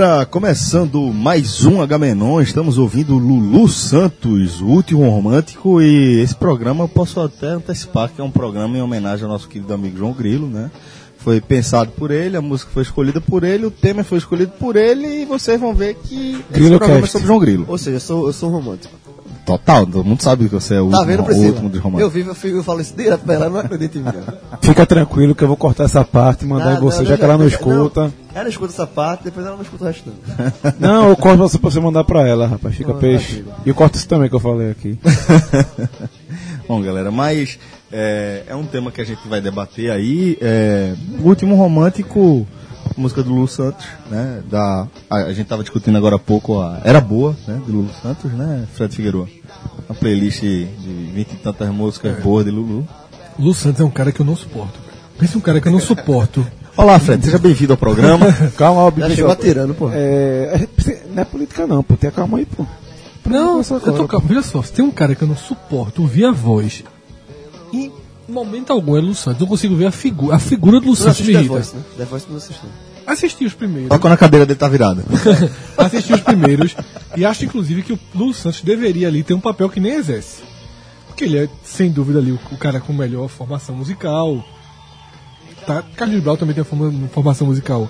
galera, começando mais um H-Menon, estamos ouvindo Lulu Santos, o último romântico, e esse programa eu posso até antecipar que é um programa em homenagem ao nosso querido amigo João Grilo, né? Foi pensado por ele, a música foi escolhida por ele, o tema foi escolhido por ele, e vocês vão ver que esse Grilo programa é sobre João Grilo. Ou seja, eu sou, eu sou um romântico. Total, todo mundo sabe que você é o Tá último, vendo, o último dos Eu românticos. vivo, eu, fico- eu falo isso direto pra ela, não acredita em mim. não. Fica tranquilo que eu vou cortar essa parte e mandar em você, já que ela não escuta. Ela escuta essa parte, depois ela não escuta o resto não. Não, eu corto você pra você mandar pra ela, rapaz. Fica peixe. tranquilo. E eu corto isso também que eu falei aqui. Bom, galera, mas é, é um tema que a gente vai debater aí. É, o último romântico, música do Lulu Santos, né? Da, a, a gente tava discutindo agora há pouco a Era Boa, né? Do Lulu Santos, né? Fred Figueroa. Uma playlist de vinte e tantas músicas boas de Lulu. Lu Santos é um cara que eu não suporto. Pensa um cara que eu não suporto. Olá, Fred, seja bem-vindo ao programa. Calma, ó, Já bicho. chegou atirando, pô. É, é, não é política não, pô. Tenha calma aí, pô. Não, começar eu tô calmo. Veja só, se tem um cara que eu não suporto ouvir a voz, em momento algum é Lu Santos. Eu não consigo ver a figura. A figura do Lu Não Santos me irrita. Voice, né? The Voice não assiste. não. Assisti os primeiros. Só quando a cadeira dele tá virada. assisti os primeiros. E acho, inclusive, que o Lu Santos deveria ali ter um papel que nem exerce. Porque ele é, sem dúvida, ali o, o cara com melhor formação musical. Tá? Carlos Brau também tem uma forma- formação musical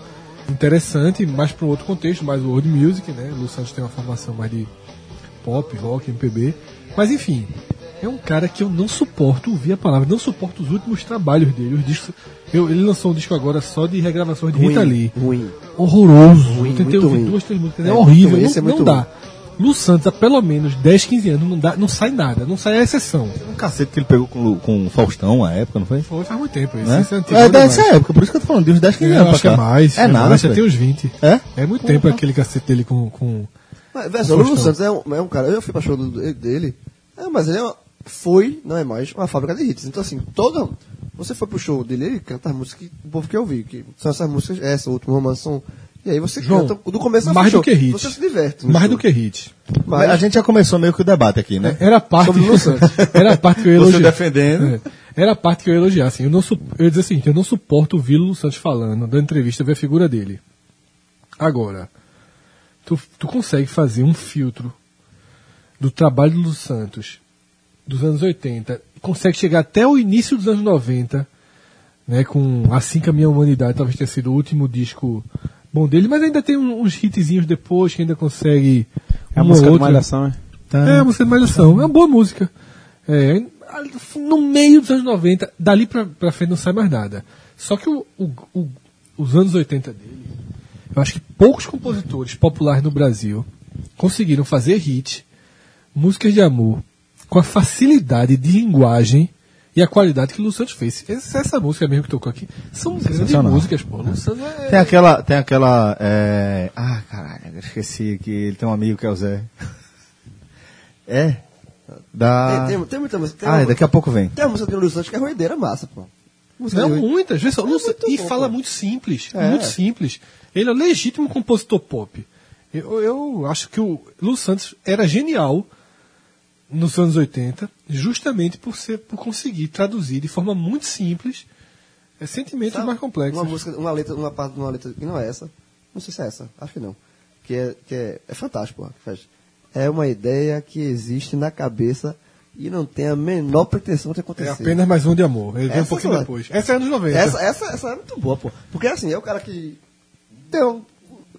interessante, mais para um outro contexto, mais world music, né? O Lu Santos tem uma formação mais de pop, rock, MPB. Mas enfim, é um cara que eu não suporto ouvir a palavra, não suporto os últimos trabalhos dele. Os discos, eu- ele lançou um disco agora só de regravações de Rita Lee Ruim. horroroso. Ruim, eu tentei ouvir ruim. duas, três músicas, é, É, horrível, ruim, não, esse é não dá. Lu Santos há pelo menos 10, 15 anos não, dá, não sai nada, não sai a exceção. Um cacete que ele pegou com, com o Faustão à época, não foi? Foi faz muito tempo isso. Né? Isso é antigo É dessa época, por isso que eu tô falando, de uns 10, 15 É, anos eu acho que é cá. mais. É nada, já Fred. tem uns 20. É? É muito tempo aquele cacete dele com. com... Mas, veja, o Lulu. Santos é um, é um cara, eu fui pra show do- dele, é, mas ele é uma- foi, não é mais, uma fábrica de hits. Então, assim, toda. Você foi pro show dele, ele canta as músicas que o povo quer ouvir, que são essas músicas, essa, o último romance, são. E aí você João, canta do começo ao mais fim do que hit. Você se diverte. Mais show. do que hit. Mas- A gente já começou meio que o debate aqui, né? Era a parte. Sobre o Lu Santos. era a parte que eu ia Você defendendo. É. Era a parte que eu ia elogiar. Assim, eu, não su... eu ia dizer assim, que eu não suporto ouvir o Lu Santos falando, dando entrevista, ver a figura dele. Agora, tu, tu consegue fazer um filtro do trabalho do Lu Santos dos anos 80, consegue chegar até o início dos anos 90, né, com Assim Caminha a Humanidade, talvez tenha sido o último disco bom dele, mas ainda tem uns hitzinhos depois que ainda consegue É a uma música de malhação, é? É, a música de Malhação. É uma boa música. É, no meio dos anos 90, dali pra, pra frente não sai mais nada. Só que o- o- o- os anos 80 dele, eu acho que poucos compositores populares no Brasil conseguiram fazer hit, músicas de amor, com a facilidade de linguagem e a qualidade que o Lu Santos fez. Essa, essa música mesmo que tocou aqui, são grandes músicas, pô. Lu Santos é... Tem aquela. Tem aquela. é, Ah, caralho, esqueci que ele tem um amigo que é o Zé. É? Da. Tem, tem, tem muita música. Tem, Ah, uma, daqui a pouco vem. tem uma música do Lulu Santos que é ruideira massa, pô. Música Não, de- muitas. Vê só, Lu- e bom, fala pô. muito simples. É. Muito simples. Ele é um legítimo compositor pop. Eu, eu acho que o Lu Santos era genial nos anos 80, justamente por, ser, por conseguir traduzir de forma muito simples é, sentimentos Sabe, mais complexos. Uma música, uma letra, uma parte de uma letra que não é essa. Não sei se é essa, acho que não. Que é, que é, é fantástico, que faz. É uma ideia que existe na cabeça e não tem a menor pretensão de É acontecer. apenas mais um de amor. Ele vem um Essa pouquinho só- depois. Essa é anos 90. Essa, essa, essa é muito boa, pô. Porque assim, é o cara que deu,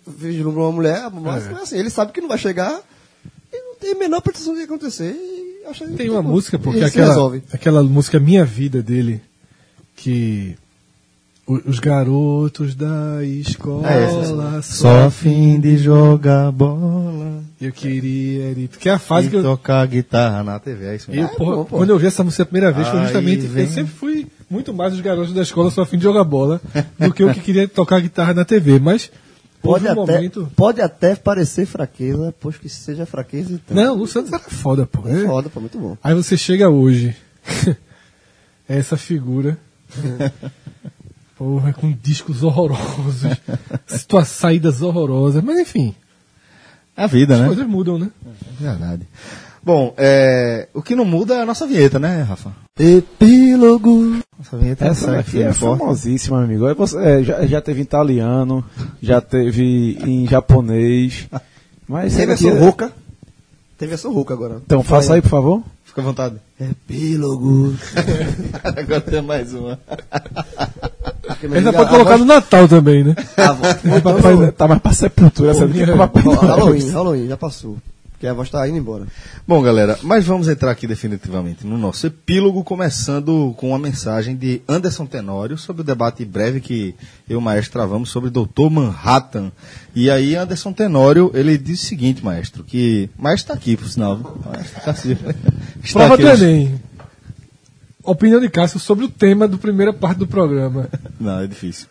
vislumbra uma mulher, mas É. é assim, ele sabe que não vai chegar tem a menor pretensão de acontecer Tem uma música, porque aquela, resolve. aquela música Minha Vida dele, que o- os garotos da escola É só Só fim de jogar bola. eu queria ir- que é a fase que eu, tocar guitarra na TV. É isso eu, mesmo. porra, bom, pô. quando eu vi essa música a primeira vez foi justamente vem- eu sempre fui muito mais os garotos da escola só a fim de jogar bola do que eu que queria tocar guitarra na TV, mas Pode um até, momento pode até parecer fraqueza, pois que seja fraqueza então. não, o Santos era foda, pô. É- Foda, pô, muito bom. Aí você chega hoje, essa figura. Porra, com discos horrorosos, situa- saídas horrorosas, mas enfim, a vida, as né? coisas mudam, né? É verdade. Bom, é, o que não muda é a nossa vinheta, né, Rafa? Epílogo. Nossa vinheta Essa é aqui é forte. famosíssima, meu amigo. Você- é, já, já teve em italiano, já teve em japonês. Mas Tem essa aqui versão é- rouca. Tem versão rouca agora. Então faça aí, por favor. Fica à vontade. Epílogo. Agora tem mais uma. Ainda pode colocar no Natal também, né? A voz. Papai, tá mais pra sepultura essa aqui. Pô, pra. Halloween, Halloween, já passou. Porque a voz tá indo embora. Bom, galera, mas vamos entrar aqui definitivamente no nosso epílogo, começando com uma mensagem de Anderson Tenório sobre o debate breve que eu e o maestro travamos sobre Dr. Manhattan. E aí, Anderson Tenório, ele diz o seguinte, maestro, que... Maestro está aqui, por sinal. Maestro Cássio. Está Prova aqui. do Enem. Opinião de Cássio sobre o tema da primeira parte do programa. Não, é difícil.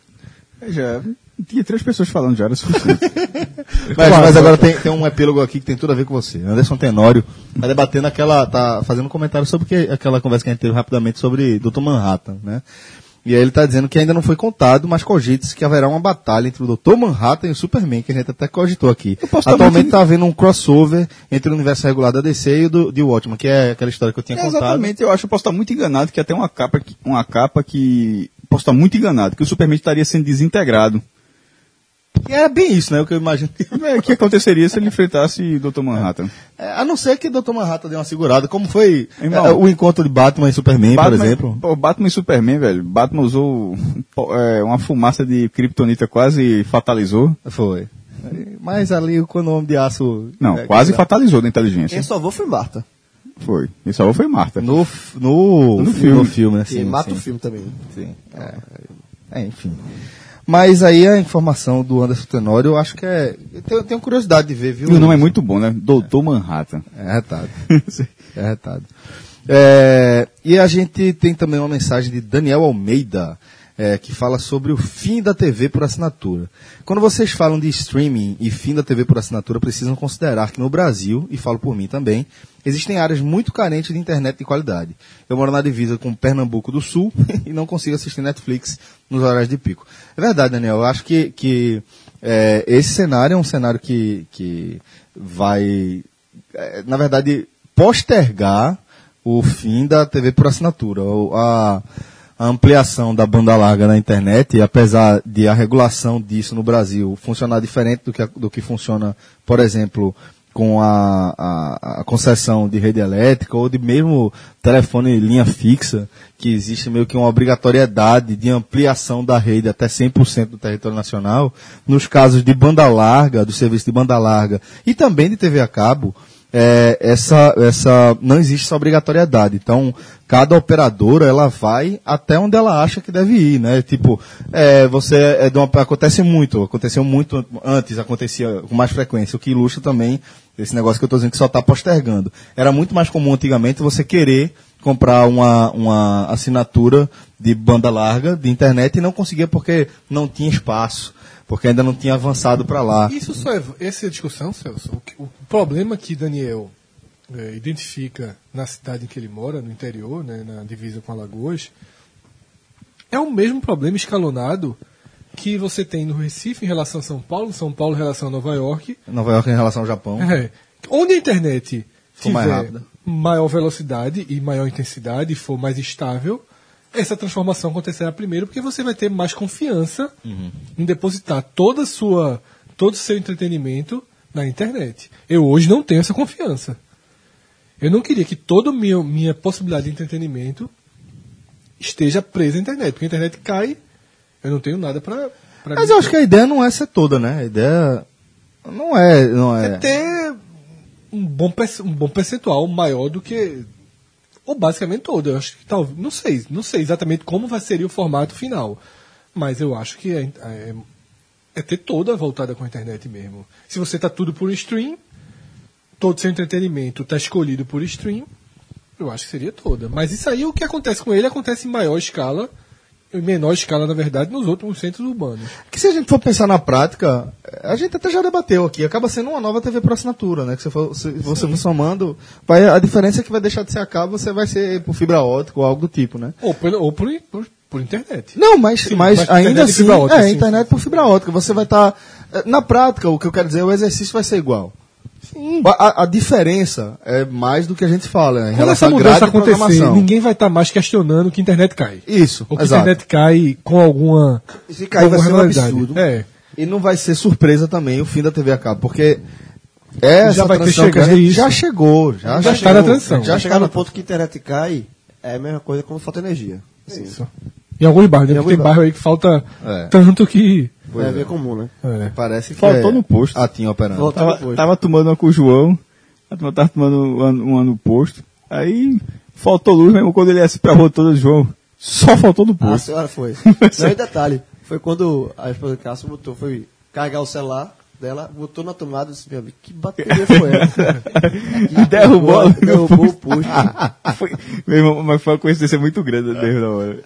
Já tinha três pessoas falando, já era suficiente. Mas, mas agora tem, tem um epílogo aqui que tem tudo a ver com você. Anderson Tenório tá debatendo aquela. tá fazendo um comentário sobre que, aquela conversa que a gente teve rapidamente sobre Dr. Manhattan, né? E aí ele tá dizendo que ainda não foi contado, mas cogita-se que haverá uma batalha entre o Dr. Manhattan e o Superman, que a gente até cogitou aqui. Atualmente muito- tá havendo um crossover entre o universo regular da DC e o do, de Watchmen, que é aquela história que eu tinha É, contado. exatamente, eu acho que eu posso estar muito enganado, que até uma capa que, uma capa que. Posso estar muito enganado, que o Superman estaria sendo desintegrado. Que era bem isso, né? O que eu imagino. É, O que aconteceria se ele enfrentasse o Dr. Manhattan? É, a não ser que o Dr. Manhattan deu uma segurada, como foi Irmão, é, o encontro de Batman e Superman, por Batman, exemplo. pô, Batman e Superman, velho. Batman usou é, uma fumaça de kryptonita, quase fatalizou. Foi. Mas ali, quando o Homem de Aço... Não, é, quase que- fatalizou da inteligência. Quem salvou foi Marta. Foi. Quem salvou foi Marta. No, no, No filme. No filme, né? Que Sim, mata sim, o filme também. sim. É, é, enfim. Mas aí a informação do Anderson Tenório, eu acho que é... Eu tenho, eu tenho curiosidade de ver, viu? E o nome é muito bom, né? Doutor Manhattan. É retado. É retado. É, e a gente tem também uma mensagem de Daniel Almeida, é, que fala sobre o fim da TV por assinatura. Quando vocês falam de streaming e fim da TV por assinatura, precisam considerar que no Brasil, e falo por mim também, existem áreas muito carentes de internet de qualidade. Eu moro na divisa com Pernambuco do Sul e não consigo assistir Netflix nos horários de pico. É verdade, Daniel. Eu acho que, que é, esse cenário é um cenário que, que vai, é, na verdade, postergar o fim da TV por assinatura. A, a ampliação da banda larga na internet, apesar de a regulação disso no Brasil funcionar diferente do que, do que funciona, por exemplo, com a, a, a concessão de rede elétrica ou de mesmo telefone linha fixa, que existe meio que uma obrigatoriedade de ampliação da rede até 100% do território nacional, nos casos de banda larga, do serviço de banda larga e também de TV a cabo, é, essa, essa, não existe essa obrigatoriedade. Então, cada operadora, ela vai até onde ela acha que deve ir, né? Tipo, é, você, é uma, acontece muito, aconteceu muito antes, acontecia com mais frequência, o que ilustra também esse negócio que eu estou dizendo que só está postergando. Era muito mais comum antigamente você querer comprar uma, uma assinatura de banda larga, de internet, e não conseguia porque não tinha espaço, porque ainda não tinha avançado para lá. Isso só é. Essa é a discussão, Celso. O, que- o problema que Daniel eh, identifica na cidade em que ele mora, no interior, né, na divisa com Alagoas, é o mesmo problema escalonado que você tem no Recife em relação a São Paulo, São Paulo em relação a Nova York. Nova York em relação ao Japão. É, onde a internet For tiver maior velocidade e maior intensidade, e for mais estável, essa transformação acontecerá primeiro porque você vai ter mais confiança em depositar toda a sua, todo o seu entretenimento na internet. Eu hoje não tenho essa confiança. Eu não queria que toda a minha, minha possibilidade de entretenimento esteja presa à internet, porque a internet cai, eu não tenho nada para Mas eu acho que a ideia não é ser toda, né? A ideia não é. Não é... é ter um bom, um bom percentual maior do que. Ou basicamente todo. Eu acho que talvez. Não sei, não sei exatamente como vai ser o formato final. Mas eu acho que é, é, é ter toda voltada com a internet mesmo. Se você tá tudo por stream, todo seu entretenimento tá escolhido por stream, eu acho que seria toda. Mas isso aí, o que acontece com ele, acontece em maior escala, em menor escala, na verdade, nos outros centros urbanos. Que se a gente for pensar na prática, a gente até já debateu aqui, acaba sendo uma nova TV por assinatura, né? Que você for, se você for somando, vai, a diferença é que vai deixar de ser a cabo, você vai ser por fibra ótica ou algo do tipo, né? Ou, pelo, ou por, por, Por internet. Não, mas, Sim, mas, mas ainda internet assim, ótica, é, sim. internet por fibra ótica. Você vai estar. na prática, o que eu quero dizer, o exercício vai ser igual. A, a- a diferença é mais do que a gente fala, né, em Quando essa mudança acontecer, ninguém vai estar mais questionando que a internet cai. Isso, Ou que a internet cai com alguma. E se cair vai ser um absurdo. É. E não vai ser surpresa também o fim da TV a cabo, porque essa Já vai ter chegado gente isso. já chegou, já, Já já está na chegou. transição. Já chegar no ponto que a internet cai, é a mesma coisa quando falta energia. Assim, Isso. Em alguns bairros, né? Em Porque tem alguns bairro aí que falta É. tanto que. É a ver comum, né? É. Parece que Faltou é no posto. A TIM operando. Faltou. Tava, depois. tava tomando uma com o João, a turma tava tomando um ano, no posto. Aí faltou luz mesmo quando ele ia pra rua toda, João. Só faltou no A posto. senhora foi. Não, e detalhe, foi quando a esposa de Cássio botou, foi carregar o celular dela, botou na tomada e disse, meu amigo, que bateria foi essa? E derrubou, a- derrubou o posto. foi, meu irmão, mas foi uma coincidência muito grande mesmo na hora.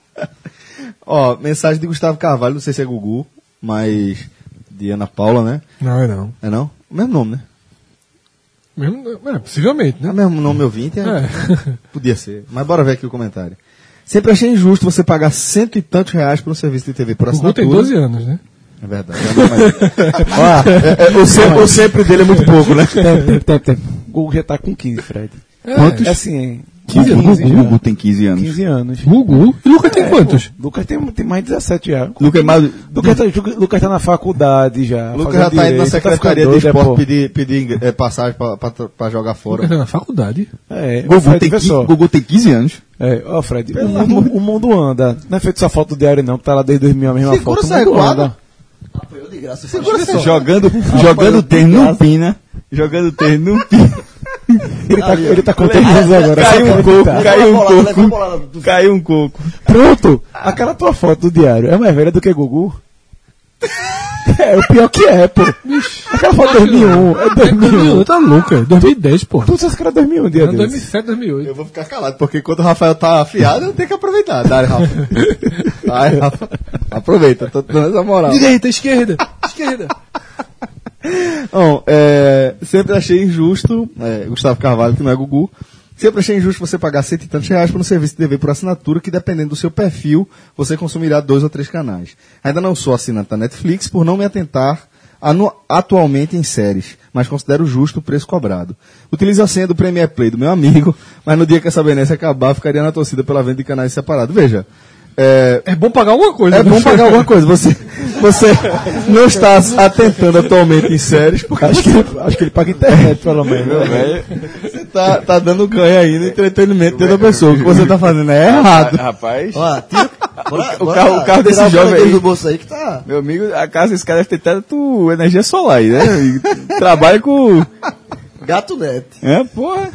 Ó, mensagem de Gustavo Carvalho, não sei se é Gugu, mas de Ana Paula, né? Não, é não. É não? O mesmo nome, né? Mesmo, é, possivelmente, É né? o mesmo nome ouvinte, é. É. Podia ser. Mas bora ver aqui o comentário. Sempre achei injusto você pagar cento e tantos reais por um serviço de TV por O Gugu tem assinatura. 12 anos, né? É verdade. é, não, mas- é, é, o, sempre, o sempre dele é muito pouco, né? Tempo, tempo, tempo. O Google já tá com 15, Fred. Quantos? É assim, 15 15 anos. já. O Gugu tem 15 anos. 15 anos. Gugu. E Lucas tem quantos? Lucas tem, tem mais de 17 já. Lucas é mais. Lucas tá, Lucas tá na faculdade já. O Lucas já tá indo na direito, Secretaria ficando de é, Esporte pô. pedir, pedir eh, passagem pra, pra, pra jogar Lucas fora. tá na faculdade. É, Gugu, Fred, tem, vê 15 só. Gugu tem 15 anos. É, ó, Fred, o mundo, o mundo anda. Não é feito só foto do diário, não, que tá lá desde 2000 a mesma Segura foto. O essa mundo recuada. anda. Apoiou de graça. Jogando, jogando tênis no Pina. Jogando tênis no. Ele tá, ele tá com 3 anos agora. Caiu um coco, caiu um coco. Caiu um coco. Pronto! Aquela tua foto do diário é mais velha do que Gugu? É, o pior que é, pô. Aquela foto de 2001, é 2001. 2001, tá louco, é 2010, pô. Tu disse que era 2001 dia desse. 2007, 2008. Eu vou ficar calado, porque quando o Rafael tá afiado, eu tenho que aproveitar. Dá, Rafa. Vai, Rafa. Aproveita, tô dando essa moral. Direita, esquerda, esquerda. Bom, é, sempre achei injusto, é, Gustavo Carvalho, que não é Gugu, sempre achei injusto você pagar cento e tantos reais por um serviço de TV por assinatura que, dependendo do seu perfil, você consumirá dois ou três canais. Ainda não sou assinante da Netflix por não me atentar atualmente em séries, mas considero justo o preço cobrado. Utilizo a senha do Premier Play do meu amigo, mas no dia que essa benesse acabar, ficaria na torcida pela venda de canais separados. Veja, é, É bom pagar alguma coisa. é né? bom pagar alguma coisa. Você, você não está atentando atualmente em séries, porque Acho que, ele, acho que ele paga internet, pelo menos. você tá, tá dando ganho aí no entretenimento de outra pessoa. O que você tá fazendo é errado. Rapaz. Ó, tira, bora, o bora carro- o carro desse jovem aí. do bolso aí que tá. Meu amigo, a casa desse cara deve ter tanto energia solar aí, né? Trabalha com. Gato net. É, porra.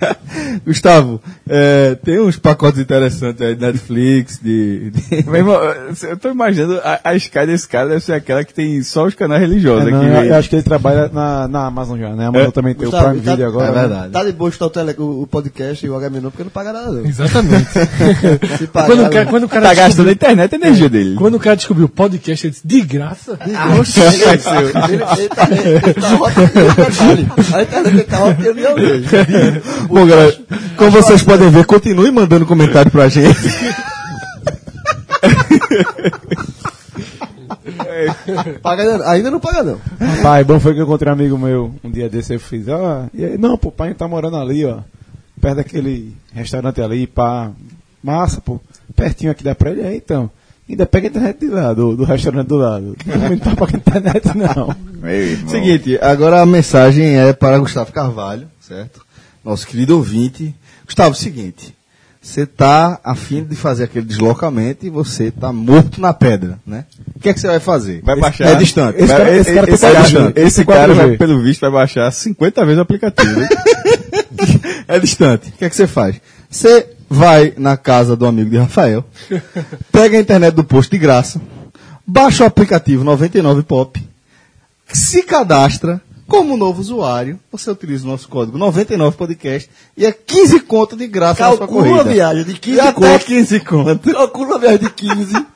Gustavo, é, tem uns pacotes interessantes aí de Netflix, de. de- Meu irmão, eu tô imaginando a, a Sky desse cara deve ser aquela que tem só os canais religiosos É, não, aqui. eu, eu acho que ele trabalha na, na Amazon já, né? A Amazon É. também tem Gustavo, o Prime tá- Video agora. é né? verdade. Tá de boa escutar o, tele, o, o podcast e o HMNU porque não paga nada não. Exatamente. Se pagar, quando, o cara, quando o cara Tá gastando a internet a energia dele. quando o cara descobriu o podcast, ele disse, de graça? ele, ele, ele tá, ele tá ótimo. Detalhe, A internet dele tá ótima, eu nem vejo. Bom, galera, como vocês podem ver, continue mandando comentário pra gente. Paga ainda, não paga não. Pai, bom foi que eu encontrei um amigo meu um dia desse, eu fiz, ó, e aí, não, pô, o pai tá morando ali, ó, perto daquele restaurante ali, pá, massa, pô, pertinho aqui da prédia, aí então, ainda pega a internet de lá, do, do restaurante do lado, não tá pagando internet não. Seguinte, agora a mensagem é para Gustavo Carvalho, certo? Nosso querido ouvinte. Gustavo, seguinte. Você tá afim de fazer aquele deslocamento e você tá morto na pedra, né? O que é que você vai fazer? Vai baixar. É distante. Esse cara- esse cara esse cara, G. esse cara vai, pelo visto, vai baixar 50 vezes o aplicativo. é distante. O que é que você faz? Você vai na casa do amigo de Rafael, pega a internet do posto de graça, baixa o aplicativo 99 Pop, se cadastra como novo usuário, você utiliza o nosso código 99 Podcast e é 15 conto de graça na sua Calcula corrida. a viagem de 15 E até conto. 15 conto. Calcula a viagem de 15.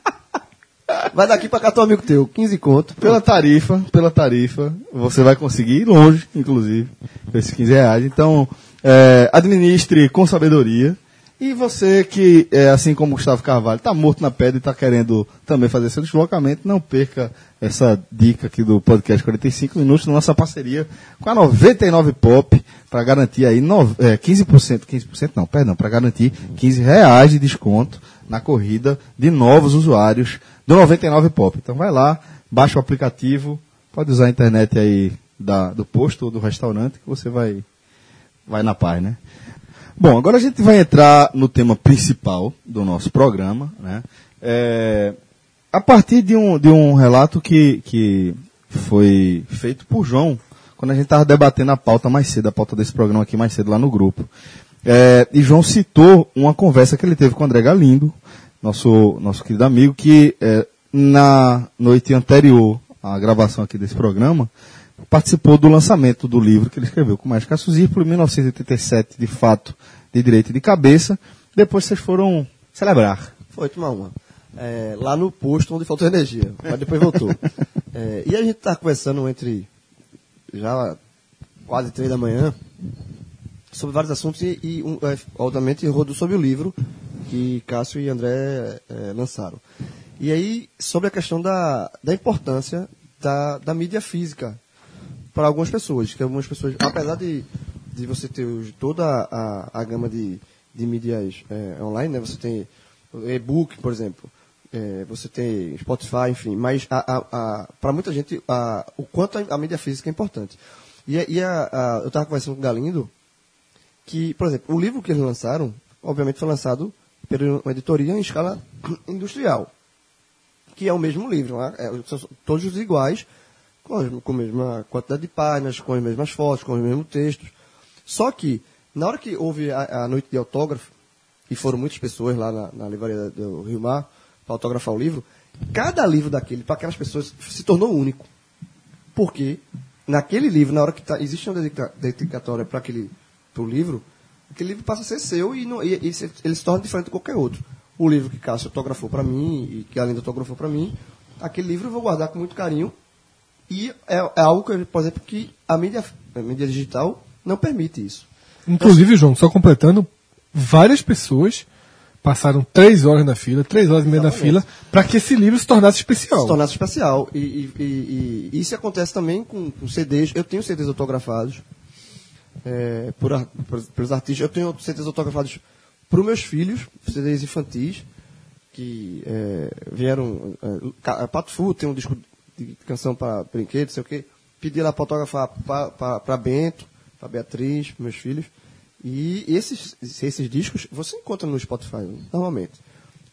Vai daqui pra cá teu amigo teu, 15 conto. Pela tarifa, pela tarifa, você vai conseguir ir longe, inclusive, com esses 15 reais. Então, é, administre com sabedoria E você que, é, assim como Gustavo Carvalho, está morto na pedra e está querendo também fazer seu deslocamento, não perca essa dica aqui do podcast 45 minutos, nossa parceria com a 99 Pop, para garantir aí nove- é, 15%, 15% não, perdão, para garantir 15 reais de desconto na corrida de novos usuários do 99 Pop. Então vai lá, baixa o aplicativo, pode usar a internet aí da, do posto ou do restaurante que você vai, vai na paz, né? Bom, agora a gente vai entrar no tema principal do nosso programa, né? É, a partir de um, de um relato que, que foi feito por João, quando a gente estava debatendo a pauta mais cedo, a pauta desse programa aqui mais cedo lá no grupo. É, e João citou uma conversa que ele teve com o André Galindo, nosso, nosso querido amigo, que é, na noite anterior à gravação aqui desse programa, participou do lançamento do livro que ele escreveu com o Mágico Zirpolo em 1987, de fato, de direito de cabeça. Depois vocês foram celebrar. Foi tomar uma. É, lá no posto onde faltou energia, mas depois voltou. É, e a gente tá conversando entre já quase três da manhã sobre vários assuntos e, e um, é, obviamente rodou sobre o livro que Cássio e André é, lançaram. E aí sobre a questão da, da importância da, da mídia física para algumas pessoas, que algumas pessoas, apesar de, de você ter toda a, a gama de, de mídias é, online, né? Você tem e-book, por exemplo, é, você tem Spotify, enfim, mas para muita gente a, o quanto a, mídia física é importante. E, e eu estava conversando com o Galindo que, por exemplo, o livro que eles lançaram, obviamente foi lançado por uma editoria em escala industrial que é o mesmo livro, né? É, são todos iguais, com, a mesma quantidade de páginas, com as mesmas fotos, com os mesmos textos. Só que, na hora que houve a, a noite de autógrafo, e foram muitas pessoas lá na, na livraria do Rio Mar para autografar o livro, cada livro daquele, para aquelas pessoas, se tornou único. Porque, naquele livro, na hora que tá, existe uma dedica- dedicatória para aquele livro, aquele livro passa a ser seu e, não, e- e se- ele se torna diferente de qualquer outro. O livro que Cássio autografou para mim e que a Linda autografou para mim, aquele livro eu vou guardar com muito carinho e é, é algo, que, por exemplo, que a mídia, a mídia digital não permite isso. Inclusive, João, só completando, várias pessoas passaram três horas na fila, três horas e meia na fila, para que esse livro se tornasse especial. se tornasse especial. E, e- e- e isso acontece também com, com CDs. Eu tenho CDs autografados é, por, por- pelos artistas. Eu tenho CDs autografados para os meus filhos, CDs infantis, que é, vieram. É, Pato Fu tem um disco de canção para brinquedos, sei o quê. Pedi lá para autografar para Bento, para Beatriz, pros meus filhos. E esses, esses discos você encontra no Spotify, normalmente.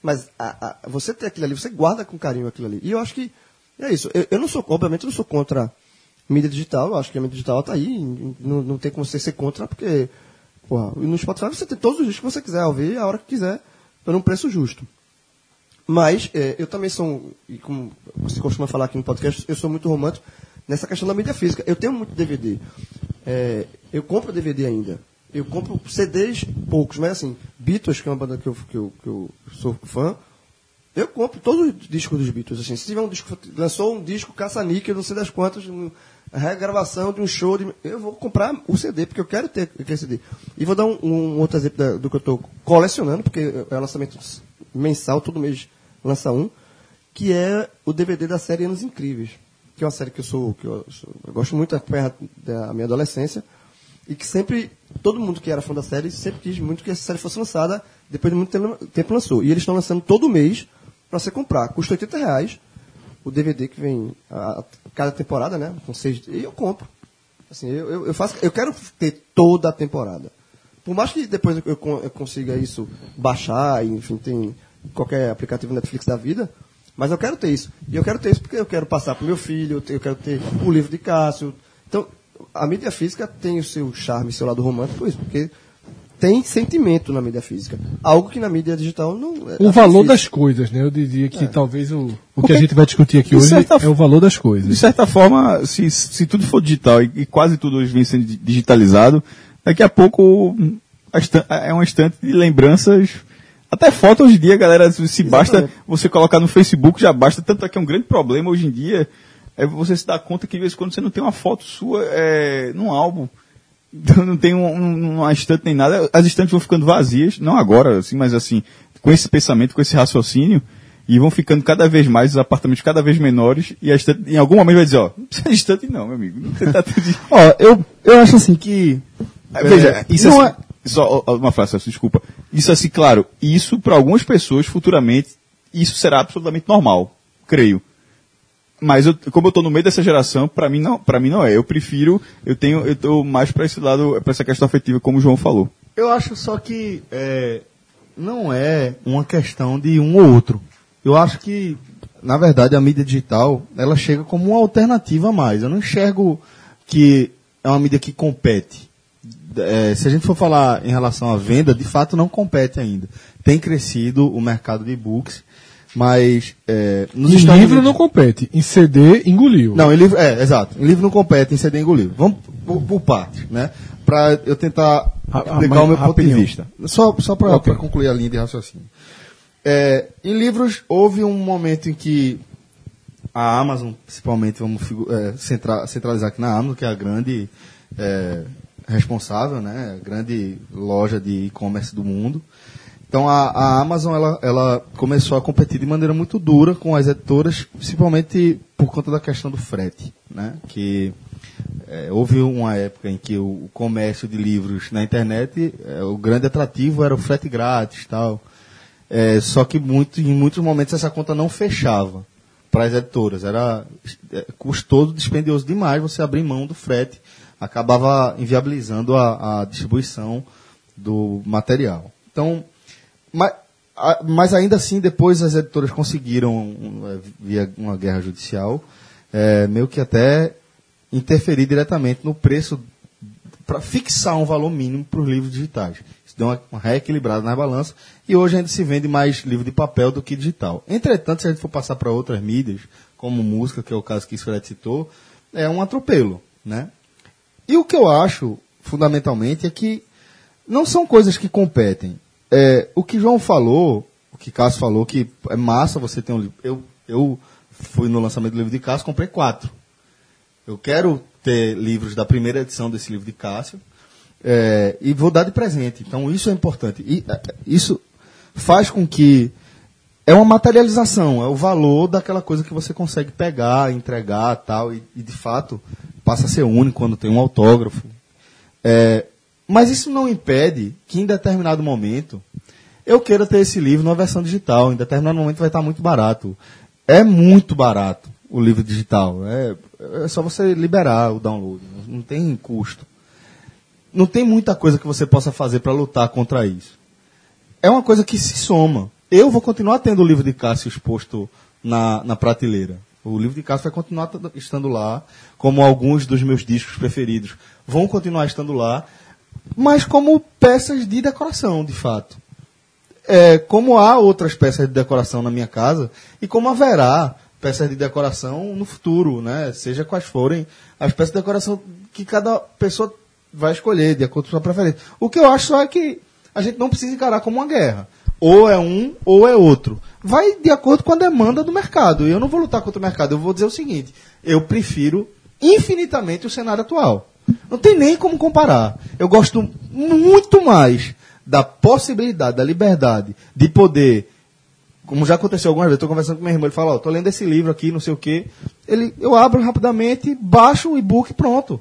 Mas a- a- você tem aquilo ali, você guarda com carinho aquilo ali. E eu acho que é isso. Eu, eu não sou, obviamente, não sou contra mídia digital. Eu acho que a mídia digital está aí. Não, não tem como você ser contra, porque porra, no Spotify você tem todos os discos que você quiser ouvir a hora que quiser, por um preço justo. Mas é, eu também sou, e como você costuma falar aqui no podcast, eu sou muito romântico nessa questão da mídia física. Eu tenho muito DVD. É, eu compro DVD ainda. Eu compro CDs poucos, mas assim, Beatles, que é uma banda que eu, que eu, que eu sou fã, eu compro todos os discos dos Beatles. Assim, se tiver um disco, lançou um disco caça-níquel, não sei das quantas, regravação de um show, de, eu vou comprar o CD, porque eu quero ter aquele CD. E vou dar um, um outro exemplo da- do que eu estou colecionando, porque é lançamento mensal, todo mês lança um, que é o DVD da série Anos Incríveis, que é uma série que eu sou, que eu, sou- eu gosto muito da, da minha adolescência, e que sempre, todo mundo que era fã da série, sempre quis muito que essa série fosse lançada, depois de muito tempo, lançou. E eles estão lançando todo mês para você comprar. Custa 80 reais o DVD que vem a, a cada temporada, né? Com seis, e eu compro. Assim, eu, eu, eu faço, eu quero ter toda a temporada. Por mais que depois eu, con- eu consiga isso baixar, enfim, tem qualquer aplicativo Netflix da vida, mas eu quero ter isso. E eu quero ter isso porque eu quero passar para meu filho, eu quero ter o livro de Cássio. Então, a mídia física tem o seu charme, seu lado romântico, por isso, porque tem sentimento na mídia física. Algo que na mídia digital não. é O valor difícil. das coisas, né? Eu diria que talvez o, o que a gente vai discutir aqui de hoje é o valor das De coisas. certa forma, se, se tudo for digital e, e quase tudo hoje vem sendo di- digitalizado, daqui a pouco é uma estante de lembranças. Até foto hoje em dia, galera, se se basta Exatamente. você colocar no Facebook, já basta. Tanto é que é um grande problema hoje em dia, é você se dar conta que de vez em quando você não tem uma foto sua é, num álbum. não tem um, um, uma estante nem nada. As estantes vão ficando vazias, não agora, assim, mas assim, com esse pensamento, com esse raciocínio, e vão ficando cada vez mais, os apartamentos cada vez menores, e a estante, em algum momento vai dizer, ó, não precisa de estante não, meu amigo. Não tem nada de... Ó, eu, eu acho assim que. É, Veja, é, isso não assim, só uma frase, desculpa. Isso assim, claro, isso para algumas pessoas futuramente, isso será absolutamente normal, creio. Mas eu, como eu tô no meio dessa geração, para mim não, para mim não é. Eu prefiro, eu tenho, eu tô mais para esse lado, para essa questão afetiva, como o João falou. Eu acho só que é, não é uma questão de um ou outro. Eu acho que, na verdade, a mídia digital ela chega como uma alternativa a mais. Eu não enxergo que é uma mídia que compete. É, se a gente for falar em relação à venda, de fato não compete ainda. Tem crescido o mercado de e-books, mas é, nos Em Estados livro Unidos- não compete. Em CD, engoliu. não, em livro, é, exato. Em livro não compete, em CD engoliu. Vamos por, por partes, né? Para eu tentar explicar o meu ponto de vista. Só, só para Ok. concluir a linha de raciocínio. É, em livros, houve um momento em que a Amazon, principalmente, vamos é, centra- centralizar aqui na Amazon, que é a grande é, responsável, né? Grande loja de e-commerce do mundo. Então a, a Amazon ela, ela começou a competir de maneira muito dura com as editoras, principalmente por conta da questão do frete, né? Que é, houve uma época em que o, o comércio de livros na internet, é, o grande atrativo era o frete grátis, tal. É, só que muito, em muitos momentos essa conta não fechava para as editoras. Era é, custoso, dispendioso demais você abrir mão do frete. Acabava inviabilizando a, a distribuição do material. Então, mas, a- mas ainda assim, depois as editoras conseguiram, é, via uma guerra judicial, é, meio que até interferir diretamente no preço para fixar um valor mínimo para os livros digitais. Isso deu uma, uma reequilibrada na balança e hoje ainda se vende mais livro de papel do que digital. Entretanto, se a gente for passar para outras mídias, como música, que é o caso que Fred citou, é um atropelo, né? E o que eu acho, fundamentalmente, é que não são coisas que competem. É, o que João falou, o que Cássio falou, que é massa você ter um livro. Eu, eu fui no lançamento do livro de Cássio, comprei quatro. Eu quero ter livros da primeira edição desse livro de Cássio é, e vou dar de presente. Então isso é importante. E é, isso faz com que é uma materialização, é o valor daquela coisa que você consegue pegar, entregar tal, e, e de fato passa a ser único quando tem um autógrafo. É, mas isso não impede que em determinado momento eu queira ter esse livro numa versão digital. Em determinado momento vai estar muito barato. É muito barato o livro digital. É, é só você liberar o download. Não tem custo. Não tem muita coisa que você possa fazer para lutar contra isso. É uma coisa que se soma. Eu vou continuar tendo o livro de Cássio exposto na, na prateleira. O livro de Cássio vai continuar estando lá, como alguns dos meus discos preferidos vão continuar estando lá, mas como peças de decoração, de fato. É, como há outras peças de decoração na minha casa, e como haverá peças de decoração no futuro, né? Seja quais forem as peças de decoração que cada pessoa vai escolher, de acordo com a sua preferência. O que eu acho só é que a gente não precisa encarar como uma guerra. Ou é um, ou é outro. Vai de acordo com a demanda do mercado. Eu não vou lutar contra o mercado. Eu vou dizer o seguinte: eu prefiro infinitamente o cenário atual. Não tem nem como comparar. Eu gosto muito mais da possibilidade, da liberdade de poder como já aconteceu algumas vezes, estou conversando com meu irmão, ele fala, ó, tô lendo esse livro aqui, não sei o quê. Ele, eu abro rapidamente, baixo o e-book pronto.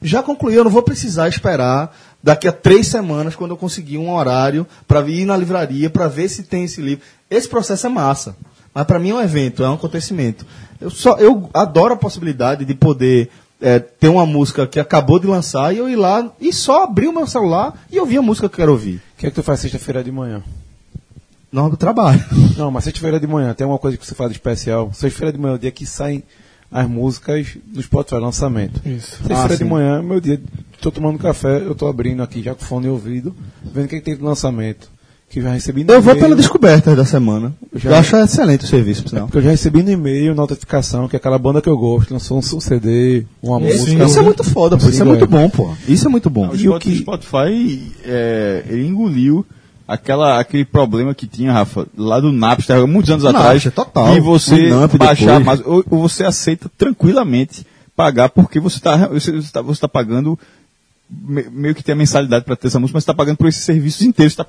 Já concluí, eu não vou precisar esperar daqui a três semanas, quando eu conseguir um horário, para ir na livraria, para ver se tem esse livro. Esse processo é massa. Mas para mim é um evento, é um acontecimento. Eu, só, eu adoro a possibilidade de poder é, ter uma música que acabou de lançar e eu ir lá e só abrir o meu celular e ouvir a música que eu quero ouvir. O que é que tu faz sexta-feira de manhã? Não do trabalho. Não, mas sexta-feira de manhã, tem uma coisa que você faz de especial. Sexta-feira de manhã é o dia que saem as músicas do Spotify, lançamento. Isso. Sexta-feira Ah, de manhã, é meu dia, tô tomando café, eu tô abrindo aqui já com fone de ouvido, vendo o que, é que tem de lançamento. Que eu já recebi no Eu vou pela descoberta da semana. Já- Eu acho excelente o serviço, por É porque eu já recebi no e-mail notificação que aquela banda que eu gosto lançou um CD, uma música. Isso é muito foda, pô. Isso é muito é. bom, pô. Isso é muito bom. O E o que- Spotify, é, ele engoliu aquela, aquele problema que tinha, Rafa, lá do Napster, muitos anos Napster, atrás. total. E você baixar depois. mais, ou, ou você aceita tranquilamente pagar porque você está você tá, você tá pagando me- meio que tem a mensalidade para ter essa música, mas está pagando por esses serviços inteiros, está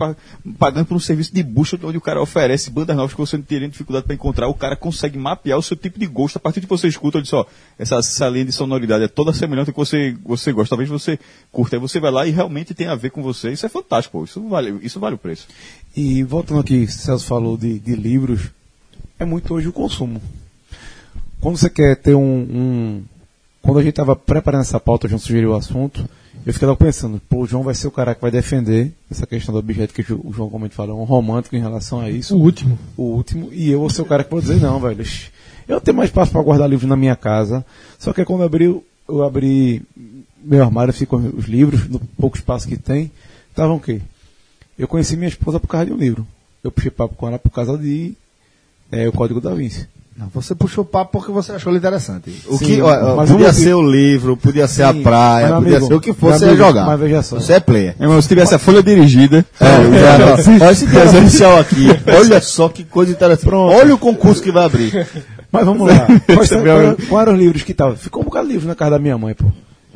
pagando por um serviço de busca onde o cara oferece bandas novas que você não teria dificuldade para encontrar, o cara consegue mapear o seu tipo de gosto a partir de que você escuta, ele diz, ó, essa, essa linha de sonoridade é toda semelhante ao que você, você gosta, talvez você curta, aí você vai lá e realmente tem a ver com você, isso é fantástico, isso vale, isso vale o preço. E voltando aqui, Celso falou de, de livros, é muito hoje o consumo. Quando você quer ter um. um- quando a gente estava preparando essa pauta, o João sugeriu o assunto, eu fiquei logo pensando, pô, o João vai ser o cara que vai defender essa questão do objeto que o Jo- o João como ele fala, um romântico em relação a isso. O último. o último, e eu vou ser o cara que vou dizer, não, velho. Eu tenho mais espaço para guardar livros na minha casa. Só que quando eu abri, eu abri meu armário, ficam os livros, no pouco espaço que tem, estavam o quê? Eu conheci minha esposa por causa de um livro. Eu puxei papo com ela por causa de é, o Código da Vinci. Não, você puxou o papo porque você achou ele interessante. O Sim, que, ó, mas podia ser o livro, podia ser a Sim, praia, mas, podia amigo, ser o que mas, fosse, você ia amigo, jogar. mas veja só. Você é player. Irmão, se tivesse a folha dirigida, É, já- olha esse oficial aqui. Olha só que coisa interessante. Olha o concurso que vai abrir. Mas vamos lá. Quais, eram os livros que estavam? Ficou um bocado de livro na casa da minha mãe, pô.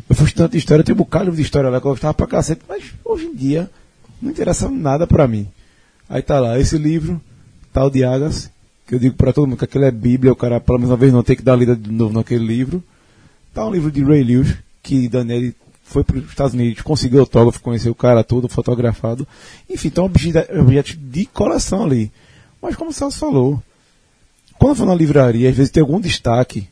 Eu fiz tanta história, tem um bocado de livro de história lá que eu gostava pra cacete, mas hoje em dia não interessa nada pra mim. Aí tá lá, esse livro, tal de Agas, que eu digo pra todo mundo que aquele é Bíblia, o cara pelo menos uma vez não tem que dar lida de novo naquele livro. Tá um livro de Ray Lewis, que Daniel foi para os Estados Unidos, conseguiu autógrafo, conheceu o cara todo, fotografado. Enfim, então objetos de coleção ali. Mas como o Celso falou, quando eu vou na livraria, às vezes tem algum destaque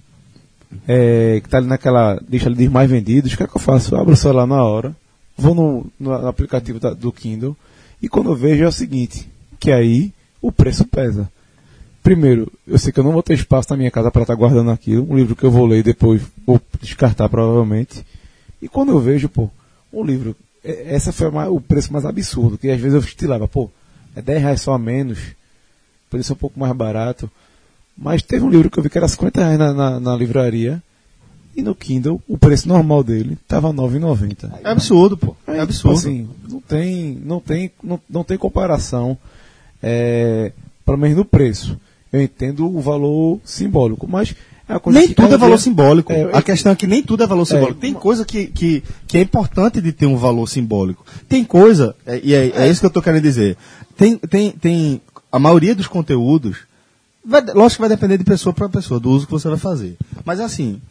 é, que está ali naquela lista de mais vendidos, o que é que eu faço? Eu abro o celular na hora, vou no, no- no aplicativo da- do Kindle e quando eu vejo é o seguinte, que aí o preço pesa. Primeiro, eu sei que eu não vou ter espaço na minha casa para estar guardando aquilo, um livro que eu vou ler e depois vou descartar provavelmente. E quando eu vejo, pô, um livro, é- essa foi o preço mais absurdo, que às vezes eu estilava, pô, é 10 reais só a menos, ser um pouco mais barato. Mas teve um livro que eu vi que era 50 reais na, na, na livraria. E no Kindle, o preço normal dele estava R$ 9,90. É absurdo, pô. É absurdo. tipo assim, não tem, não tem, não, não tem comparação, é, pelo menos no preço. Eu entendo o valor simbólico, mas é nem tudo é valor simbólico. É, a questão é que nem tudo é valor simbólico. Tem uma- coisa que, que, que é importante de ter um valor simbólico. Tem coisa, é- e é, é isso que eu estou querendo dizer. Tem, tem, tem a maioria dos conteúdos, vai, lógico que vai depender de pessoa para pessoa, do uso que você vai fazer. Mas assim,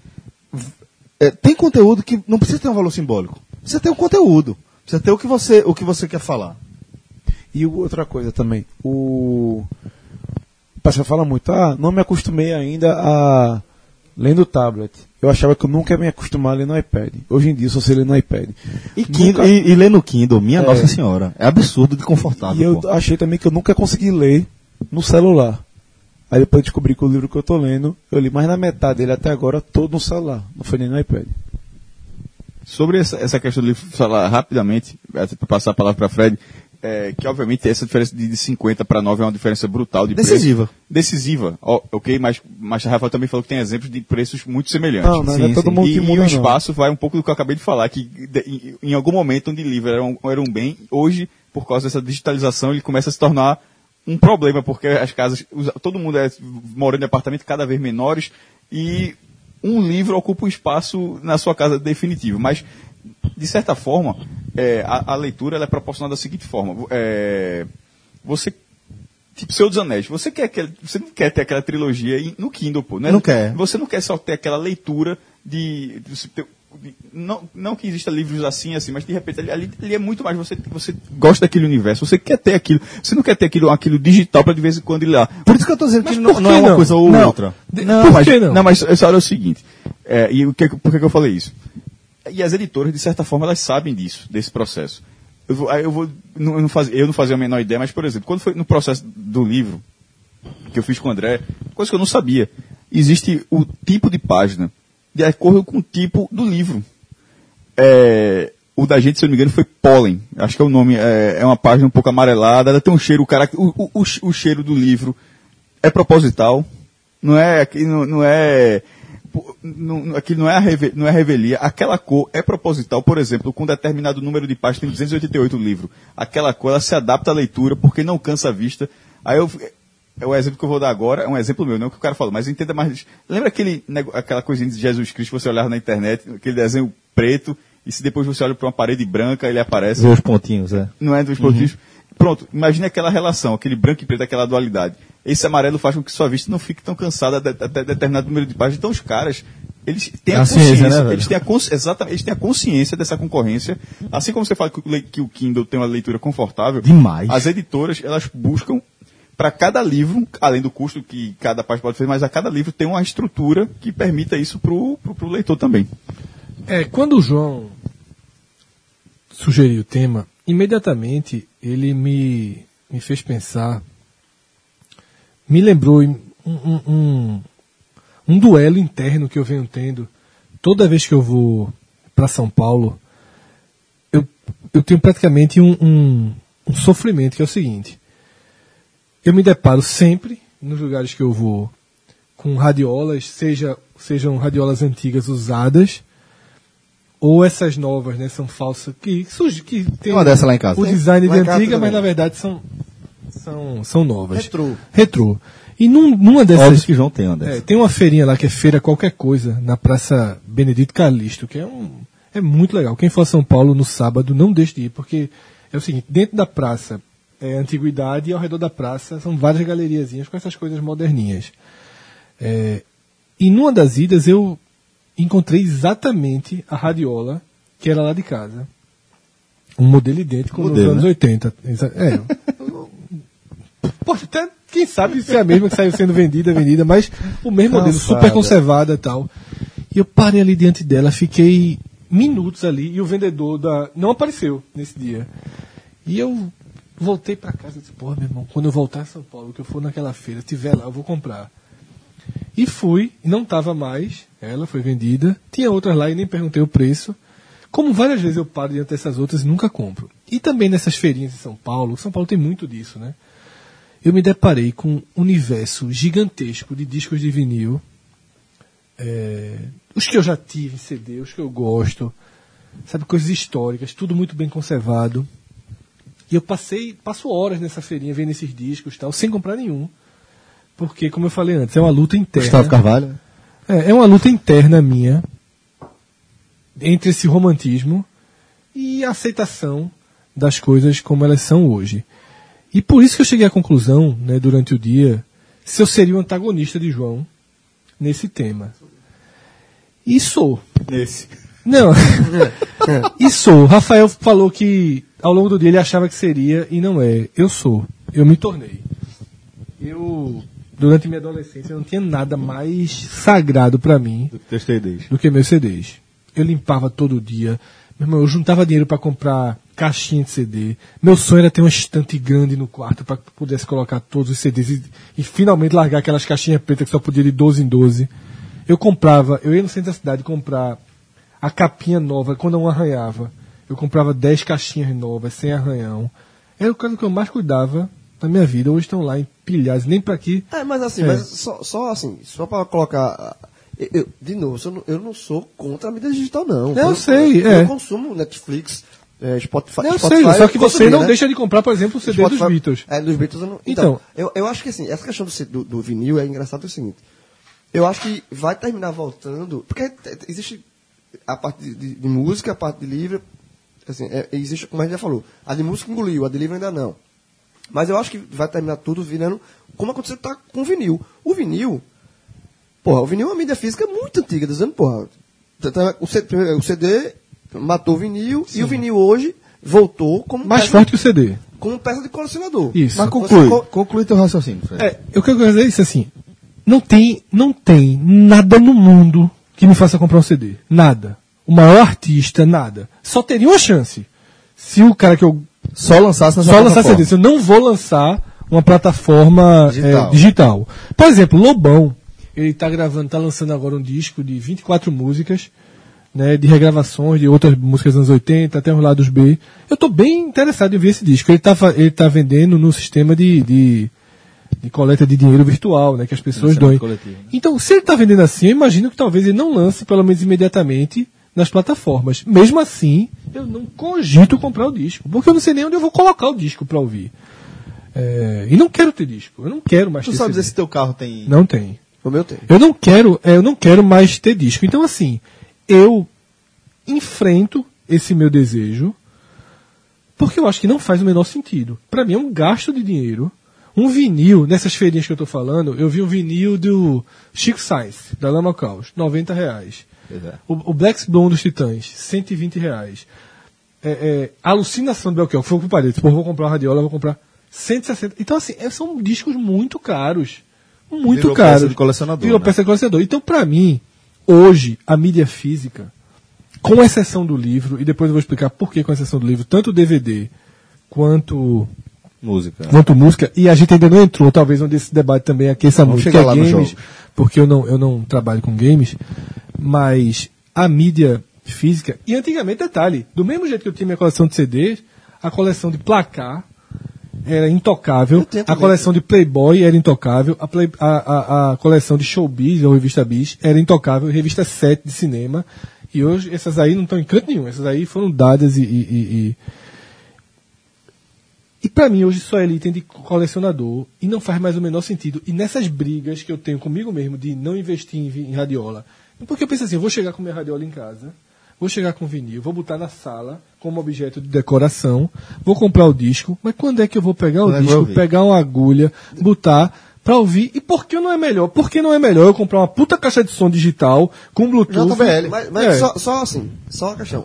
é, tem conteúdo que não precisa ter um valor simbólico. Precisa ter o conteúdo. Precisa ter o que você, o que você quer falar. E outra coisa também, o. O pessoal fala muito, ah, não me acostumei ainda a ler no tablet. Eu achava que eu nunca ia me acostumar a ler no iPad. Hoje em dia eu só sei ler no iPad. E, Kindle, Nunca- e, e ler no Kindle, minha É. Nossa Senhora. É absurdo de confortável. E eu pô. achei também que eu nunca consegui ler no celular. Aí depois eu descobri que o livro que eu tô lendo, eu li mais na metade dele até agora, todo no celular. Não foi nem no iPad. Sobre essa, essa questão do livro, falar rapidamente, para passar a palavra para Fred, é, que obviamente essa diferença de, de 50 para 9 é uma diferença brutal de Decisiva. preço. Decisiva. Ok, mas, mas a Rafael também falou que tem exemplos de preços muito semelhantes. Não, não, não é todo mundo e, que e muda, o não. espaço vai um pouco do que eu acabei de falar, que de- em, em algum momento onde livro era um, era um bem, hoje, por causa dessa digitalização, ele começa a se tornar um problema, porque as casas, todo mundo é morando em apartamentos cada vez menores e um livro ocupa um espaço na sua casa definitivo. Mas, de certa forma, é, a, a leitura é proporcionada da seguinte forma. É, você Tipo, Senhor dos Anéis. Você, quer aquele, você não quer ter aquela trilogia no Kindle, pô. Né? Não quer. Você não quer só ter aquela leitura de. de de- não, não que exista livros assim, assim, mas de repente ali, ali, é muito mais. Você, você gosta daquele universo, você quer ter aquilo. Você não quer ter aquilo, aquilo digital para de vez em quando ir lá. Por isso que eu estou dizendo Mas que não, não é uma não? coisa ou Não. outra. Não, Por mas, que não? mas essa hora é o seguinte. É, e o que, por que, que eu falei isso? E as editoras, de certa forma, elas sabem disso, desse processo. Eu, vou, eu, vou, não, eu, não eu não fazia a menor ideia, mas, por exemplo, quando foi no processo do livro, que eu fiz com o André, coisa que eu não sabia. Existe o tipo de página de acordo com o tipo do livro. É, o da gente, se eu não me engano, foi Pollen. Acho que é o nome. É, é uma página um pouco amarelada. Ela tem um cheiro, o, o, o, o, cheiro do livro é proposital. Não é. Não, não é. Pô, Não, aquilo não é, a reve- não é revelia. Aquela cor é proposital, por exemplo, com determinado número de páginas, tem 288 o livro. Aquela cor ela se adapta à leitura porque não cansa a vista. Aí eu. É o exemplo que eu vou dar agora, é um exemplo meu, não é o que o cara falou, mas entenda mais. Lembra aquele, aquela coisinha de Jesus Cristo que você olhava na internet, aquele desenho preto, e se depois você olha para uma parede branca, ele aparece. Os pontinhos, é. Não é dos pontinhos. Pronto, imagine aquela relação, aquele branco e preto, aquela dualidade. Esse amarelo faz com que sua vista não fique tão cansada até determinado número de páginas. Então os caras, eles têm a, A ciência, consciência, né, eles têm a cons- exatamente, eles têm a consciência dessa concorrência. Assim como você fala que o, o Kindle tem uma leitura confortável, Demais. as editoras, elas buscam para cada livro, além do custo que cada página pode fazer, mas a cada livro tem uma estrutura que permita isso pro, pro leitor também. É, quando o João sugeriu o tema, imediatamente ele me, me fez pensar, me lembrou um, um, um, um duelo interno que eu venho tendo toda vez que eu vou para São Paulo. Eu, eu tenho praticamente um, um, um sofrimento que é o seguinte: eu me deparo sempre nos lugares que eu vou com radiolas, seja, sejam radiolas antigas usadas ou essas novas, né, são falsas, que surge, que tem uma dessa lá em casa. o design Lá de antiga, mas na verdade são são, são novas. Retrô. Retrô. E num, numa dessas Óbvio que João tem uma é, dessas. tem uma feirinha lá que é feira qualquer coisa, na Praça Benedito Calixto, que é um é muito legal. Quem for a São Paulo no sábado, não deixe de ir, porque é o seguinte, dentro da praça é antiguidade e ao redor da praça são várias galeriazinhas com essas coisas moderninhas. É, e numa das idas eu encontrei exatamente a radiola que era lá de casa. Um modelo idêntico Modelo, nos anos né? 80. Exa- É. Poxa, até quem sabe se é a mesma que saiu sendo vendida, vendida, mas o mesmo modelo, super conservada e tal. E eu parei ali diante dela, fiquei minutos ali e o vendedor da não apareceu nesse dia. E eu voltei pra casa e disse, porra, meu irmão, quando eu voltar a São Paulo, que eu for naquela feira, tiver lá, eu vou comprar. E fui, não estava mais, ela foi vendida. Tinha outras lá e nem perguntei o preço. Como várias vezes eu paro diante dessas outras e nunca compro. E também nessas feirinhas em São Paulo, São Paulo tem muito disso, né? Eu me deparei com um universo gigantesco de discos de vinil. É, os que eu já tive em CD, os que eu gosto. Sabe, coisas históricas, tudo muito bem conservado. E eu passei, passo horas nessa feirinha vendo esses discos tal, sem comprar nenhum. Porque, como eu falei antes, é uma luta interna. Gustavo Carvalho. É, é uma luta interna minha entre esse romantismo e a aceitação das coisas como elas são hoje. E por isso que eu cheguei à conclusão, né, durante o dia, se eu seria o antagonista de João nesse tema. E sou. Nesse. Não. e sou. Rafael falou que ao longo do dia ele achava que seria e não é. Eu sou. Eu me tornei. Eu, durante minha adolescência, não tinha nada mais sagrado para mim Teus TDs. do que meus CDs. Eu limpava todo dia. Meu irmão, eu juntava dinheiro para comprar caixinha de CD. Meu sonho era ter uma estante grande no quarto para que pudesse colocar todos os CDs e, e finalmente largar aquelas caixinhas pretas que só podia de 12 em 12. Eu comprava, eu ia no centro da cidade comprar a capinha nova quando não arranhava. Eu comprava 10 caixinhas novas, sem arranhão. Era o caso que eu mais cuidava na minha vida. Hoje estão lá empilhados, nem para aqui. É, mas assim, É. mas só, só assim, só pra colocar. eu- eu- de novo, eu não, eu não sou contra a mídia digital, não. Eu sei, é. Eu consumo Netflix, é, Spotify. Eu Spotify, sei, só que você não né? deixa de comprar, por exemplo, o CD dos Spotify- Beatles. É, dos Beatles eu não. Então. Então, eu, acho que assim, essa questão do, do, vinil é engraçado é o seguinte. Eu acho que vai terminar voltando. Porque te- te- existe a parte de, de- de música, a parte de livro. Assim, é, existe, como a gente já falou, a de música engoliu, a de livro ainda não. Mas eu acho que vai terminar tudo virando como aconteceu tá com o vinil. O vinil, porra, o vinil é uma mídia física muito antiga, dizendo, porra, tá- tá- o CD, o CD matou o vinil e o vinil hoje voltou como Mais peça, forte que o CD. como peça de colecionador. Isso. Mas conclui. co- Conclui teu raciocínio, Fred. É, eu quero dizer isso assim. Não tem, não tem nada no mundo que me faça comprar um CD. Nada. O maior artista, nada. Só teria uma chance. Se o cara que eu Só lançasse na só sua lançar plataforma. CD, se eu não vou lançar uma plataforma Digital. é, digital. Por exemplo, Lobão, ele tá gravando, tá lançando agora um disco de 24 músicas, né, de regravações de outras músicas dos anos 80, até os lados B. Eu tô bem interessado em ver esse disco. Ele tá, fa- ele tá vendendo no sistema de, de, de coleta de dinheiro virtual, né, que as pessoas doem. coletivo, né? Então, se ele tá vendendo assim, eu imagino que talvez ele não lance, pelo menos imediatamente, nas plataformas. Mesmo assim, eu não cogito comprar o disco, porque eu não sei nem onde eu vou colocar o disco para ouvir. É, e não quero ter disco, eu não quero mais Tu ter sabe CD. dizer se teu carro tem. Não tem. O meu tem. Eu não quero, é, eu não quero mais ter disco. Então assim, eu enfrento esse meu desejo, porque eu acho que não faz o menor sentido. Pra mim é um gasto de dinheiro. Um vinil, nessas feirinhas que eu tô falando, eu vi um vinil do Chico Sainz, da Lama Caos, 90 reais. O, o Black Blonde dos Titãs, 120 reais. É, é, Alucinação do Belchior, que foi o que eu parei. Tipo, vou comprar uma radiola, vou comprar 160. Então, assim, é- são discos muito caros. Muito Virou caros. peça de colecionador, Virou né? peça de colecionador. Então, pra mim, hoje, a mídia física, com exceção do livro, e depois eu vou explicar por que com exceção do livro, tanto o DVD quanto Música. quanto música, e a gente ainda não entrou, talvez onde esse debate também muito, que chegar é lá no games, jogo. porque eu não, eu não trabalho com games, mas a mídia física, e antigamente, detalhe, do mesmo jeito que eu tinha minha coleção de CDs, a coleção de placar era intocável, a coleção de Playboy era intocável, a, Play- a, a, a coleção de Showbiz, ou revista Bis, era intocável, revista 7 de cinema, e hoje essas aí não estão em canto nenhum, essas aí foram dadas e- e- e- e pra mim hoje só é item de colecionador e não faz mais o menor sentido. E nessas brigas que eu tenho comigo mesmo de não investir em, em radiola, porque eu penso assim, eu vou chegar com minha radiola em casa, vou chegar com vinil, vou botar na sala como objeto de decoração, vou comprar o disco, mas quando é que eu vou pegar o Quando é disco, pegar uma agulha, botar pra ouvir? E por que não é melhor? Por que não é melhor eu comprar uma puta caixa de som digital com Bluetooth? JBL. Mas, mas É. só, só assim, só a questão.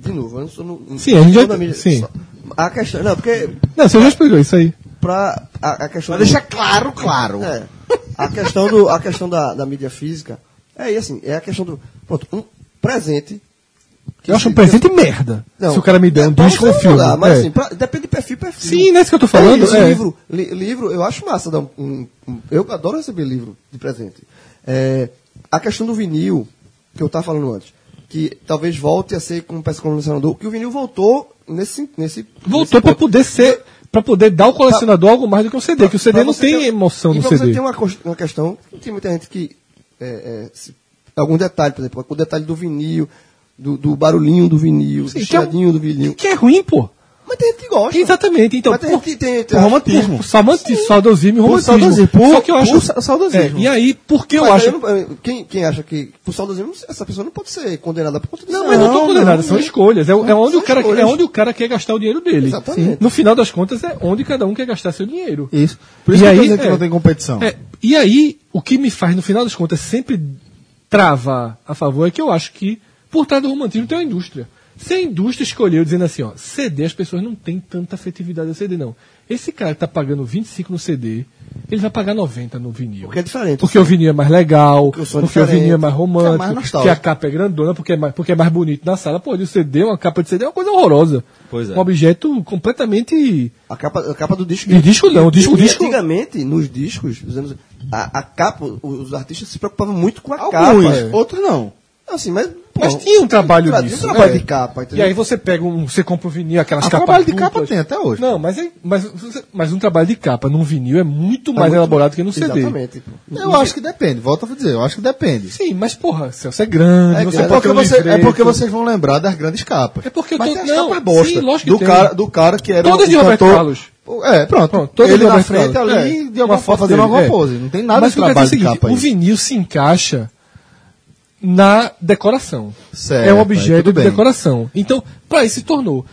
De novo, eu não sou no. Sim, a gente já- mídia- sim. só- a questão. Não, porque. Não, você já explicou isso aí. Pra. A, a questão. Pra deixar claro, claro. É. A questão, do, a questão da, da mídia física. É aí, assim, é a questão do. Pronto, um presente. que Eu acho um se- presente merda. Não, se o cara me der um é, disco ou filme. mudar, Mas É. assim, pra- depende de perfil, perfil. Sim, não é isso que eu tô falando, isso, é. livro, li- livro, eu acho massa. Dar um, um- um- eu adoro receber livro de presente. É, a questão do vinil, que eu estava falando antes, que talvez volte a ser como peça colecionador, que o vinil voltou nesse. nesse Voltou pra ponto. poder ser. Pra poder dar ao colecionador algo mais do que o CD, que o CD Pra não tem ter- emoção no pra CD. Você tem uma, uma questão, tem muita gente que. é, é, se- algum detalhe, por exemplo, o detalhe do vinil, do, do barulhinho do vinil, Sim, do é um- chiadinho do vinil. Que é ruim, pô. Mas tem gente que gosta. Exatamente. Então, Mas tem por, gente tem. por romantismo. por saudosismo e romantismo. saudosismo, por- Só que eu acho. por sa- saudosismo. É, e aí, por que eu acho. não- quem, quem acha que por saudosismo, essa pessoa não pode ser condenada por conta disso. Não, mas não estou condenado, são escolhas. É, é onde o cara, escolhas. é onde o cara quer gastar o dinheiro dele. Exatamente. Sim. No final das contas, é onde cada um quer gastar seu dinheiro. Isso. Por isso E que eu aí, que é. não tem competição. É, e aí, o que me faz, no final das contas, sempre travar a favor é que eu acho que, por trás do romantismo, tem uma indústria. Se a indústria escolheu dizendo assim, ó, CD, as pessoas não têm tanta afetividade ao CD, não. Esse cara que tá pagando 25 no CD, ele vai pagar 90 no vinil. Porque é diferente. Porque o vinil é mais legal, Porque é porque o vinil é mais romântico, porque é mais porque a capa é grandona, porque é mais, porque é mais bonito na sala. Pô, o CD, uma capa de CD é uma coisa horrorosa. Pois é. Um objeto completamente. A capa, a capa do disco. E disco não, o disco- E disco- Antigamente, nos discos, a, a capa, os artistas se preocupavam muito com a Alguns, capa. outros não. Assim, mas. Mas pô, tinha um trabalho tra- disso. Um trabalho é. de capa, E entendeu? aí você pega um. Você compra um vinil, aquelas Ah, capas. trabalho de duplas. capa tem até hoje. Não, mas, é- mas, mas um trabalho de capa num vinil é muito mais muito- elaborado que no CD. Exatamente. pô. Eu acho que depende, volto a dizer, eu acho que depende. Sim, mas porra, Celso, é grande. É você É grande. pode porque, um você, é porque vocês vão lembrar das grandes capas. É porque eu Mas tô- tem as não, capas bosta. sim, lógico que do tem. cara, do cara que era Todas o de Roberto cantor. Carlos. É, pronto. Pronto, todas ele de na frente ali, É, de alguma uma forma, fazendo alguma é. pose. Não tem nada Mas de que trabalho de é seguinte, capa aí. o vinil se encaixa na decoração. Certo, é um objeto de decoração. Então, para isso se tornou.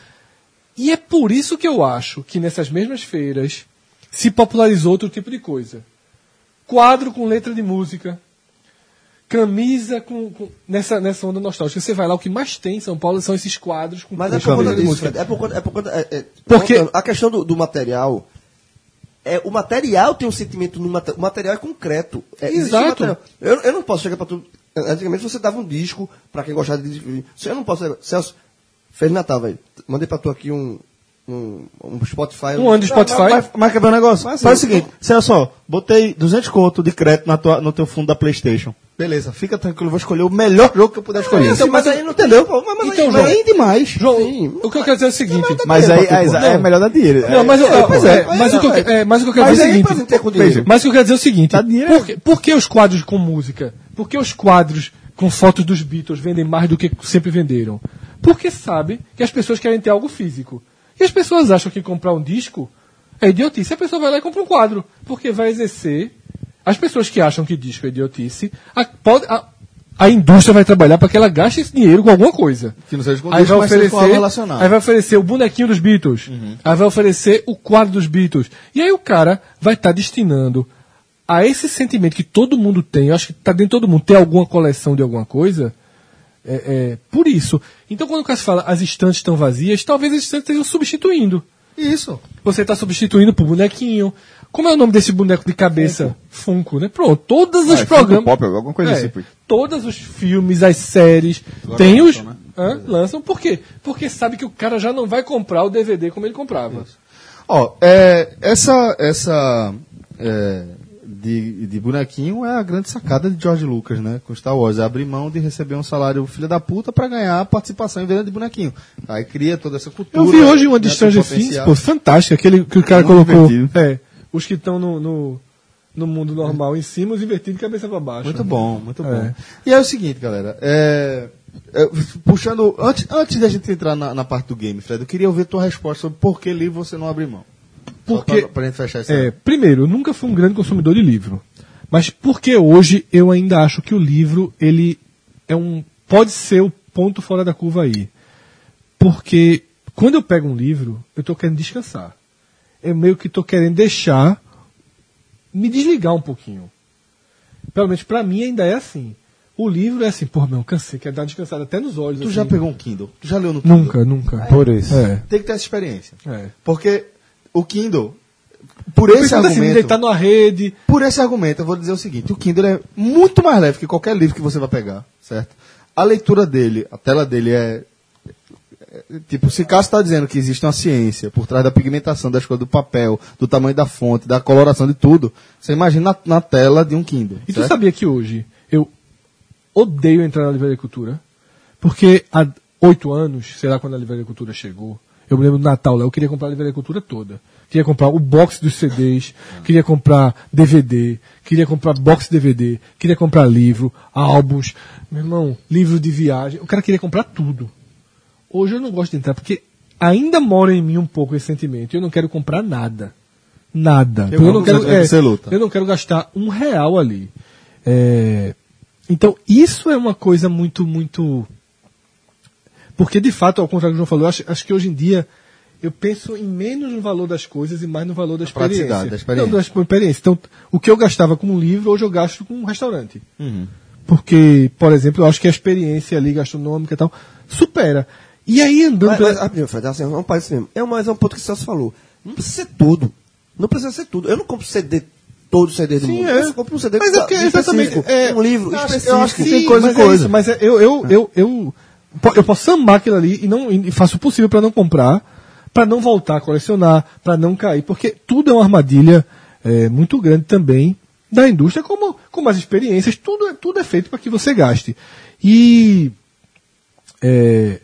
E é por isso que eu acho que nessas mesmas feiras se popularizou outro tipo de coisa. Quadro com letra de música. Camisa com, com- nessa, nessa onda nostálgica. Você vai lá, o que mais tem em São Paulo são esses quadros com Mas é por conta letra de disso. Fred. É por conta. É por conta é, é, Porque- voltando, a questão do, do material. É, o material tem um sentimento no material. O material é concreto. É, um Exato. Eu, eu não posso chegar pra tu. Antigamente você dava um disco pra quem gostava de Eu não posso. Celso, Feliz Natal, velho. Mandei pra tu aqui um. Um, Spotify. Um ano de Spotify. Mas, mas quer ver um negócio? Mas Faz o seguinte, olha só, botei 200 conto de crédito na tua, no teu fundo da Playstation. Beleza, fica tranquilo, vou escolher o melhor jogo que eu puder escolher. Então, mas aí não entendeu? Pô, mas- mas Então, aí- João, mas aí demais. João, Sim. o que eu quero dizer é o seguinte. Mas aí, é Não. melhor dar dinheiro. Não, mas, é, pois é, mas, o que eu, é, mas o que eu quero Mas dizer é o seguinte. não. Mas o que eu quero dizer é o seguinte: por, que, por que os quadros com música? Por que os quadros com fotos dos Beatles vendem mais do que sempre venderam? Porque sabe que as pessoas querem ter algo físico. E as pessoas acham que comprar um disco é idiotice. A pessoa vai lá e compra um quadro. Porque vai exercer. As pessoas que acham que disco é idiotice, a- pode- a- a indústria vai trabalhar para que ela gaste esse dinheiro com alguma coisa. Que não seja com Aí vai, oferecer, aí vai oferecer o bonequinho dos Beatles. Aí vai oferecer o quadro dos Beatles. E aí o cara vai estar destinando a esse sentimento que todo mundo tem, eu acho que tá dentro de todo mundo, ter alguma coleção de alguma coisa, é, é, por isso. Então quando o cara fala as estantes estão vazias, talvez as estantes estejam substituindo. Isso. Você está substituindo por bonequinho. Como é o nome desse boneco de cabeça? Funko, né? Pronto, todos os Ah, é programas. Funko Pop, alguma coisa É, assim. Todos os filmes, as séries, tem os. Hã? Lançam por quê? Porque sabe que o cara já não vai comprar o DVD como ele comprava. Ó, é, essa, essa é, de, de bonequinho é a grande sacada de George Lucas, né? Com Star Wars. É abrir mão de receber um salário filho da puta pra ganhar participação em venda de bonequinho. Aí cria toda essa cultura. Eu vi hoje uma de né, Stranger Things, pô, fantástica. Aquele que o cara Muito colocou. É, os que estão no, no, no mundo normal em cima, os invertidos de cabeça pra baixo. Muito bom, muito bom. É. E é o seguinte, galera. é, é, puxando. Antes, antes da gente entrar na, na parte do game, Fred, eu queria ouvir tua resposta sobre por que livro você não abre mão. Porque- pra, pra gente fechar essa. É, primeiro, eu nunca fui um grande consumidor de livro. Mas porque hoje eu ainda acho que o livro, ele é um. pode ser o ponto fora da curva aí. Porque quando eu pego um livro, eu estou querendo descansar. Eu meio que estou querendo deixar me desligar um pouquinho. Pelo menos pra mim ainda é assim. O livro é assim, pô, meu, cansei, quero dar uma descansada até nos olhos. Tu assim. já pegou um Kindle? Tu já leu no Kindle? Nunca, nunca. Por isso. É. Tem que ter essa experiência. é. Porque o Kindle, por Eu esse assim, me argumento. deitar numa rede. Por esse argumento, eu vou dizer o seguinte: o Kindle é muito mais leve que qualquer livro que você vai pegar, certo? A leitura dele, a tela dele é. é- Tipo, se Cássio está dizendo que existe uma ciência por trás da pigmentação das cores do papel, do tamanho da fonte, da coloração de tudo, você imagina na, na tela de um Kindle. E tu certo? sabia que hoje eu odeio entrar na Livraria Cultura? Porque há oito anos, sei lá quando a Livraria Cultura chegou, eu me lembro do Natal lá, eu queria comprar a Livraria Cultura toda. Queria comprar o box dos CDs, queria comprar DVD, queria comprar box DVD, queria comprar livro, álbuns, meu irmão, livro de viagem. O cara queria comprar tudo. Hoje eu não gosto de entrar porque ainda mora em mim um pouco esse sentimento. Eu não quero comprar nada. Nada. Eu eu, não quero, luta. eu não quero gastar um real ali. É, então, isso é uma coisa muito, muito. Porque, de fato, ao contrário do que o João falou, eu acho, acho que hoje em dia eu penso em menos no valor das coisas e mais no valor da experiência. da experiência. Não, da experiência. Então, o que eu gastava com um livro, hoje eu gasto com um restaurante. Uhum. Porque, por exemplo, eu acho que a experiência ali gastronômica e tal supera. E aí andando. Mas, pela- mas, rapidinho, Fred, assim, para isso mesmo. É, mas é um ponto que o Celso falou. Não precisa ser tudo. Não precisa ser tudo. Eu não compro CD, todo CD do Sim, mundo. é. Eu compro um CD Mas é porque, exatamente, é, um livro eu acho- eu específico. acho que tem coisa mas e é coisa. isso, mas é- eu, eu, eu, eu, eu posso sambar aquilo ali e, não, e faço o possível para não comprar, para não voltar a colecionar, para não cair, porque tudo é uma armadilha é, muito grande também da indústria, como, como as experiências, tudo, é- tudo é feito para que você gaste. E é,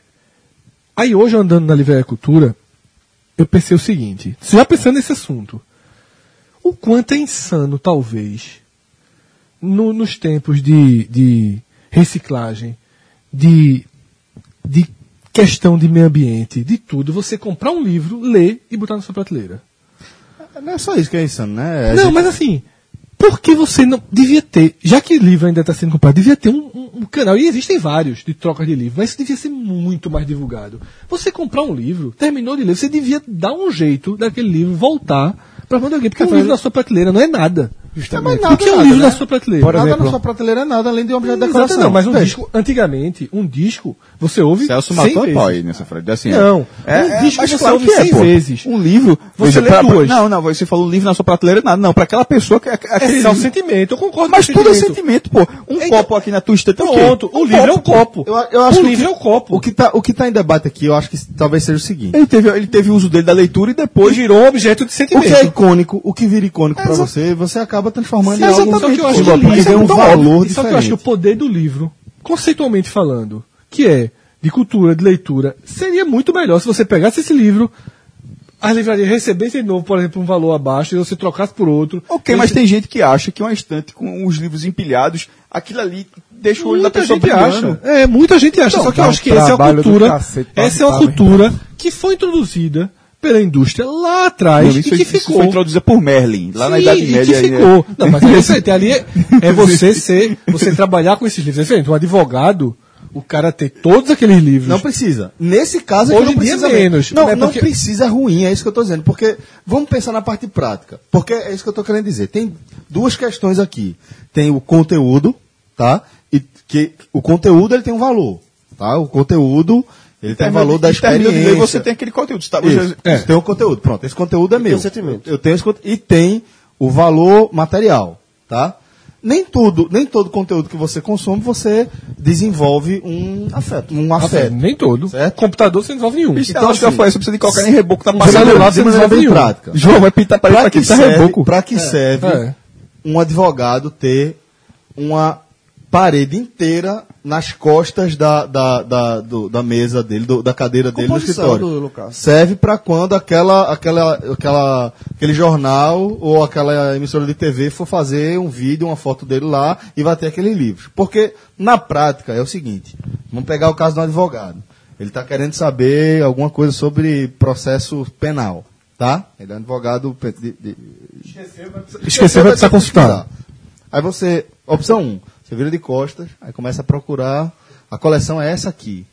aí hoje andando na Livraria Cultura, eu pensei o seguinte, já pensando nesse assunto, o quanto é insano, talvez, no- nos tempos de, de reciclagem, de, de questão de meio ambiente, de tudo, você comprar um livro, ler e botar na sua prateleira. Não é só isso que é insano, né? A não, gente- mas assim, por que você não. Devia ter, já que livro ainda está sendo comprado, devia ter um, um- um canal, e existem vários de troca de livro, mas isso devia ser muito mais divulgado. Você comprar um livro, terminou de ler, você devia dar um jeito daquele livro voltar para mandar alguém, porque um livro na sua prateleira não é nada. Justamente. o que é um nada, livro né? na sua prateleira? Por nada exemplo, na sua prateleira é nada, além de um objeto de Exato, decoração. não, mas um Veja. disco, antigamente, um disco, você ouve. Celso 100 matou vezes. pau aí nessa frase. Assim, Não, é, um é, disco mas você claro ouve é, 100 pô. vezes. Um livro. Você lê pra- duas. Não, não, você falou um livro na sua prateleira, nada. Não, pra aquela pessoa que. É aquele só livro- sentimento, eu concordo Mas com tudo é sentimento. sentimento, pô. Um Então- copo aqui na tua estante é o? Pronto, o livro é o copo. Eu, acho o livro é o copo. O que, tá, o que tá em debate aqui, eu acho que talvez seja o seguinte. Ele teve, ele teve o uso dele da leitura e depois. virou um objeto de O sentimento. que é icônico, o que vira icônico pra você, você acaba transformando em algo Só que eu acho Sim, que o livro tem um é tão valor. Só que eu acho que o poder do livro, conceitualmente falando, que é de cultura, de leitura, seria muito melhor se você pegasse esse livro, as livrarias recebessem de novo, por exemplo, um valor abaixo, e você trocasse por outro. Ok, mas tem gente que acha que uma estante com os livros empilhados, aquilo ali deixa o olho da Muita pessoa gente acha. É, muita gente acha. Então, só que eu um acho que essa é a cultura. cacete Essa é uma cultura que foi introduzida pela indústria lá atrás Não, e que ficou. foi introduzido por Merlin, lá na Sim, Idade e Média. que aí, né? ficou. Não, mas é diferente. Ali é, é você ser, você trabalhar com esses livros. É diferente. Um advogado, o cara ter todos aqueles livros. Não precisa. Nesse caso aqui Hoje não em dia precisa menos, Não, né, não porque- precisa é ruim, é isso que eu estou dizendo. Porque vamos pensar na parte prática. Porque é isso que eu estou querendo dizer. Tem duas questões aqui. Tem o conteúdo, tá? E que o conteúdo ele tem um valor, tá? O conteúdo ele tem valor da e termina de ler, experiência. Você tem aquele conteúdo. Tá, Isso, isso, tem o conteúdo. Pronto, esse conteúdo é meu. sentimento. Eu tenho esse conte- e tem o valor material, tá? Nem tudo, nem todo conteúdo que você consome você desenvolve um afeto, um afeto. Nem todo. Certo? Computador você não desenvolve nenhum. Bicho, Então, então, que assim, eu falei, você precisa de qualquer nem reboco um passada. celular de você não desenvolve nenhum. prática. João vai pintar Para que, quem tá serve, reboco. pra que serve É. um advogado ter uma parede inteira nas costas da, da, da, do- da mesa dele, do- da cadeira dele no escritório. do. Serve para quando aquela, aquela, aquela, aquele jornal ou aquela emissora de TV for fazer um vídeo, uma foto dele lá e vai ter aquele livro. Porque na prática é o seguinte: vamos pegar o caso do advogado. Ele está querendo saber alguma coisa sobre processo penal, tá? Ele é um advogado de- de, Esqueceu, vai precisar consultar. Aí você, opção 1, um, você vira de costas, aí começa a procurar. A coleção é essa aqui.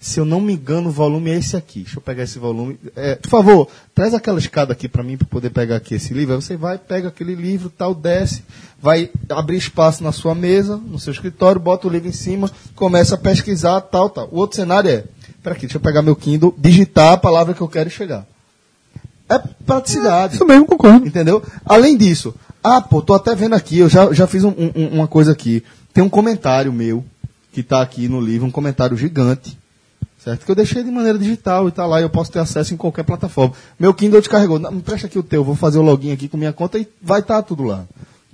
Se eu não me engano, o volume é esse aqui. Deixa eu pegar esse volume. É, por favor, traz aquela escada aqui para mim para poder pegar aqui esse livro. Aí você vai, pega aquele livro, tal, desce, vai abrir espaço na sua mesa, no seu escritório, bota o livro em cima, começa a pesquisar, tal, tal. O outro cenário é, pera aqui, deixa eu pegar meu Kindle, digitar a palavra que eu quero e chegar. É praticidade. Isso mesmo, concordo. Entendeu? Além disso, ah, pô, tô até vendo aqui, eu já, já fiz um- um- uma coisa aqui. Tem um comentário meu, que tá aqui no livro, um comentário gigante, certo? Que eu deixei de maneira digital e tá lá, eu posso ter acesso em qualquer plataforma. Meu Kindle descarregou, não, presta aqui o teu, vou fazer o login aqui com minha conta e vai estar tudo lá.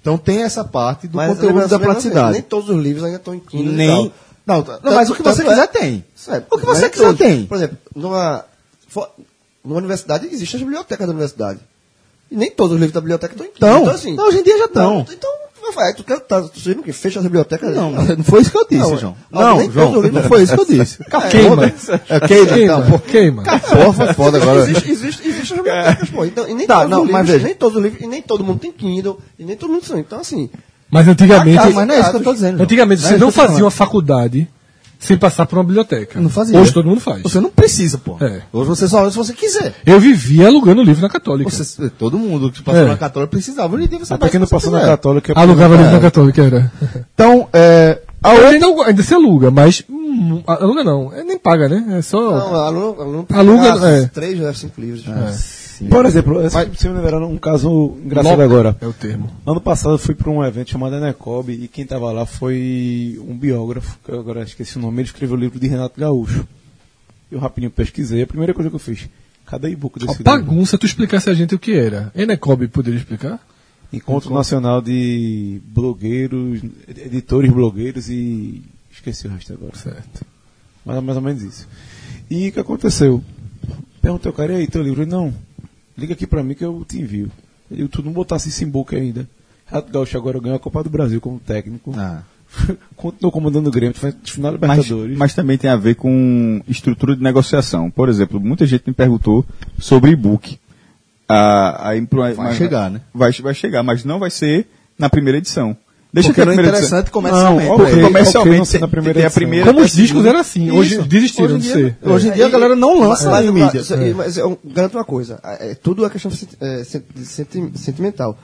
Então tem essa parte do conteúdo lembra- da praticidade. Nem todos os livros ainda estão em Kindle Nem. Não, tá- não, mas o que você tanto é- quiser tem. Sabe, O que mas você quiser todos. tem. Por exemplo, numa, fo- numa universidade existem as bibliotecas da universidade. E nem todos os livros da biblioteca estão em Kindle. Então, então assim. não, hoje em dia já estão. Então, vai, tu quer tá, tu que fecha as bibliotecas? Não, não foi isso que eu disse, Não, João. não, Não, João, não foi isso que eu disse. Queima. É, queima, Queima, queima. Porra, foi foda agora. Existe, existe, existe as bibliotecas, pô. Então, e nem, Tá, todos não, os mas livros, veja. nem todos os livros, e nem todo mundo tem Kindle, e nem todo mundo são. Então, assim, Mas antigamente, Ah, mas não é isso que eu tô dizendo. Antigamente é você não tô fazia uma faculdade sem passar por uma biblioteca. Não fazia. Hoje todo mundo faz. Você não precisa, pô. É. Hoje você só se você quiser. Eu vivia alugando livro na Católica. Você, todo mundo que passou É. na católica precisava. Dia você Até quem não passou na. Católica. é Alugava livro É. na Católica, era. Então, é, a outra... ainda, ainda se aluga, mas. hum, aluga não, é, nem paga, né? É só. não, aluno, aluno Aluga, pegar é. três, né, cinco livros. Por exemplo, essa, se me lembrar um caso engraçado agora. É o termo. Ano passado eu fui para um evento chamado Enecob e quem estava lá foi um biógrafo, que eu agora esqueci o nome, ele escreveu o livro de Renato Gaúcho. Eu rapidinho pesquisei, a primeira coisa que eu fiz, cadê o e-book desse livro? bagunça tu explicasse a gente o que era. Enecob poderia explicar? Encontro Nacional de Blogueiros, Editores Blogueiros e... esqueci o resto agora. Certo. Mas é mais ou menos isso. E o que aconteceu? Perguntei ao cara, e aí, teu livro? Ele, não, liga aqui pra mim que eu te envio. Disse, tu não botasse esse book ainda. Renato Gaúcho agora ganhou a Copa do Brasil como técnico. Ah. Continuou comandando o Grêmio, final da Mas, Libertadores. mas também tem a ver com estrutura de negociação. Por exemplo, muita gente me perguntou sobre e-book. Ah, aí, pro- mas- chegar, né? Vai, vai chegar, mas não vai ser na primeira edição. Deixa Porque a não é interessante comercialmente. Não, ele. comercialmente tem- na primeira tem a primeira Como os discos eram assim, hoje Isso. desistiram Hoje de ser. Hoje em dia a galera não lança mas, mídia. aí- mas eu garanto uma coisa, é, tudo é questão senti- é, senti- sentimental.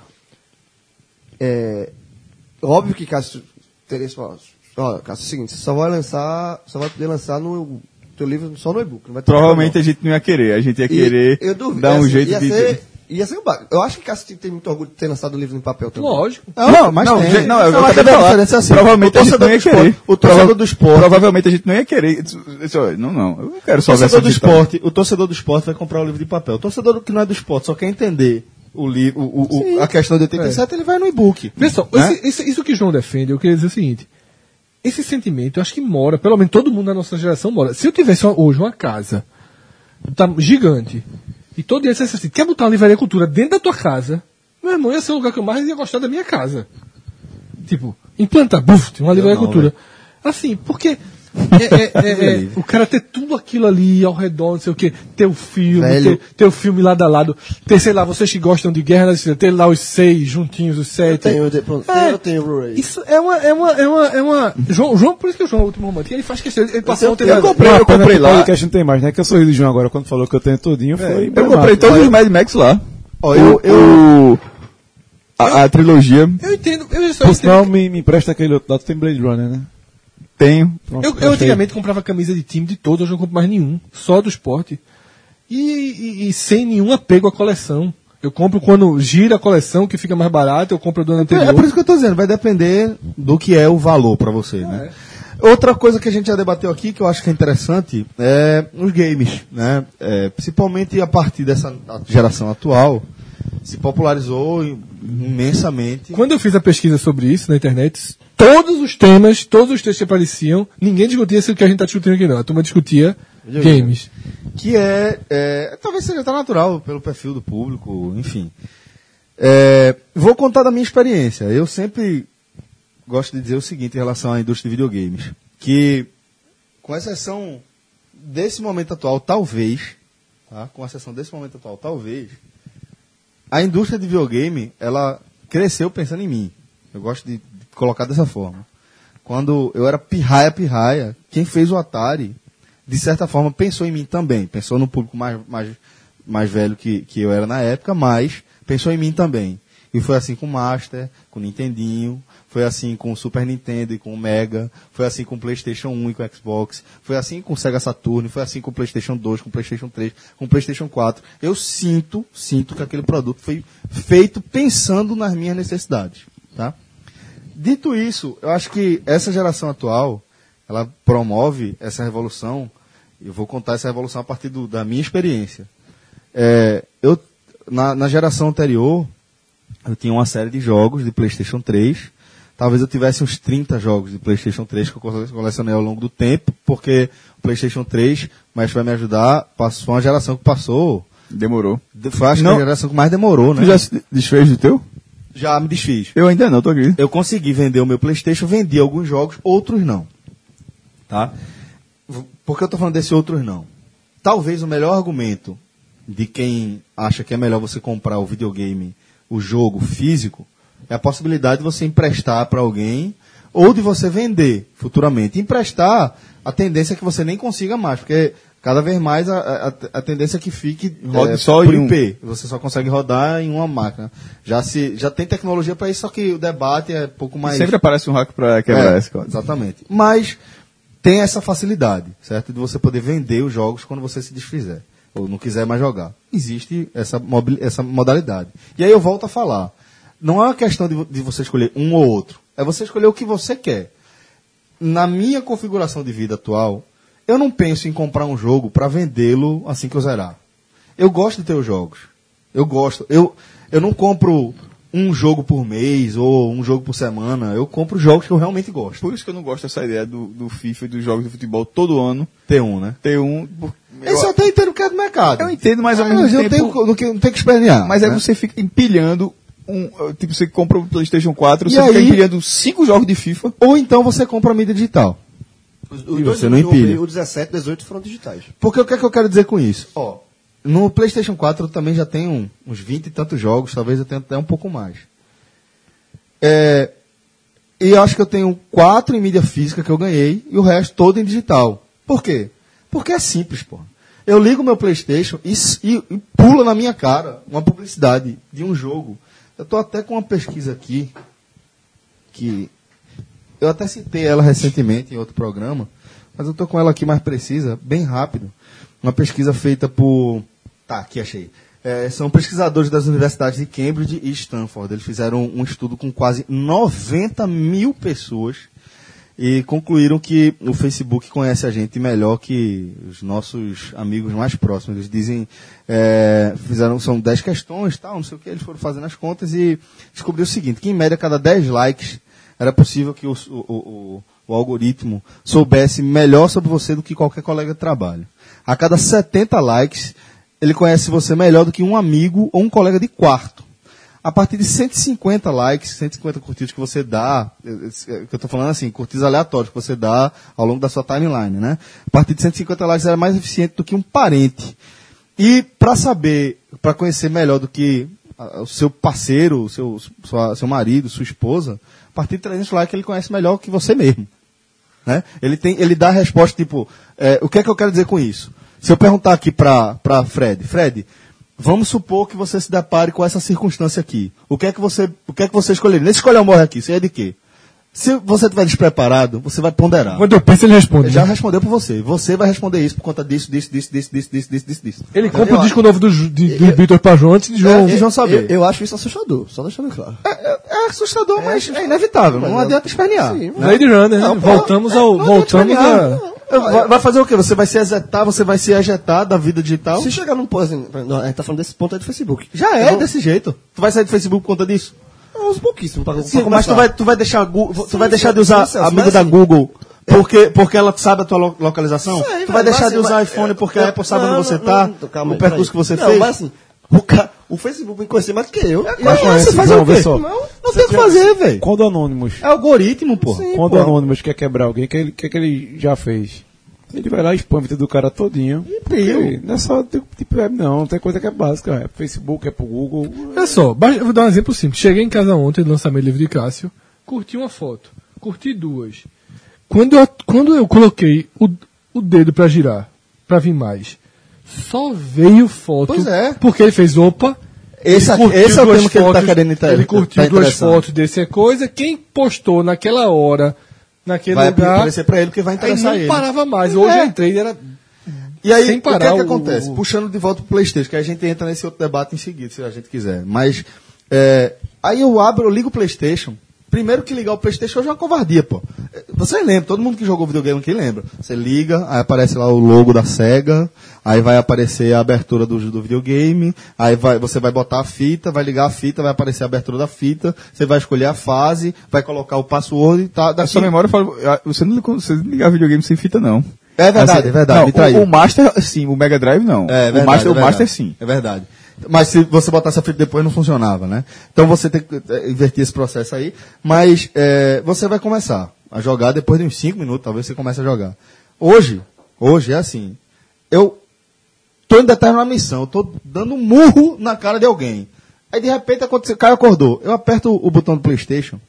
É, óbvio que Cássio teria ó, ó, Cássio, é o seguinte, você só vai lançar, só vai poder lançar no teu livro só no e-book. Provavelmente a gente não ia querer. A gente ia E querer eu duvido, dar um assim, jeito ia de. Ser, ia ser um ba- Eu acho que Cássio tem muito orgulho de ter lançado o livro em papel também. Lógico. Não, mas não, tem. gente, não, eu Não, acabei a falar. diferença é assim, Provavelmente o a gente torcedor não ia do esporte- querer. o torcedor do esporte- Provavelmente a gente não ia querer. Não, não. Eu não quero O só ver essa torcedor do esporte, o torcedor do esporte vai comprar o livro de papel. O torcedor que não é do esporte só quer entender o li, o, o- o- a questão de 87, ele vai no e-book. Vê só, Né? esse- esse- isso que o João defende, eu queria dizer o seguinte. Esse sentimento, eu acho que mora, pelo menos todo mundo da nossa geração mora. Se eu tivesse hoje uma casa tá, gigante, e todo dia você dissesse assim, quer botar uma livraria cultura dentro da tua casa, meu irmão, ia ser o lugar que eu mais ia gostar da minha casa. Tipo, implanta, buf, uma livraria cultura. Assim, porque É, é, é, é, o cara ter tudo aquilo ali ao redor, não sei o que, ter o filme, Velho. ter, ter o filme lado a lado, ter, sei lá, vocês que gostam de Guerra ter lá os seis juntinhos, os sete. Tenho, de- pronto, É. eu tenho o Blu-ray. Isso é uma, é uma, é uma, é uma. João, João, por isso que o João é o último romântico. Ele faz questão, ele passou ontem eu na- comprei, eu comprei lá. O podcast não tem mais, né? Que eu sorri do João agora quando falou que eu tenho tudinho. Foi Eu comprei todos os Mad Max lá. Ó, eu, eu, a, a trilogia Eu entendo, eu só Por entendo. sinal, me, me empresta aquele outro lado, tem Blade Runner, né? Tenho. Pronto, Eu, eu antigamente comprava camisa de time de todos, hoje eu não compro mais nenhum, só do esporte. E, e- e sem nenhum apego à coleção. Eu compro quando gira a coleção, que fica mais barato, eu compro do ano anterior. É por isso que eu tô dizendo, vai depender do que é o valor pra você, né? Outra coisa que a gente já debateu aqui, que eu acho que é interessante, é os games, né? É, principalmente a partir dessa geração atual, se popularizou imensamente. Quando eu fiz a pesquisa sobre isso na internet, todos os temas, todos os textos que apareciam, ninguém discutia se o que a gente tá discutindo aqui não. A turma discutia games. que é, é, talvez seja até natural pelo perfil do público, enfim. É, vou contar da minha experiência. Eu sempre gosto de dizer o seguinte em relação à indústria de videogames, que com exceção desse momento atual, talvez, tá? com exceção desse momento atual, talvez, a indústria de videogame, ela cresceu pensando em mim. Eu gosto de, colocar dessa forma. Quando eu era pirraia pirraia, quem fez o Atari, de certa forma, pensou em mim também. Pensou no público mais, mais, mais velho que, que eu era na época, mas pensou em mim também. E foi assim com o Master, com o Nintendinho, foi assim com o Super Nintendo e com o Mega, foi assim com o PlayStation 1 e com o Xbox, foi assim com o Sega Saturn, foi assim com o PlayStation 2, com o PlayStation 3, com o PlayStation 4. Eu sinto, sinto que aquele produto foi feito pensando nas minhas necessidades, tá? Dito isso, eu acho que essa geração atual, ela promove essa revolução, eu vou contar essa revolução a partir do- da minha experiência. É, eu, na, na geração anterior, eu tinha uma série de jogos de PlayStation 3. Talvez eu tivesse uns 30 jogos de PlayStation 3 que eu cole- colecionei ao longo do tempo, porque o PlayStation 3, mas vai me ajudar, passou foi uma geração que passou. Demorou. de- Foi acho Não. que a geração que mais demorou, né? Tu já se desfez do teu? já me desfiz. Eu ainda não, tô aqui. Eu consegui vender o meu PlayStation, vendi alguns jogos, outros não. Tá? Por que eu tô falando desse outros não? Talvez o melhor argumento de quem acha que é melhor você comprar o videogame, o jogo físico, é a possibilidade de você emprestar para alguém ou de você vender futuramente. Emprestar, a tendência é que você nem consiga mais, porque cada vez mais a, a- a tendência é que fique Rode é, só por em um. IP. Você só consegue rodar em uma máquina. Já, se, já tem tecnologia para isso, só que o debate é um pouco mais. Sempre aparece um hack pra quebrar É, esse código. Exatamente. Mas tem essa facilidade, certo? De você poder vender os jogos quando você se desfizer. Ou não quiser mais jogar. Existe essa, essa modalidade. E aí eu volto a falar. Não é uma questão de, de você escolher um ou outro. É você escolher o que você quer. Na minha configuração de vida atual, eu não penso em comprar um jogo para vendê-lo assim que eu zerar. Eu gosto de ter os jogos. Eu gosto. Eu, eu não compro um jogo por mês ou um jogo por semana. Eu compro jogos que eu realmente gosto. Por isso que eu não gosto dessa ideia do, do FIFA e dos jogos de futebol todo ano Ter um, né? ter um. Esse eu até entendo que é do mercado. Eu entendo, mas ao Ah, mesmo eu tempo. tenho, não, que- não tenho que espernear. Mas aí né? você fica empilhando um. uh, Tipo, você compra o PlayStation 4, E você fica aí- empilhando cinco jogos de FIFA. Ou então você compra a mídia digital. Os, E dois você não empilha. O 17 e 18 foram digitais. Porque o que é que eu quero dizer com isso? Ó, no PlayStation 4 eu também já tenho uns 20 e tantos jogos, talvez eu tenha até um pouco mais. É, e eu acho que eu tenho quatro em mídia física que eu ganhei e o resto todo em digital. Por quê? Porque é simples, pô. Eu ligo meu PlayStation e, e- e pula na minha cara uma publicidade de um jogo. Eu tô até com uma pesquisa aqui que eu até citei ela recentemente em outro programa, mas eu tô com ela aqui mais precisa, bem rápido. Uma pesquisa feita por. Tá, aqui achei. É, são pesquisadores das universidades de Cambridge e Stanford. Eles fizeram um estudo com quase 90 mil pessoas e concluíram que o Facebook conhece a gente melhor que os nossos amigos mais próximos. Eles dizem, é, fizeram, são 10 questões, tal, não sei o que, eles foram fazendo as contas e descobriu o seguinte, que em média cada 10 likes era possível que o, o, o, o algoritmo soubesse melhor sobre você do que qualquer colega de trabalho. A cada 70 likes, ele conhece você melhor do que um amigo ou um colega de quarto. A partir de 150 likes, 150 curtidas que você dá, que eu tô falando assim, curtidas aleatórias que você dá ao longo da sua timeline, né? A partir de 150 likes era mais eficiente do que um parente. E para saber, para conhecer melhor do que o seu parceiro, o seu, sua- seu marido, sua esposa, a partir de 300 likes ele conhece melhor que você mesmo. Né? Ele, tem, ele dá a resposta tipo, é, o que é que eu quero dizer com isso? Se eu perguntar aqui para Fred, Fred, Vamos supor que você se depare com essa circunstância aqui. O que é que você, o que é que você escolheria? Nem escolher um morre aqui, você é de quê? Se você estiver despreparado, você vai ponderar. Quando eu penso, ele responde. Ele já né? respondeu por você. Você vai responder isso por conta disso, disso, disso, disso, disso, disso, disso, disso. Ele então, compra o disco novo do, de, do eu... João antes de é, João, é, João saber. Eu, eu, acho isso assustador, só deixando claro. É, é, é assustador, é, mas é inevitável. Não adianta espernear. Sim, mas... Blade Runner, né? voltamos ao. voltamos a. Vai, vai fazer o quê? Você vai se exetar, você vai se ejetar da vida digital? Se chegar num ponto assim, a gente tá falando desse ponto aí do Facebook. Já é desse jeito. Tu vai sair do Facebook por conta disso? Eu uso pouquíssimo pra, pra Sim, mas começar. tu vai, tu vai deixar, tu Sim, vai deixar sim, de usar amigo mas da Google porque, porque ela sabe a tua lo- localização? Sei, tu vai deixar mas de usar mas- iPhone porque a Apple sabe não, onde você não, tá, não, o percurso que você não, fez. Mas assim, o, ca... o Facebook me conhecer mais do que eu. Mas acho você que faz o Não, vê quê? só. Não, não tem o que fazer, velho. Quando o Anonymous, É algoritmo. Sim, quando pô. o Anonymous quer quebrar alguém, o que, que, que ele já fez? Ele vai lá e expõe a vida do cara todinho. Porque Não é só tipo tipo web, não. Tem coisa que é básica. É Facebook, é pro Google. Olha só, eu vou dar um exemplo simples. Cheguei em casa ontem, do lançamento do livro de Cássio, curti uma foto, curti duas. Quando eu, quando eu coloquei o, o dedo pra girar, pra vir mais, só veio foto. Pois é. Porque ele fez opa. Esse esse é o termo que ele tá querendo Ele curtiu tá duas fotos desse é coisa. Quem postou naquela hora, naquele Vai lugar, aparecer pra ele porque vai aí interessar não ele. parava mais. Hoje É. eu entrei e era. E aí, o que é que o- acontece? o- Puxando de volta pro Playstation, que a gente entra nesse outro debate em seguida, se a gente quiser. Mas, é, aí eu abro, eu ligo o Playstation. Primeiro que ligar o Playstation hoje é uma covardia, pô. É, Você lembra, todo mundo que jogou videogame aqui lembra. Você liga, aí aparece lá o logo da SEGA, aí vai aparecer a abertura do, do videogame, aí vai, você vai botar a fita, vai ligar a fita, vai aparecer a abertura da fita, você vai escolher a fase, vai colocar o password e tá. A Daqui, sua memória fala, ah, você não, você não ligava videogame sem fita, não. É verdade, Assim, é verdade, não, o, o Master, sim, o Mega Drive não. É, o verdade, Master, é o Master verdade. sim. É verdade. Mas se você botasse a fita depois não funcionava, né? Então você tem que é, inverter esse processo aí. Mas é, você vai começar a jogar depois de uns 5 minutos, talvez você comece a jogar. Hoje, hoje é assim. Eu tô em determinada missão, tô dando um murro na cara de alguém. Aí de repente aconteceu, o cara acordou. Eu aperto o botão do Playstation.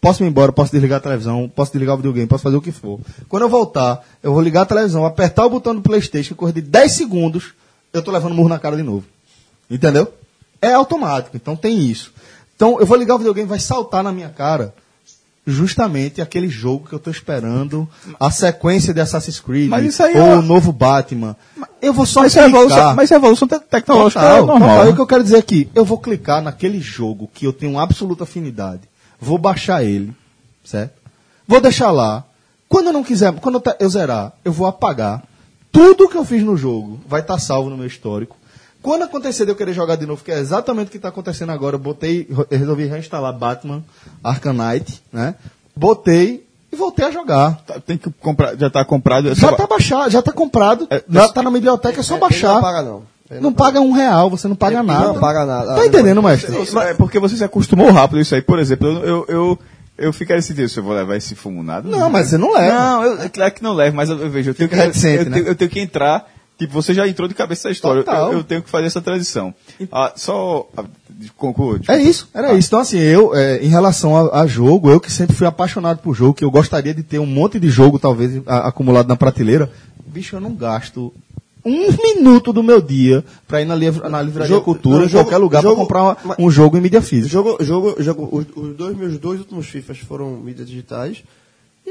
Posso ir embora, posso desligar a televisão, posso desligar o videogame, posso fazer o que for. Quando eu voltar, eu vou ligar a televisão, apertar o botão do Playstation, correr de 10 segundos, eu tô levando murro na cara de novo. Entendeu? É automático, então tem isso. Então eu vou ligar o videogame, vai saltar na minha cara justamente aquele jogo que eu tô esperando, a sequência de Assassin's Creed, ou é- o novo Batman. Eu vou só Mas é clicar. evolução, mas é evolução te- tecnológica Total, normal. total. Né? o que eu quero dizer aqui, eu vou clicar naquele jogo que eu tenho absoluta afinidade, vou baixar ele, certo? Vou deixar lá. Quando eu não quiser, quando eu, zerar, eu vou apagar. Tudo que eu fiz no jogo vai estar salvo no meu histórico. Quando acontecer de eu querer jogar de novo, que é exatamente o que está acontecendo agora, eu botei, resolvi reinstalar Batman Arkham Knight, né? Botei e voltei a jogar. Tá- Tem que comprar, já tá comprado. é Já está baixado, já está comprado, É, já é- está na biblioteca, é só Ele baixar. Não paga, não. Ele Não paga um real, você não paga Ele nada. não paga nada. Tá entendendo, mestre? Não, É porque você se acostumou rápido a isso aí. Por exemplo, eu, eu, eu, eu ficaria assim, se eu vou levar esse fumo nada. Não, mas você não leva. Não, eu, é claro que não levo, mas eu, eu vejo, eu tenho que, reticente, eu, né? tenho, eu tenho que entrar. Tipo, você já entrou de cabeça essa história. Eu, eu tenho que fazer essa transição. Ah, só. ah, conclua, É isso, era isso. Então, assim, eu, é, em relação a, a jogo, eu que sempre fui apaixonado por jogo, que eu gostaria de ter um monte de jogo, talvez, a- acumulado na prateleira, bicho, eu não gasto um minuto do meu dia pra ir na, livra, na livraria Jogo- Cultura, não, em qualquer lugar, pra comprar uma- mas- um jogo em mídia física. Jogo, jogo, jogo, os, os dois meus dois últimos FIFAs foram mídias digitais.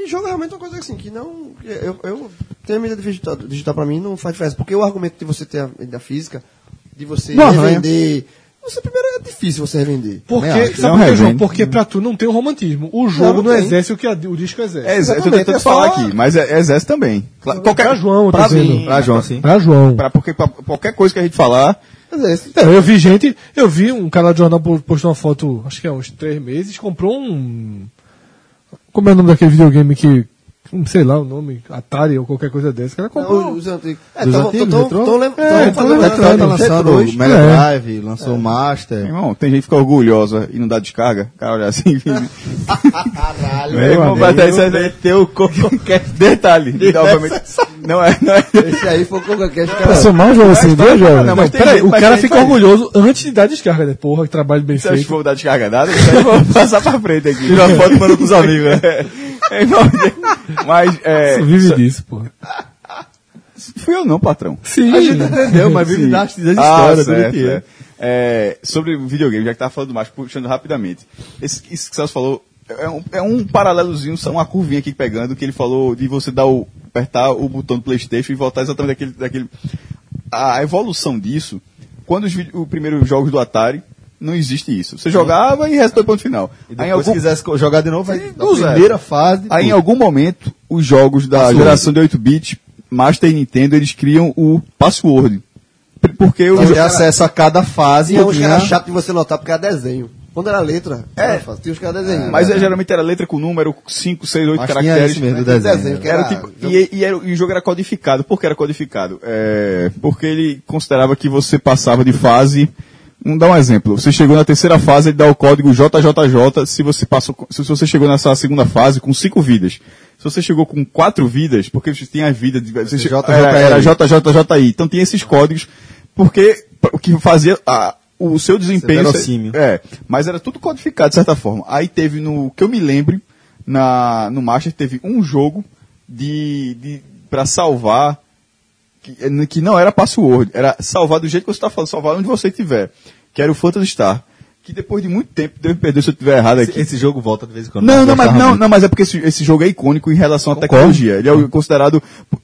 E jogo é realmente uma coisa assim, que não. Eu, eu ter a mídia digital, digital pra mim não faz diferença. Porque o argumento de você ter a mídia física, de você Não revender. Você primeiro é difícil você revender. Porque, acho. sabe Não por João? revende. Porque pra tu não tem o romantismo. O jogo não, não exerce o que a- o disco exerce. É, eu tô Exatamente, tentando é só- falar aqui, mas é, é exército também. Cla- Pra João, eu tô pra dizendo. mim, Pra João, sim. Pra João. pra, porque pra qualquer coisa que a gente falar, Mas é É, eu vi gente, eu vi um canal de jornal po- postou uma foto, acho que há uns três meses, comprou um. Como é o nome daquele videogame que sei lá o nome, Atari ou qualquer coisa dessa, que ela comprou. Não, os antigos. É, Dos tão, antigos, tão, retrô? tão, lem- É, tão tão Tá o dois. Mega É. Drive, lançou o Master. Irmão, tem gente que fica orgulhosa e não dá descarga. Cara, olha assim. Caralho. Meu irmão, vai dar isso aí, o Detalhe. Não é, não é. Esse aí foi o cara. somar um jogo assim, dois jogos. Não, mas Peraí, o cara fica orgulhoso antes de dar descarga, né? Porra, que trabalho bem Se eu feito. for dar descarga aí eu vou passar pra frente aqui. Tira foto e manda pros amigos, né? É, irmão, mas, é. Você vive só- disso, porra. Fui eu não, patrão. Sim. A gente entendeu, mas vive das das Ah, histórias, tudo certo, que é. é. É, sobre o videogame, já que tava falando mais, puxando rapidamente. Esse, isso que você falou é um, é um paralelozinho, só uma curvinha aqui pegando, que ele falou de você dar o, apertar o botão do Playstation e voltar exatamente daquele, daquele... A evolução disso, quando os, os primeiros jogos do Atari, não existe isso. Você jogava e resta do ponto final. E Aí, depois, algum, se quisesse jogar de novo, vai zero. primeira fase. aí em algum momento, os jogos da Password. geração de 8-bit, Master e Nintendo, eles criam o password. Porque o Pra jo- ter acesso a cada fase. Uns tinha- caras chatos de você notar porque era desenho. Quando era letra, era fácil. Tinha uns caras desenhando. Mas é, geralmente era letra com número 5, 6, 8 Mas tinha caracteres. mesmo, do tem desenho. desenho, que Era era tipo, e, e era- e o jogo era codificado. Por que era codificado? É, porque ele considerava que você passava de fase. Vamos dar um exemplo. Você chegou na terceira fase, ele dá o código JJJ. Se você passou, se você chegou nessa segunda fase com cinco vidas. Se você chegou com quatro vidas, porque você tinha a vida de você era, era JJJI. Então tinha esses códigos, porque o que fazia a- o seu desempenho. verossímil. É, mas era tudo codificado de certa forma. Aí teve no que eu me lembre na no Master teve um jogo de, de para salvar que, que não era password, era salvar do jeito que você está falando, salvar onde você estiver, que era o Phantasy Star, que depois de muito tempo, deve perder se eu estiver errado aqui. Esse, esse jogo volta de vez em quando. Não, mas não, mas, não, não, mas é porque esse, esse jogo é icônico em relação à tecnologia. Ele é considerado.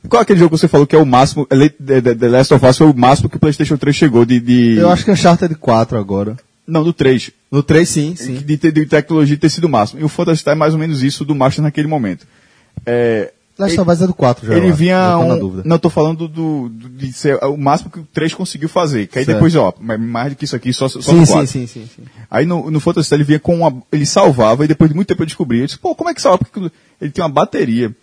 Qual é aquele jogo que você falou que é o máximo? The, The- Last of Us foi o máximo que o PlayStation 3 chegou de. de- Eu acho que é Uncharted 4 agora. Não, do 3. No 3 sim, sim. De, de, de tecnologia ter sido o máximo. E o Phantasy Star é mais ou menos isso do Master naquele momento. É, Last of Us é do 4 já. ele vinha. Eu tô na Um, não, tô falando do, do- de ser o máximo que o 3 conseguiu fazer. Que aí Certo. depois, ó, mais do que isso aqui, só, só Sim, no sim, 4. sim, sim, sim. Aí no, no Phantasy ele vinha com uma. Ele salvava e depois de muito tempo eu descobri. Eu disse, pô, como é que salva? Porque ele tem uma bateria.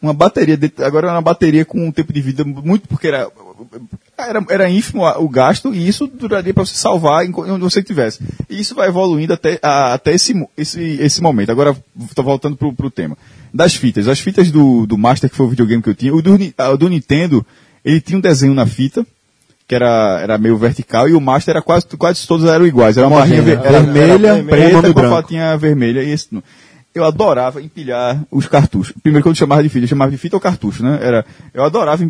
Uma bateria, de- agora era uma bateria com um tempo de vida muito, porque era. Era, era ínfimo o gasto e isso duraria para você salvar onde você estivesse. E isso vai evoluindo até, a- até esse, esse, esse momento. Agora, estou voltando pro, pro tema. Das fitas. As fitas do, do Master, que foi o videogame que eu tinha, o do, ah, do Nintendo, ele tinha um desenho na fita, que era, era meio vertical, e o Master era quase, quase todos eram iguais. Era uma barrinha ver- era, Vermelha, era preta e com a branco. fatinha vermelha. E esse, eu adorava empilhar os cartuchos. Primeiro que eu chamava de fita, eu chamava de fita ou cartucho, né? Era, eu adorava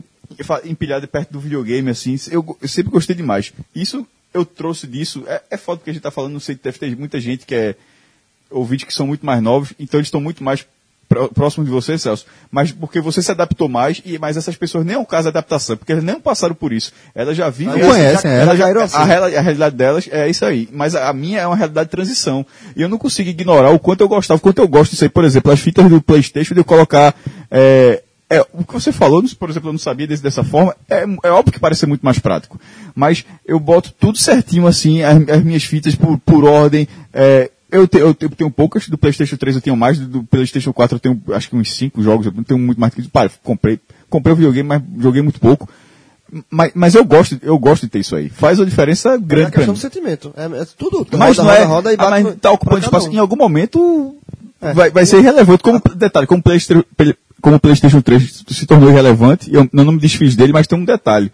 empilhar de perto do videogame, assim. Eu, eu sempre gostei demais. Isso, eu trouxe disso. É, é foda porque a gente tá falando, não sei, deve ter muita gente que é ouvintes que são muito mais novos, então eles estão muito mais pró- próximos de você, Celso. Mas porque você se adaptou mais, e mas essas pessoas nem é um caso de adaptação, porque elas nem passaram por isso. Elas já vivem. Não conhecem, é. elas já, caíram assim. a, reala- a realidade delas é isso aí. Mas a, a minha é uma realidade de transição. E eu não consigo ignorar o quanto eu gostava, o quanto eu gosto disso aí. Por exemplo, as fitas do Playstation de eu colocar. É, é, o que você falou, por exemplo, eu não sabia desse, dessa forma, é, é óbvio que parece ser muito mais prático. Mas eu boto tudo certinho, assim, as, as minhas fitas por, por ordem. é, eu, te- eu te- eu tenho poucas, do PlayStation 3 eu tenho mais, do, PlayStation 4 eu tenho acho que uns 5 jogos, eu não tenho muito mais que. Para, comprei, comprei o videogame, mas joguei muito pouco. Mas, mas eu gosto, eu gosto de ter isso aí. Faz uma diferença É grande a pra questão do sentimento. É, é tudo. Mas roda, não é, roda, roda e ah, bate mas tá ocupando espaço. um. Em algum momento É. vai, vai ser irrelevante. Como, detalhe, como PlayStation, como o PlayStation 3 se tornou irrelevante, eu não me desfiz dele, mas tem um detalhe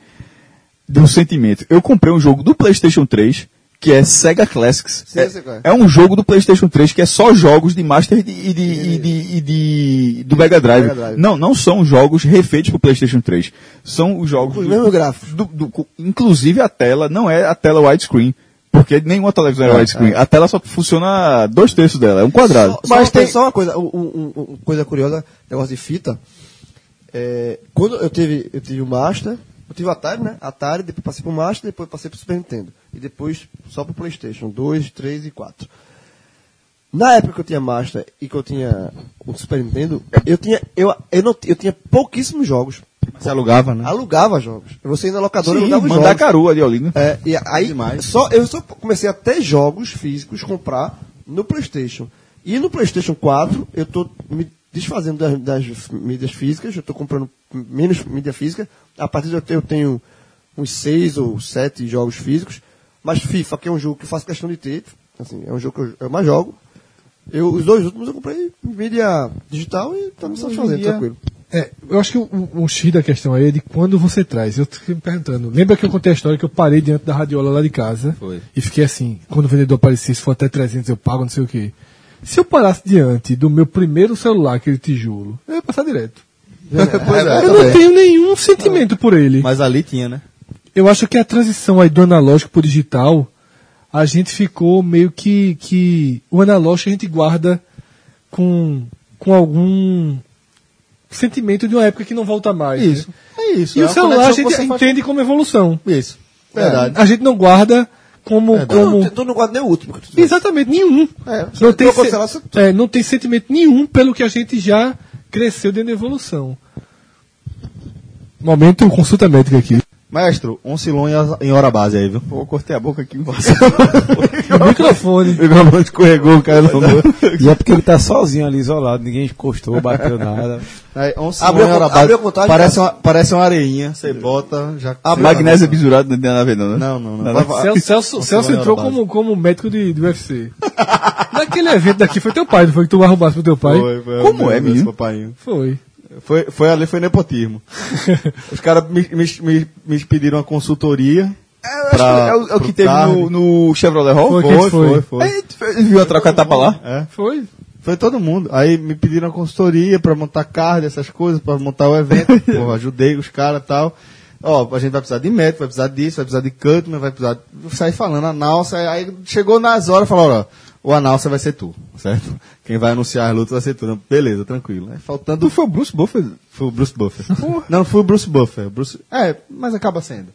de um sentimento. Eu comprei um jogo do PlayStation 3 que é Sega Classics. Sim, é, é. é um jogo do PlayStation 3 que é só jogos de Master e de, e de, e de- e de- do Mega Drive. Mega Drive. Não, não são jogos refeitos pro PlayStation 3. São os jogos. Os do- mesmos gráficos. do- do- co- inclusive a tela não é a tela widescreen. Porque nenhuma televisão é widescreen. A tela só funciona dois terços dela, é um quadrado. Só, mas tem só uma coisa, um, um- um- uma coisa curiosa, negócio de fita. É, quando eu tive, eu tive o Master, eu tive Atari, né? Atari, depois passei pro Master, depois passei pro Super Nintendo. E depois só pro Playstation, 2, 3 e 4. Na época que eu tinha Master e que eu tinha o Super Nintendo, eu tinha, eu, eu, não, eu tinha pouquíssimos jogos. Você alugava, né? Alugava jogos. Você ia na locadora e Sim, alugava mandar jogos. caru ali, ali, né? É, e aí, Demais. só, eu só comecei a ter jogos físicos comprar no PlayStation. E no PlayStation 4, eu tô me desfazendo das, das mídias físicas, eu estou comprando menos mídia física. A partir de eu eu tenho uns seis ou sete jogos físicos, mas FIFA, que é um jogo que eu faço questão de ter, assim, é um jogo que eu, eu mais jogo. Eu, os dois últimos eu comprei em mídia digital e tá me satisfazendo, tranquilo. É, eu acho que o, o, o X da questão aí é de quando você traz. Eu fiquei me perguntando. Lembra que eu contei a história que eu parei diante da radiola lá de casa? Foi. E fiquei assim, quando o vendedor aparecia, se for até 300 eu pago, não sei o quê. Se eu parasse diante do meu primeiro celular, aquele tijolo, eu ia passar direto. pois é, eu não tenho nenhum sentimento por ele. Mas ali tinha, né? Eu acho que a transição aí do analógico pro digital, a gente ficou meio que. que o analógico a gente guarda com, com algum sentimento de uma época que não volta mais. Isso. né? É isso. E é o celular a gente você faz- entende como evolução. Isso. Verdade. A gente não guarda como. Tu como... não, tu não guarda nem o último. tu. Exatamente, nenhum. É, não, tem se- você- é, não tem sentimento nenhum pelo que a gente já cresceu dentro da evolução. Momento consulta médica aqui. Maestro, um silon em em hora base aí, viu? Pô, cortei a boca aqui. O microfone. O microfone escorregou, no E é porque ele tá sozinho ali, isolado, ninguém encostou, bateu nada. Aí, um Abriu em a hora base. abriu a contagem, parece, cara. uma, parece uma areinha. Você bota, já... Magnésio bisurado não tem nada a ver, não, né? Não, não, não. A ver. vai- Celso, Celso, Um Celso em entrou como, como médico de, do UFC. Naquele evento daqui, foi teu pai, não foi que tu arrumasse pro teu pai? Foi, foi, Como é, menino? Foi. Foi, foi ali, foi nepotismo. Os caras me, me, me, me pediram uma consultoria. É, eu acho Pra- que é o, é o que teve no, no Chevrolet Hall? Foi, Foi, foi? foi, foi. Aí, Ele viu a troca tapa lá? É. Foi. Foi todo mundo. Aí me pediram uma consultoria pra montar card, essas coisas, pra montar o evento. Porra, ajudei os caras e tal. Ó, a gente vai precisar de médico, vai precisar disso, vai precisar de cutman, vai precisar. Sair falando, a Nalsa. Aí chegou nas horas e falou: ó, o Analsa vai ser tu, certo? Quem vai anunciar as lutas vai ser tu. Não, beleza, tranquilo. Aí faltando. Tu foi o Bruce Buffer? Foi o Bruce Buffer. Não, foi o Bruce Buffer. Bruce... É, mas acaba sendo.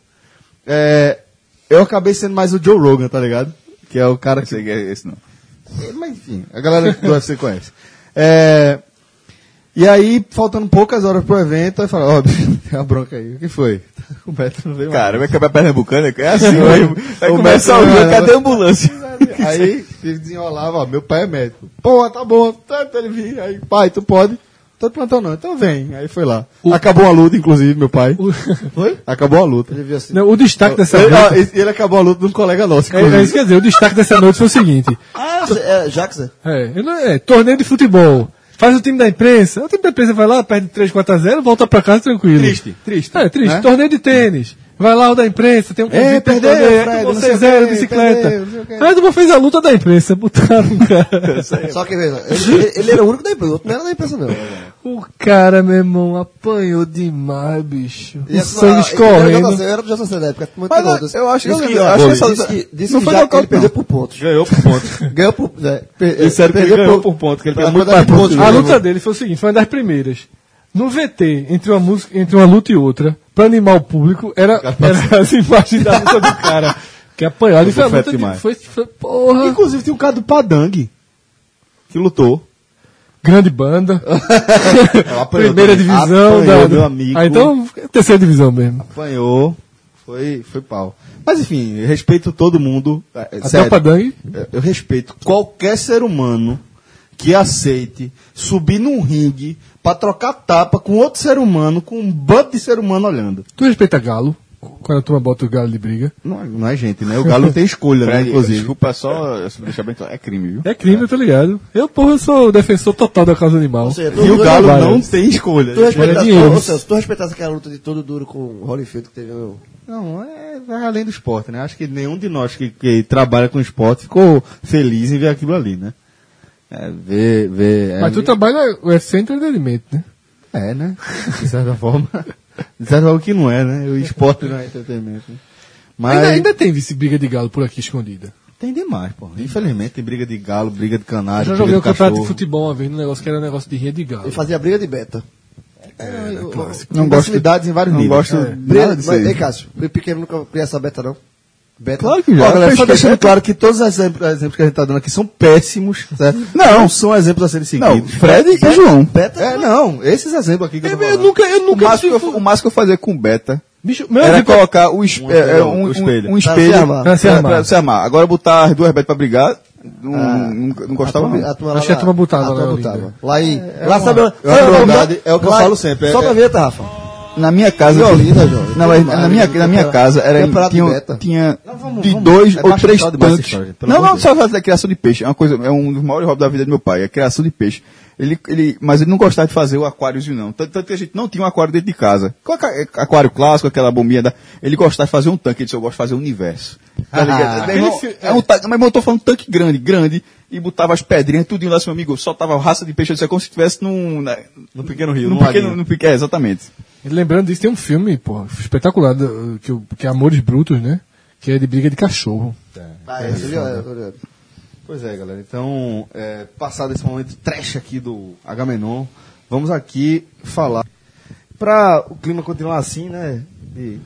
É, eu acabei sendo mais o Joe Rogan, tá ligado? Que é o cara Não que sei que é esse, não. é, Mas enfim, a galera do UFC conhece. É, e aí, faltando poucas horas pro evento, aí fala, ó, bicho, tem uma bronca aí. O que foi? O Beto não veio mais. Cara, vai acabar pernambucana? É assim, vai, vai O começar o cadê a ambulância? Aí desenrolava, ó, meu pai é médico. Pô, tá bom, tá, tá, ele vir. Aí, pai, tu pode? Tô de plantão não, então vem. Aí foi lá. Acabou a luta, inclusive, meu pai. Foi? Acabou a luta. Ele viu assim. Não, o destaque dessa Ele, ele- ele acabou a luta de um colega nosso, É, é isso que quer dizer, o destaque dessa noite foi o seguinte. Ah, é, Jax, é? É, é, torneio de futebol. Faz o time da imprensa. O time da imprensa vai lá, perde 3, 4 a 0, volta pra casa tranquilo. Triste, triste. É, triste. né? Torneio de tênis. Vai lá o da imprensa, tem um convite É, perdeu, aí Fred, não 6-0 quê, bicicleta. perdeu, não sei o quê. Aí tu fez a luta da imprensa, botaram o cara. Só que veja, ele, ele- era o único da empresa, o outro não era da empresa, não. o cara, meu irmão, apanhou demais, bicho. E o essa- sangue escorrendo. Eu era do JC da época. Muito Mas eu acho- eu Disse lembro, que- eu acho que disse que- Disse não que foi já ele perdeu não. por pontos. Ganhou por ponto. Ganhou por. É, per- Disseram que ele perdeu ganhou por ponto, que ele tem muito mais pontos. A que luta dele foi o seguinte, foi uma das primeiras. No VT, entre uma música, entre uma luta e outra, pra animar o público, era, era as imagens da luta do cara. Que apanhou. Ali foi a Foi luta de, demais. foi, foi, porra. Inclusive tem o cara do Padang, que lutou. Grande banda. Primeira também. divisão. Apanhou, da, meu amigo. Ah, então, terceira divisão mesmo. Apanhou. Foi, foi pau. Mas enfim, eu respeito todo mundo. É, Até sério, o Padang. eu- eu respeito qualquer ser humano que aceite subir num ringue pra trocar tapa com outro ser humano, com um bando de ser humano olhando. Tu respeita Galo? Quando a turma bota o Galo de briga. Não, é- não é gente, né? O Galo tem escolha, né? Inclusive. desculpa só, só deixar bem claro, é crime, viu? É crime, eu tô ligado. Eu, porra, eu sou defensor total da causa animal. Seja, E o Galo várias. não tem escolha. Tu respeitasse, ô, Celso, tu respeitasse aquela luta de todo duro com o Holyfield que teve no. Não, é, vai além do esporte, né? Acho que nenhum de nós que, que trabalha com esporte ficou feliz em ver aquilo ali, né? É, ver, ver. é, Mas tu trabalha o UFC entretenimento, né? É, né? De certa forma. De certa forma que não é, né? O esporte não é entretenimento. Né? Mas Ainda, ainda tem vice briga de galo por aqui escondida. tem demais, pô. Infelizmente tem briga de galo, briga de Eu canário, já briga joguei de um campeonato de futebol uma vez, num negócio que era um negócio de rinha de galo. Ele fazia briga de beta. Não gosto de dados em vários Não níveis. gosto É. Nada disso mas, aí. ei, Cássio, o pequeno nunca criou essa beta, não? Beta? Claro que Ó, já. galera, só Fez deixando claro que todos os exemplos, exemplos que a gente tá dando aqui são péssimos, certo? Não, são exemplos a serem Não, seguidos. Fred e João. Beta É, não, esses exemplos aqui que eu Eu, nunca, eu O nunca máximo, que eu, o máximo que eu fazia com beta Bicho, meu era amigo- colocar o, es- Um é, é, espelho, um, o espelho. um, um Pra espelho se armar. Pra se armar. pra se armar. Agora botar as duas betas pra brigar, Não, não, não gostava, não. A turma Acho que a turma botava a lá, turma botava. Lá em. É lá sabe, é sabe verdade, é o que eu falo sempre, é- Só pra é- ver, tá, Rafa? Na minha casa. Jorge. Não, mas na minha, na minha casa era, tinha, tinha de dois é ou três tanques. Não, não, só da criação de peixe. É uma coisa, é um dos maiores hobbies da vida do meu pai, é a criação de peixe. Ele, ele, mas ele não gostava de fazer o aquáriozinho, não. Tanto, tanto que a gente não tinha um aquário dentro de casa. Aca- aquário clássico, aquela bombinha da. Ele gostava de fazer um tanque, ele disse, eu gosto de fazer um universo. Tá ligado? Meu irmão, Aquele fi- é um tanque, mas eu tô falando tanque grande, grande, e botava as pedrinhas, tudinho lá, seu amigo, soltava raça de peixe, é como se estivesse num. na- No pequeno rio, num num pequeno, pequeno, é, exatamente. Lembrando disso, tem um filme, pô, espetacular, do- que, o- que é Amores Brutos, né? Que é de briga de cachorro. Ah, é? É, é, é. Pois é, galera. Então, é, passado esse momento trash aqui do Agamenon, vamos aqui falar. Para o clima continuar assim, né? De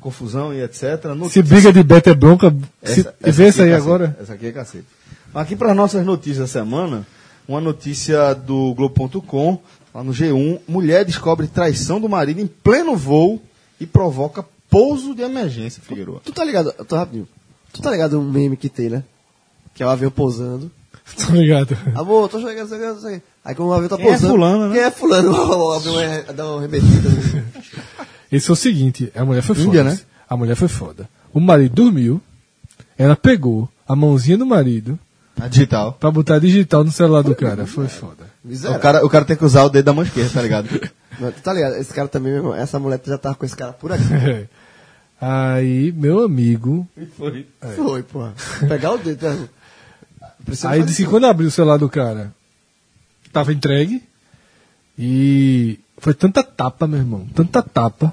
confusão e etc. Se briga de beta é bronca, se, vê essa aqui aí é cacete. agora. Essa aqui é cacete. Aqui para nossas notícias da semana, uma notícia do Globo.com, lá no G1, mulher descobre traição do marido em pleno voo e provoca pouso de emergência, Figueiredo. Tu tá ligado? Tô rapidinho. Tu tá ligado um meme que tem, né? Que é o avião pousando. Tô ligado. Amor, tô chegando, tô chegando, tô chegando. Aí quando o avião tá Quem é pousando. fulano, né? Quem é fulano? O avião é, dá uma remetida. né? Esse é o seguinte, a mulher foi foda. Índia, né? A mulher foi foda. O marido dormiu, ela pegou a mãozinha do marido A digital. pra botar digital no celular do cara. Foi foda. O cara, o cara tem que usar o dedo da mão esquerda, tá ligado? Tu tá ligado? Esse cara também, meu irmão, essa mulher já tava com esse cara por aqui. Aí, meu amigo. Foi, porra. Pegar o dedo. Precisa Aí disse que quando abriu o celular do cara, tava entregue. E foi tanta tapa, meu irmão. Tanta tapa.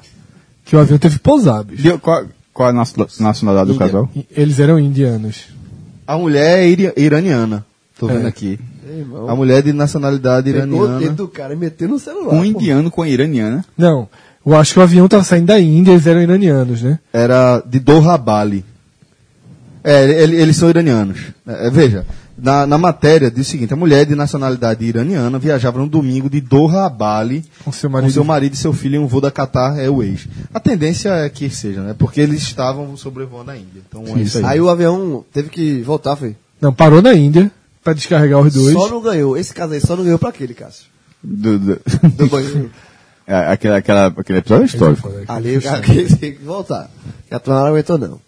Que o avião teve que pousar, bicho. Deu- qual, qual a nacio- nacionalidade do Índia. casal? Eles eram indianos. A mulher é iri- iraniana. Tô vendo É. aqui. Ei, A mulher de nacionalidade Pegou o iraniana. dedo do cara e meteu no celular. Um pô. indiano com a iraniana. Não, eu acho que o avião tava saindo da Índia, eles eram iranianos, né? Era de Doha Bali. É, ele- eles são iranianos. É, veja, na, na matéria diz o seguinte: a mulher de nacionalidade iraniana viajava no domingo de Doha a Bali Com seu com marido. seu marido e seu filho em um voo da Qatar Airways. A tendência é que seja, né? Porque eles estavam sobrevoando a Índia. Então é isso aí. Aí o avião teve que voltar, foi. Não, parou na Índia pra descarregar os dois. Só não ganhou. Esse caso aí só não ganhou pra aquele, Cássio. Do, do, Do banheiro. É, aquela, aquela, aquele episódio é histórico. Ali o cara teve que voltar. E a turma não aguentou, não.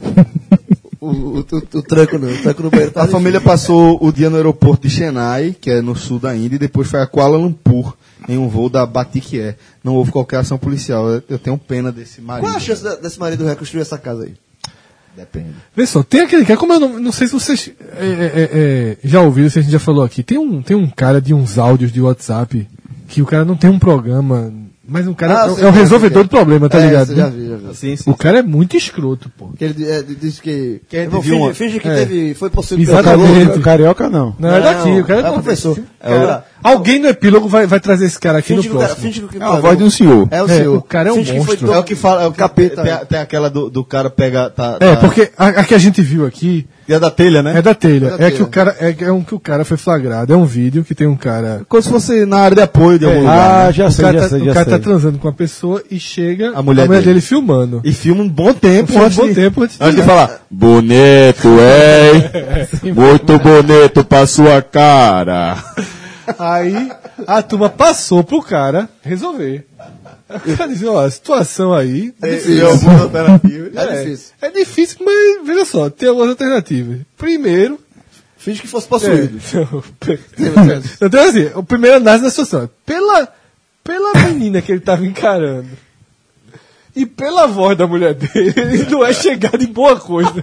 o, o, o, tranco não. O tranco no banheiro tá A família passou o dia no aeroporto de Chennai, que é no sul da Índia, e depois foi a Kuala Lumpur, em um voo da Batik Air. Não houve qualquer ação policial. Eu, eu tenho pena desse marido. Qual a chance da- desse marido reconstruir essa casa aí? Depende. Vê só, tem aquele cara, como eu não, não sei se vocês é, é, é, é, já ouviram, se a gente já falou aqui, tem um, tem um cara de uns áudios de WhatsApp que o cara não tem um programa, mas o cara Ah, é, é o é, resolvedor do problema, tá É, ligado? você já viu, já viu. Sim, sim. O cara é muito escroto, pô. Que ele é, disse que. Que viu finge, uma- finge que É. teve. Foi possível. Exatamente. O Carioca não. Não, é daqui, o cara é o professor. É Alguém no epílogo vai, vai trazer esse cara aqui Finge no que o cara. próximo. Finge que É a voz de um senhor. É o É, senhor. o cara é um Finge que foi monstro. todo- É o que fala, é o Capeta. Tem, tem aquela do, do cara pega. Tá, É, tá- porque a, a que a gente viu aqui É da telha, né? é da telha. É da É, que telha. o cara é, é um que o cara foi flagrado. É um vídeo que tem um cara. Como se fosse na área de apoio de algum É. lugar. Ah, né? já o sei, cara, já tá, sei, o já cara sei. tá transando com uma pessoa e chega A mulher dele. dele filmando. E filma um bom tempo um antes bom de, tempo antes de- antes de falar. Bonito, hein? Muito bonito pra sua cara. Aí a turma passou pro cara resolver. O cara disse, ó, a situação aí é difícil. algumas alternativas. É difícil. É difícil, mas veja só, tem algumas alternativas. Primeiro, Finge que fosse possuído. É. Então, assim, o primeiro análise da situação. é, Pela, pela menina que ele tava encarando e pela voz da mulher dele, ele não é chegado em boa coisa.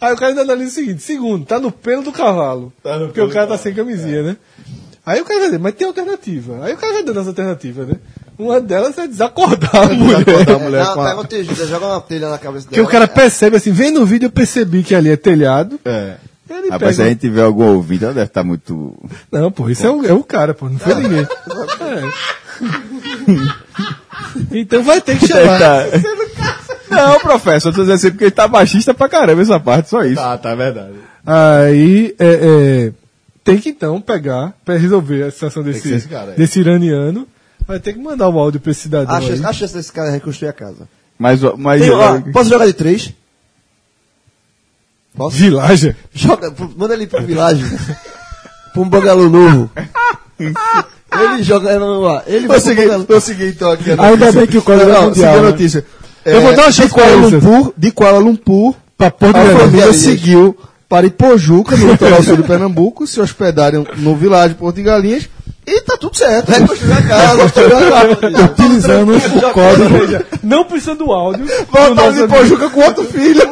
Aí o cara ainda analisa o seguinte: segundo, tá no pelo do cavalo. porque o cara tá sem camisinha, né? Aí o cara vai dizer, mas tem alternativa. Aí o cara vai dando as alternativas, né? Uma delas é desacordar a mulher. Acordar a mulher Não, com a- pega uma tejida, joga uma telha na cabeça Porque dela. o cara percebe assim, vendo o vídeo eu percebi que ali é telhado. É. Ele Rapaz, se a gente tiver algum ouvido, ela deve estar muito. Não, pô, isso é o, é o cara, pô, não foi ninguém. É. Então vai ter que chamar. Tá. Não, professor, eu tô dizendo assim porque ele tá baixista pra caramba essa parte, só isso. Tá, tá, verdade. Aí é, é, tem que então pegar pra resolver a situação que desse, esse desse iraniano. Vai ter que mandar um áudio pra esse cidadão. A aí. chance, a chance desse cara reconstruir a casa. Mas, mas Tem, ó, posso jogar de três? Posso? Village? Joga, manda ele pro Village. pra um bangalô novo. ele joga no ar. Ele vai pro seguir, seguir então aqui a Ainda bem que o código é Não, mundial, seguir a né? notícia. Eu vou dar uma de chance pra Kuala. Lumpur, de Kuala Lumpur, Pra Porto a Velho. família Galinhas. seguiu para Ipojuca, no litoral sul de Pernambuco, se hospedaram no Village Porto de Galinhas e tá tudo certo. Vai construir a casa, construir a casa. Utilizando o código. Não precisa do áudio. Voltaram de Ipojuca com outro filho.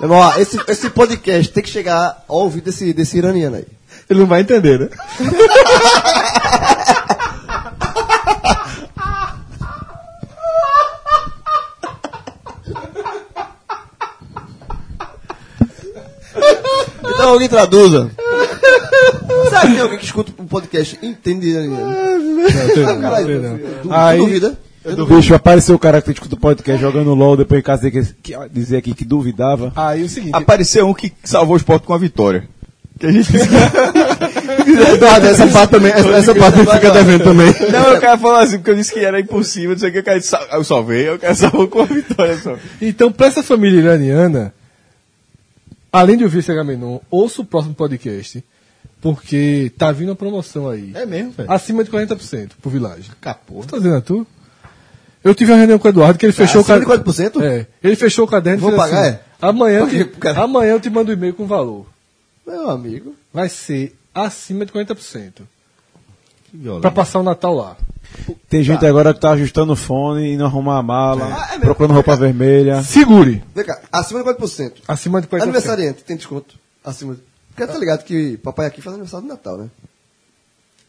Meu irmão, ó, esse, esse podcast tem que chegar ao ouvido desse, desse iraniano aí. Ele não vai entender, né? Então alguém traduza. Sabe que tem alguém que escuta o podcast entende iraniano? Caralho, du- Aí- duvida? Bicho, apareceu o cara que escuta o podcast jogando LOL, depois em casa dizer que, que, dizer aqui que duvidava. Aí o seguinte. Apareceu um que salvou o esporte com a vitória. Que a gente Eduardo, essa parte também, essa, essa parte fica devendo também. Não, o cara falou assim, porque eu disse que era impossível, não sei o que, o cara disse, "Sal- eu salvei, o cara salvou com a vitória só. Então, pra essa família iraniana, além de ouvir esse Agamenon, ouça o próximo podcast. Porque tá vindo uma promoção aí. É mesmo, velho. Acima de 40% pro Village. Capô. Tá dizendo a tu? Eu tive uma reunião com o Eduardo que ele fechou acima o de caderno. 40%? É. Ele fechou o caderno e Vou pagar, assim, é? Amanhã, te- amanhã eu te mando um e-mail com valor. Meu amigo. Vai ser acima de 40%. Que violento. Pra passar o Natal lá. Tem gente agora que tá ajustando o fone e não arrumar a mala, Ah, é mesmo? procurando roupa vermelha. Segure. Vem cá, acima de 4%. Acima de 40%. Aniversariante, tem desconto. Acima de... Porque tá ligado que papai aqui faz aniversário de Natal, né?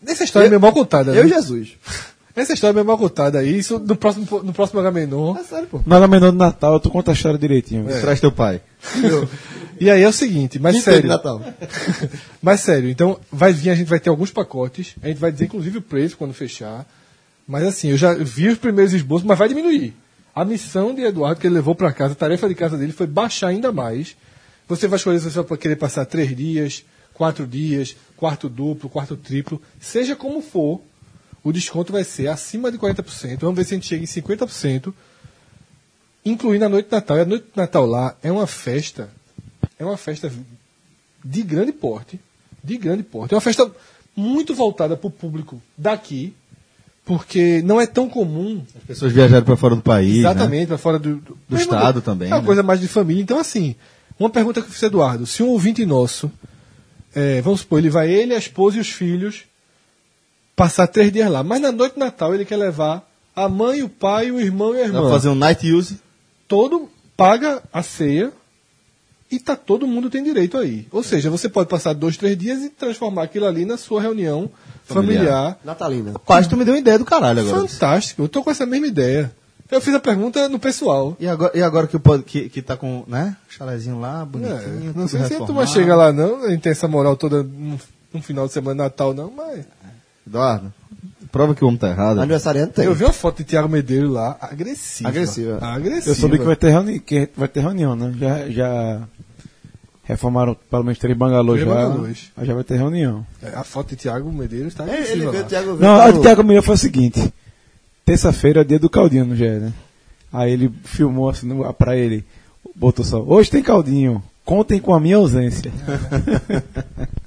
Essa história é Eu- meio mal contada. Eu e né? Jesus. Essa história é meio mal contada aí. Isso no próximo, no próximo Agamenon. É sério, pô. Nada menor do Natal, tu conta a história direitinho. Traz teu pai. E aí é o seguinte, mas Quinta sério. Natal. mas sério, então vai vir, a gente vai ter alguns pacotes. A gente vai dizer inclusive o preço quando fechar. Mas assim, eu já vi os primeiros esboços, mas vai diminuir. A missão de Eduardo que ele levou para casa, a tarefa de casa dele foi baixar ainda mais. Você vai escolher se você vai querer passar três dias, quatro dias, quarto duplo, quarto triplo, seja como for, o desconto vai ser acima de 40%. Vamos ver se a gente chega em 50%, incluindo a noite de Natal. E a noite de Natal lá é uma festa, é uma festa de grande porte, de grande porte. É uma festa muito voltada para o público daqui, porque não é tão comum As pessoas viajaram pra fora do país, né? Exatamente, para fora do, do, mesmo estado também, É uma né? coisa mais de família. Então, assim, uma pergunta que eu fiz, Eduardo: se um ouvinte nosso, é, vamos supor, ele vai ele, a esposa e os filhos passar três dias lá, mas na noite de Natal ele quer levar a mãe, o pai, o irmão e a Dá irmã. pra fazer um night use. Todo paga a ceia e tá todo mundo tem direito aí. Ou seja, você pode passar dois, três dias e transformar aquilo ali na sua reunião Familiar. familiar. Natalina. Quase tu me deu uma ideia do caralho agora. Fantástico. Eu tô com essa mesma ideia. Eu fiz a pergunta no pessoal. E agora, e agora que, o pod- que, que tá com, né? Chalezinho lá, É, bonitinho. não tudo sei se a turma chega lá não, a gente tem essa moral toda no, no final de semana Natal não, mas... Eduardo, prova que o homem tá errado. Aniversariante tem. Eu vi uma foto de Tiago Medeiros lá, agressiva. Agressiva. Agressiva. Eu soube que vai ter, reuni que vai ter reunião, né? Já, já reformaram pelo menos três bangalôs já. bangalôs. Já vai ter reunião. É, A foto de Tiago Medeiros tá É, agressiva ele veio, Thiago veio. Não, a de Thiago Meia foi o seguinte: terça-feira é dia do caldinho no GE, né? Aí ele filmou assim no- pra ele, botou só: hoje tem caldinho, contem com a minha ausência.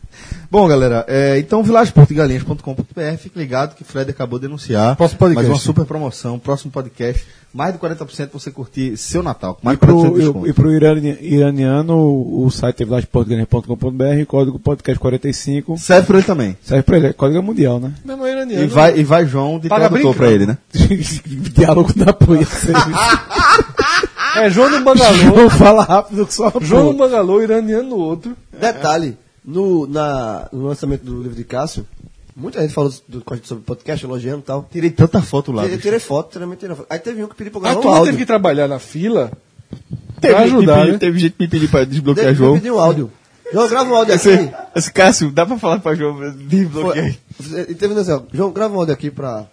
Bom, galera, é, então vilageportugalinhas.com.br, fique ligado que o Fred acabou de denunciar. Próximo podcast. Mais uma super promoção, próximo podcast. Mais de 40% pra você curtir seu Natal. E Mais de 40% de pro, desconto. e, pro irani- iraniano, o o site é vilageportugalinhas.com.br, código podcast 45. Serve pra ele também. Serve pra ele, é código mundial, né? Meu irmão iraniano. E vai, e vai João de Paga tradutor pra brincando. ele, né? Diálogo da apoio. É João no Bangalô. João fala rápido que só João no Bangalô, iraniano no outro. Detalhe, no, na, no lançamento do livro de Cássio, muita gente falou do, sobre podcast, elogiando e tal. Tirei tanta foto lá. Eu bicho. tirei foto, tirei, tirei foto. Aí teve um que pediu pra gravar um turma áudio. teve que trabalhar na fila Teve, pra ajudar, né? teve gente que me pediu pra desbloquear Teve João. pedir um áudio. João, grava um áudio aqui. Esse, esse Cássio, dá pra falar pra João desbloquear E teve assim, ó, João, grava um áudio aqui pra,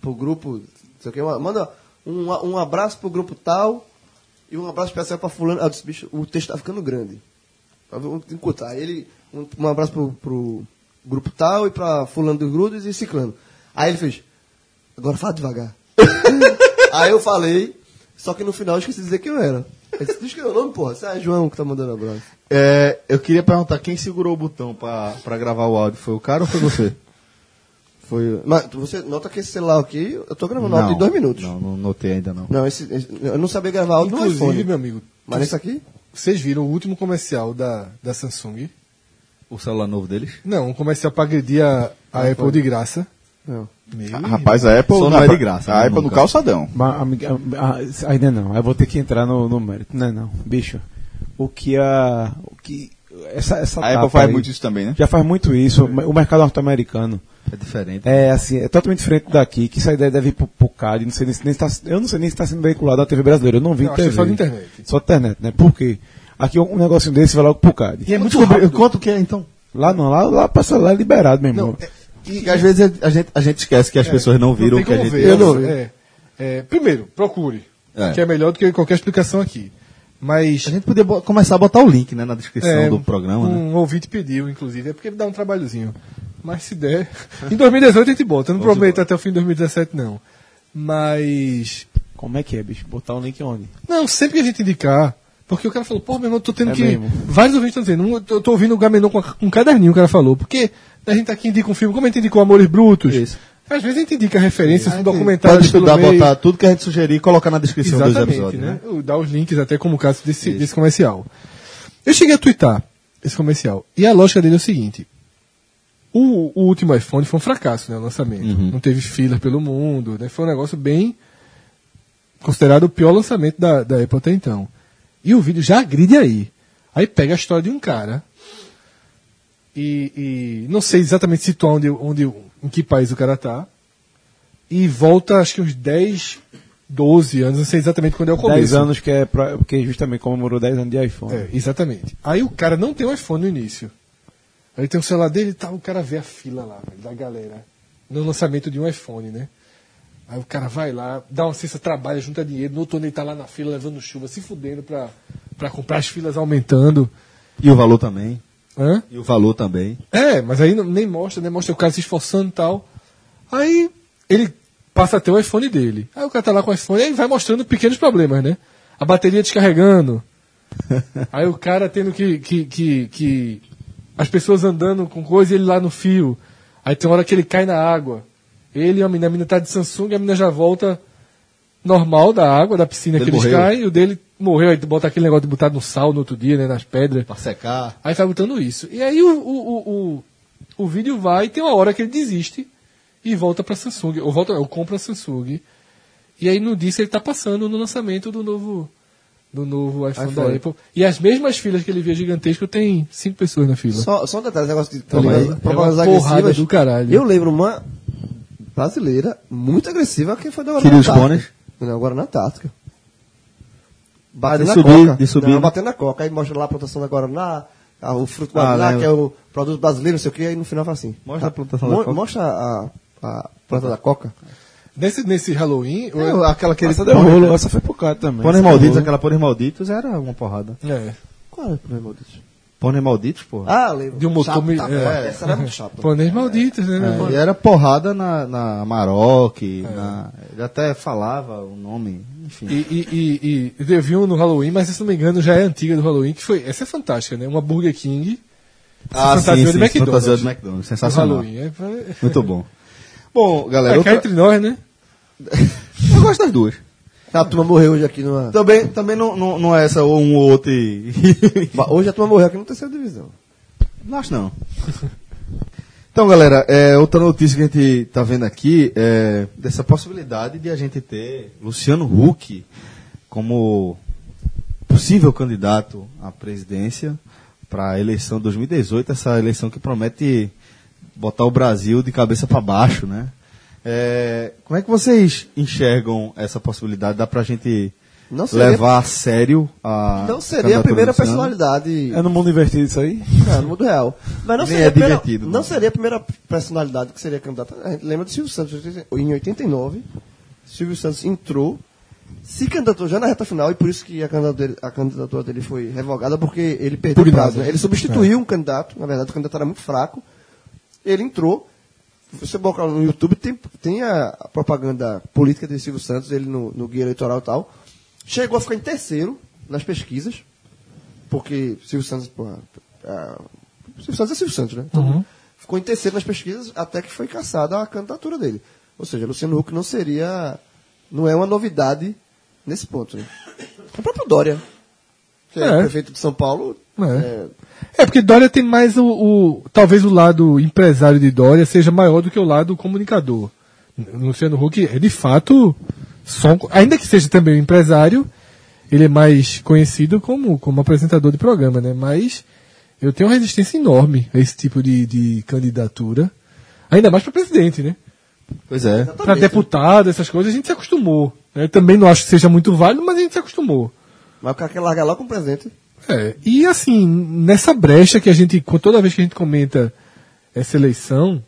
pro grupo, não sei o que, manda um, um abraço pro grupo tal e um abraço especial pra fulano. Ah, eu disse, bicho, o texto tá ficando grande. Vamos encurtar. Aí ele, um, um abraço pro, pro grupo tal e pra fulano dos grudos e ciclano. Aí ele fez, agora fala devagar. Aí eu falei, só que no final eu esqueci de dizer quem eu era. Ele disse, Diz que é o nome, porra. Isso é João que tá mandando abraço. É, eu queria perguntar, quem segurou o botão pra, pra gravar o áudio? Foi o cara ou foi você? Foi. Mas você nota que esse celular aqui, eu tô gravando áudio em dois minutos. Não, não notei ainda não. Não, esse, esse- eu não sabia gravar áudio no Inclusive, iPhone. meu amigo, Mas esse aqui? vocês viram o último comercial da, da Samsung? O celular novo deles? Não, um comercial pra agredir a, a Apple de graça. Não. Meu Ah, Rapaz, a Apple não na- é de graça, A Apple no calçadão. Mas, amiga, ah, ainda não, eu vou ter que entrar no, no mérito. Não, é não, bicho. O que a. O que, essa, essa A Apple faz aí muito isso também, né? Já faz muito isso. O mercado norte-americano É diferente. é assim, é totalmente diferente daqui. Que essa ideia deve ir pro, pro CAD. Não sei nem, se- nem se tá, eu não sei nem se está sendo veiculado na TV brasileira. Eu não vi Não, TV. é só na internet. Só internet, né? Por quê? Aqui um negocinho desse vai logo pro CAD. E é muito rápido. Quanto que é então? Lá não, lá, lá pra celular é liberado, meu irmão. E às vezes a gente, a gente esquece que as pessoas não viram o que a gente ver. Eu não. É, é, primeiro, procure. É. Que é melhor do que qualquer explicação aqui. Mas. A gente podia começar a botar o link né, na descrição é, do programa, né? um ouvinte pediu, inclusive, é porque dá um trabalhozinho. Mas se der. Em 2018 a gente bota. Eu não prometo até o fim de 2017, não. Mas. Como é que é, bicho? Botar um link onde? Não, sempre que a gente indicar. Porque o cara falou, pô, meu irmão, eu tô tendo É que. mesmo. Vários ouvintes estão dizendo, "Não, eu tô ouvindo o Gamenon com, um caderninho, o cara falou. Porque a gente tá aqui indica um filme, como a gente indicou Amores Brutos. Isso. Às vezes a gente indica referências, um A documentário Pode estudar, botar tudo que a gente sugerir e colocar na descrição dos Exatamente, episódios, né? né? Dar os links até como o caso desse, desse comercial. Eu cheguei a twittar esse comercial. E a lógica dele é o seguinte. O, o último iPhone foi um fracasso, né? O lançamento. Uhum. Não teve filler pelo mundo, né? Foi um negócio bem considerado o pior lançamento da, da Apple até então. E o vídeo já agride aí. Aí pega a história de um cara e, e não sei exatamente situar onde, onde, em que país o cara tá. E volta, acho que uns 10, 12 anos, não sei exatamente quando é o começo. 10 anos que é pra, porque justamente comemorou 10 anos de iPhone. É, exatamente. Aí o cara não tem um iPhone no início. Aí tem o celular dele e tal, o cara vê a fila lá, velho, da galera. No lançamento de um iPhone, né? Aí o cara vai lá, dá uma licença, trabalha, junta dinheiro, no outro ano ele tá lá na fila levando chuva, se fudendo pra, pra comprar as filas aumentando. E o valor também. Hã? E o valor também. É, mas aí não- nem mostra, nem mostra o cara se esforçando e tal. Aí ele passa a ter o iPhone dele. Aí o cara tá lá com o iPhone, aí vai mostrando pequenos problemas, né? A bateria descarregando. aí o cara tendo que, que, que, que. As pessoas andando com coisa e ele lá no fio. Aí tem uma hora que ele cai na água. Ele e a mina, a mina tá de Samsung, a mina já volta normal da água, da piscina que eles morreu? caem, e o dele morreu, aí bota aquele negócio de botar no sal no outro dia, né? Nas pedras. Pra secar. Aí vai botando isso. E aí o, o, o, o, o vídeo vai e tem uma hora que ele desiste e volta pra Samsung. Ou volta, eu compro a Samsung. E aí no disso ele tá passando no lançamento do novo do novo iPhone, da. Apple. E as mesmas filas que ele via gigantesco tem cinco pessoas na fila. Só, só um detalhe, negócio de Tá propagandas É propagandas porrada agressivas. do caralho. Eu lembro uma brasileira muito agressiva que foi da Queria Guaraná os cones? Não, agora na Tática. Ah, Batendo de na subir, coca. de subir, Não, né? batendo na coca. Aí mostra lá a plantação da Guaraná, o fruto Ah, Guaraná, que é o produto brasileiro, não sei o que, aí no final fala assim. Mostra a plantação mo- da coca. Mostra a, a planta da coca. Nesse, nesse Halloween. É, aquela que ele deu rolo, essa foi pro cara também. Pôneis malditos, aquela Pôneis malditos era uma porrada. É, Qual é o problema disso? Pôneis malditos, porra. Ah, lembro. De um motor Chato, mi- tá, é. Essa era muito chata. pôneis malditos, né? É, e era porrada na, na Amarok, na, ele até falava o nome, enfim. E, e, e, e eu vi um no Halloween, mas se não me engano já é antiga do Halloween, que foi. Essa é fantástica, né? Uma Burger King. ah, fantasia de McDonald's. fantasia de McDonald's, do sensacional. Halloween. É, é, Muito bom. Bom, galera, é outra- entre nós, né? eu gosto das duas. A turma morreu hoje aqui numa. Também, também não, não, não é essa ou um ou outro e... Hoje a turma morreu aqui na terceira divisão. Não acho não. Então, galera, é, outra notícia que a gente tá vendo aqui é dessa possibilidade de a gente ter Luciano Huck como possível candidato à presidência para a eleição de 2018, essa eleição que promete botar o Brasil de cabeça para baixo, né? É, como é que vocês enxergam essa possibilidade? Dá pra gente Não seria, levar a sério a não seria a primeira personalidade É no mundo invertido isso aí? Não, no mundo real. Mas não seria, é a primeira, divertido, não não. seria a primeira personalidade que seria candidata. A gente lembra do Silvio Santos em 89. Silvio Santos entrou, se candidatou já na reta final, e por isso que a candidatura dele, a candidatura dele foi revogada, porque ele perdeu o Por prazo. nada. né? Ele substituiu um candidato, na verdade o candidato era muito fraco. Ele entrou. Você colocar no YouTube, tem, tem a, a propaganda política de Silvio Santos, ele no, no guia eleitoral e tal. Chegou a ficar em terceiro, nas pesquisas, porque Silvio Santos, pô, ah, Silvio Santos é Silvio Santos, né? Então, Ficou em terceiro nas pesquisas até que foi caçada a candidatura dele. Ou seja, Luciano Huck não seria, não é uma novidade nesse ponto. Né? O próprio Dória, que é, É. prefeito de São Paulo, É. é, É, porque Dória tem mais o, o- Talvez o lado empresário de Dória seja maior do que o lado comunicador. Luciano Huck é de fato. Só, um- ainda que seja também um empresário, ele é mais conhecido como, como apresentador de programa, né? Mas eu tenho uma resistência enorme a esse tipo de, de candidatura. Ainda mais para presidente, né? Pois é. Para deputado, essas coisas, a gente se acostumou. né? Também não acho que seja muito válido, mas a gente se acostumou. mas o cara quer largar lá com o presente. É, e assim, nessa brecha que a gente, toda vez que a gente comenta essa eleição,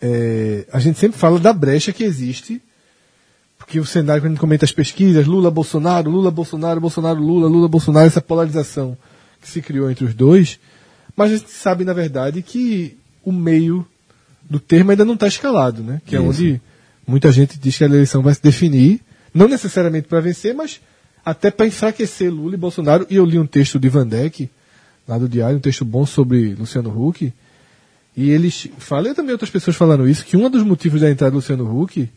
é, a gente sempre fala da brecha que existe, porque o cenário, quando a gente comenta as pesquisas, Lula, Bolsonaro, Lula, Bolsonaro, Bolsonaro, Lula, Lula, Bolsonaro, essa polarização que se criou entre os dois, mas a gente sabe, na verdade, que o meio do termo ainda não está escalado, né? Que é onde muita gente diz que a eleição vai se definir, não necessariamente para vencer, mas até para enfraquecer Lula e Bolsonaro. E eu li um texto de Van Deck, lá do Diário, um texto bom sobre Luciano Huck, e eles falam, e também outras pessoas falaram isso, que um dos motivos da entrada do Luciano Huck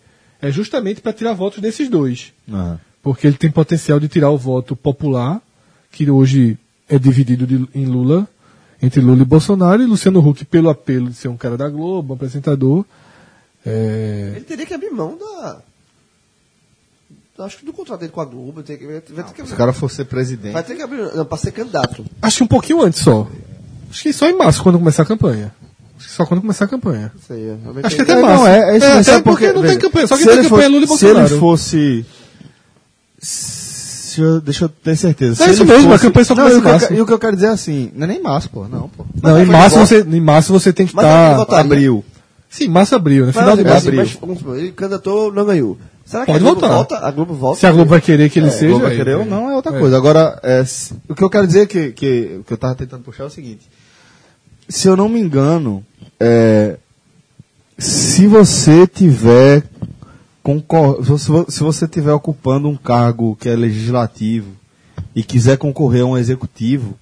é justamente para tirar votos desses dois. Ah. Porque ele tem potencial de tirar o voto popular, que hoje é dividido de- em Lula, entre Lula e Bolsonaro, e Luciano Huck, pelo apelo de ser um cara da Globo, um apresentador. é, Ele teria que abrir mão da. Acho que do contrato dele com a Globo. Tem que, vai ter que Se o cara for ser presidente. vai ter que abrir. Não, pra ser candidato. Acho que um pouquinho antes só. Acho que só em março, quando começar a campanha. Acho que só quando começar a campanha. Isso aí, é. realmente Acho que até É, março. não, é, é isso É, até porque não tem campanha, só quem se tem campanha é for- Lula e Se ele Bolsonaro. fosse. Se eu- deixa eu ter certeza. Se É isso mesmo, a fosse- campanha só não, começa e em o que eu março. que- E o que eu quero dizer é assim, não é nem março, pô, não, pô. Não, Mas em foi março, você, em março você tem que estar. votaria. Abril. Sim, março, abril, né? Mas, Final de mas, março. abril. mas, ele candidatou, não ganhou. Será que Pode a Globo voltar. volta? A Globo volta? Se a Globo vai querer que ele É, seja. Globo vai querer ou não é outra É. coisa. Agora, é, o que eu quero dizer que, que o que eu tava tentando puxar é o seguinte. Se eu não me engano, é, se você tiver concor se você tiver ocupando um cargo que é legislativo e quiser concorrer a um executivo,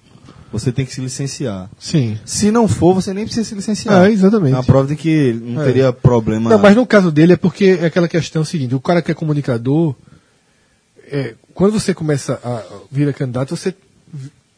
você tem que se licenciar. Sim. Se não for, você nem precisa se licenciar. É, exatamente. É uma prova de que não É. teria problema. Não, mas no caso dele é porque é aquela questão seguinte, o cara que é comunicador, é, quando você começa a virar candidato, você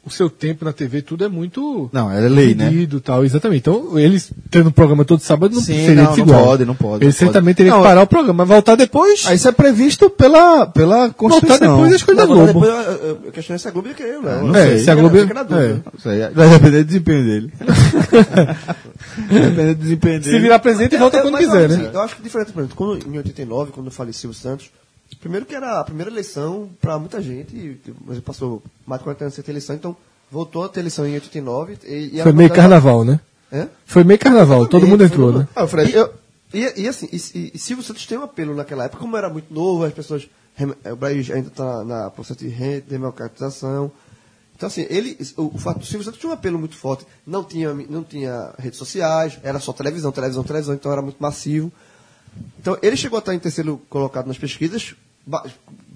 o seu tempo na TV, tudo é muito Não, é lei, né? dividido, tal, exatamente. Então, eles tendo um programa todo sábado não Sim, seria não, não desigual. pode, não pode, Ele não pode. certamente teria Não, que parar o programa, mas voltar depois. Ah, Isso é previsto pela, pela Constituição. voltar depois das coisas da Não, Globo. depois eu, eu, eu questionei se a Globo ia querer, né? não É, sei. se a Globo. Fica na dúvida. é. Aí vai depender do desempenho dele. depender do desempenho dele. Se virar presidente, volta quando quiser, né? Eu acho que diferente, por exemplo, quando, em 89, quando faleceu o Santos, primeiro que era a primeira eleição para muita gente, e, mas passou mais de 40 anos sem ter eleição, então voltou a ter eleição em 89. E, e Foi meio carnaval, né? É? Foi meio carnaval, todo mundo entrou, né? Ah, Fred, eu, e, e assim, e, e, e Silvio Santos tem um apelo naquela época, como era muito novo, as pessoas. rem- O Brasil ainda está na processo de redemocratização. Então, assim, ele, o, o fato do Silvio Santos tinha um apelo muito forte. Não tinha, não tinha redes sociais, era só televisão, televisão, televisão, então era muito massivo. Então, ele chegou a estar em terceiro colocado nas pesquisas,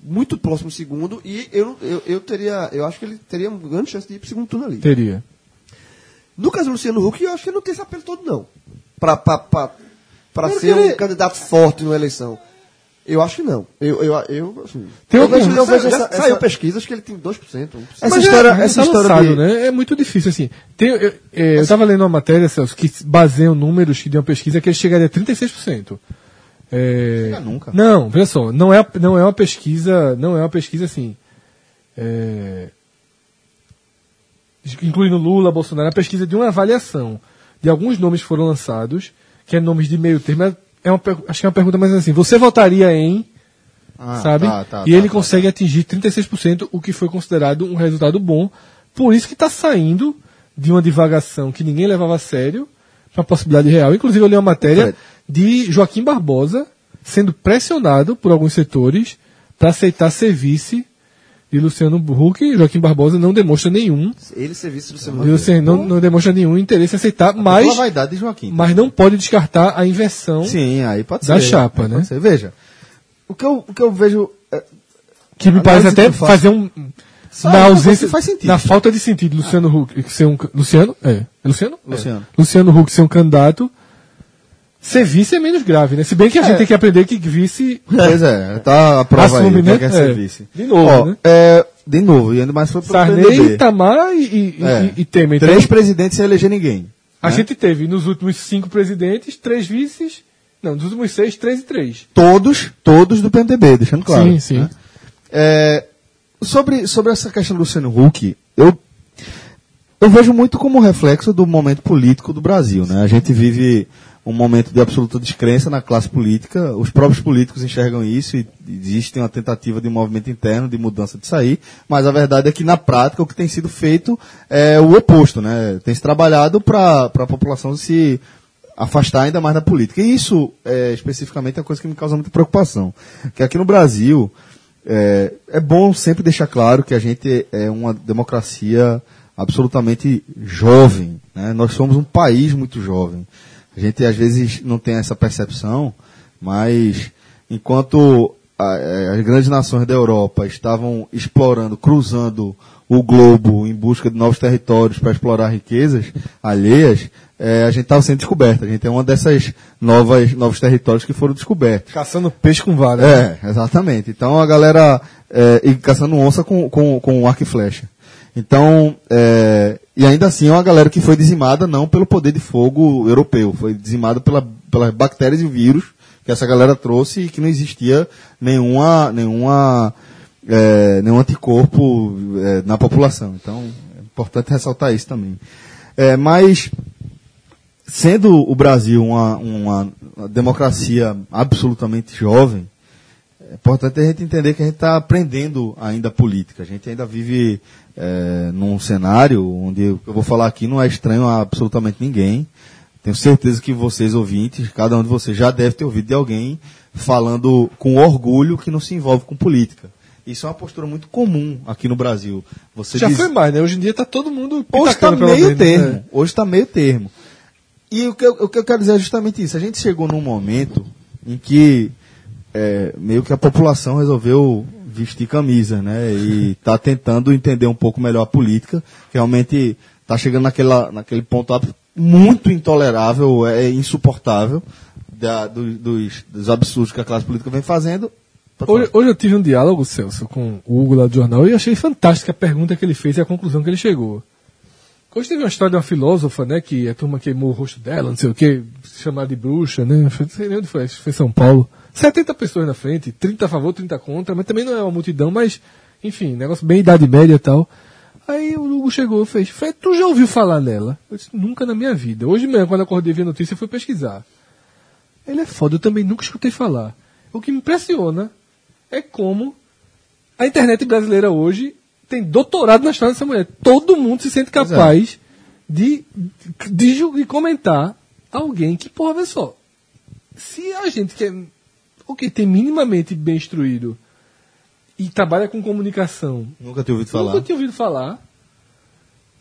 muito próximo do segundo, e eu, eu, eu teria, eu acho que ele teria uma grande chance de ir para o segundo turno ali. Teria. No caso do Luciano Huck, eu acho que ele não tem esse apelo todo, não. Porque ser um ele- candidato forte numa eleição. Eu acho que não. Eu, eu, eu, assim, Tem eu vejo, eu vejo já essa, saiu pesquisas que ele tem 2%. 1%. Essa Mas história, é, essa história lançado, de- né? É muito difícil, assim. Tem, eu, é, eu tava lendo uma matéria, Celso, que baseiam números de uma pesquisa que ele chegaria a 36%. É, Chega nunca. Não, veja só, não é, não é uma pesquisa, não é uma pesquisa assim. É, incluindo Lula, Bolsonaro, é uma pesquisa de uma avaliação de alguns nomes que foram lançados, que é nomes de meio termo. É uma, acho que é uma pergunta mais assim. Você votaria em Ah, sabe? tá, tá, e tá, ele tá, consegue atingir 36%, o que foi considerado um resultado bom. Por isso que está saindo de uma divagação que ninguém levava a sério para uma possibilidade real. Inclusive, eu li uma matéria. De Joaquim Barbosa sendo pressionado por alguns setores para aceitar ser vice de Luciano Huck. Joaquim Barbosa não demonstra nenhum, Ele serviço do e Luciano Huck. Luciano não, não demonstra nenhum interesse em aceitar, Pela mas, vaidade de Joaquim. mas não pode descartar a inversão Sim, aí pode da ser. chapa, né? Veja, o que eu, o que eu vejo... é, que me parece até fazer um Sabe, na ausência, faz sentido. na falta de sentido, de Luciano Huck ser um, Luciano? É. É Luciano? Luciano. É. Luciano Huck ser um candidato, ser vice é menos grave, né? Se bem que a É. gente tem que aprender que vice Pois é, tá a prova Assume, aí, né? quer ser É. vice. De novo, Ó, né? é, de novo, e ainda mais foi pro Sarney, PMDB. Itamar e, e, É. e Temer. Então, Três presidentes sem eleger ninguém. a né? gente teve nos últimos cinco presidentes, três vices. Não, dos últimos seis, três e três. Todos, todos do PMDB, deixando claro. Sim, sim. né? É, sobre, sobre essa questão do Luciano Huck, eu, eu vejo muito como reflexo do momento político do Brasil. Né? A gente vive um momento de absoluta descrença na classe política, os próprios políticos enxergam isso e existe uma tentativa de um movimento interno de mudança de sair, mas a verdade é que na prática o que tem sido feito é o oposto. Né? Tem se trabalhado para a população se afastar ainda mais da política. E isso, é, especificamente, é uma coisa que me causa muita preocupação. Que aqui no Brasil, é, é bom sempre deixar claro que a gente é uma democracia absolutamente jovem. Né? Nós somos um país muito jovem. A gente, às vezes, não tem essa percepção, mas enquanto é, as grandes nações da Europa estavam explorando, cruzando o globo em busca de novos territórios para explorar riquezas alheias, é, a gente estava sendo descoberto. A gente é uma dessas novas, novos territórios que foram descobertos. Caçando peixe com vara. né? É, exatamente. Então a galera. É, e caçando onça com, com, com arco e flecha. Então, é, e ainda assim é uma galera que foi dizimada não pelo poder de fogo europeu, foi dizimada pela, pelas bactérias e vírus que essa galera trouxe e que não existia nenhuma, nenhuma, é, nenhum anticorpo é, na população. Então, é importante ressaltar isso também. É, mas sendo o Brasil uma, uma, uma democracia absolutamente jovem, é importante a gente entender que a gente está aprendendo ainda política. A gente ainda vive é, num cenário onde o que eu vou falar aqui não é estranho a absolutamente ninguém. Tenho certeza que vocês ouvintes, cada um de vocês já deve ter ouvido de alguém falando com orgulho que não se envolve com política. Isso é uma postura muito comum aqui no Brasil. Você Já diz- foi mais, né? Hoje em dia tá todo mundo Hoje está meio menos, termo. né? Hoje está meio termo. E o que, eu, o que eu quero dizer é justamente isso. A gente chegou num momento em que é, meio que a população resolveu vestir camisa, né? E está tentando entender um pouco melhor a política. Realmente está chegando naquela, naquele ponto muito intolerável, é insuportável da- do- dos, dos absurdos que a classe política vem fazendo. Hoje, hoje eu tive um diálogo, Celso, com o Hugo lá do jornal e achei fantástica a pergunta que ele fez e a conclusão que ele chegou. Hoje teve uma história de uma filósofa, né, que a turma queimou o rosto dela, não sei o que, chamada de bruxa, né, não sei nem onde foi, acho que foi São Paulo. 70 pessoas na frente, 30 a favor, 30 contra, mas também não é uma multidão, mas, enfim, negócio bem idade média e tal. Aí o Hugo chegou e fez, Fred, tu já ouviu falar nela? Eu disse, nunca na minha vida. Hoje mesmo, quando acordei e vi a notícia, eu fui pesquisar. Ele é foda, eu também nunca escutei falar. O que me impressiona é como a internet brasileira hoje tem doutorado na história dessa mulher. Todo mundo se sente capaz de, de, ju- de comentar alguém que, porra, vê só. Se a gente que é, o que tem minimamente bem instruído e trabalha com comunicação, Nunca tinha ouvido falar. nunca tinha ouvido falar,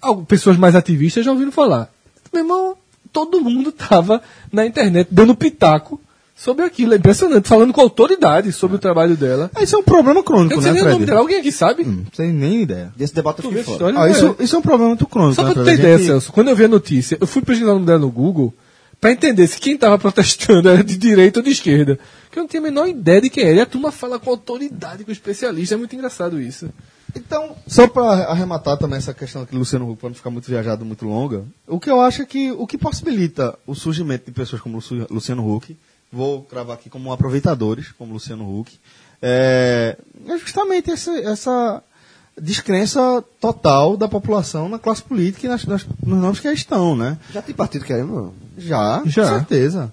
algu- pessoas mais ativistas já ouviram falar. Meu irmão, todo mundo tava na internet dando pitaco sobre aquilo. É impressionante, falando com autoridade sobre o trabalho dela. Isso é um problema crônico, Eu não né, sei nem o nome Fred? dela. Alguém aqui sabe? Hum, Sem nem ideia. Desse debate eu fiquei essa fora. história? Ah, isso, É. isso é um problema muito crônico. Só né, pra tu Fred? ter A ideia, gente- Celso, quando eu vi a notícia, eu fui pesquisar o nome dela no Google pra entender se quem tava protestando era de direita ou de esquerda. Que eu não tinha a menor ideia de quem era. E a turma fala com autoridade, com especialista. É muito engraçado isso. Então, só para arrematar também essa questão aqui, Luciano Huck, para não ficar muito viajado, muito longa, o que eu acho é que o que possibilita o surgimento de pessoas como Luci- Luciano Huck, vou cravar aqui como aproveitadores, como Luciano Huck, é, é justamente essa, essa descrença total da população na classe política e nas, nas- nos nomes que estão, né? Já tem partido querendo, não. Já, Já. com certeza.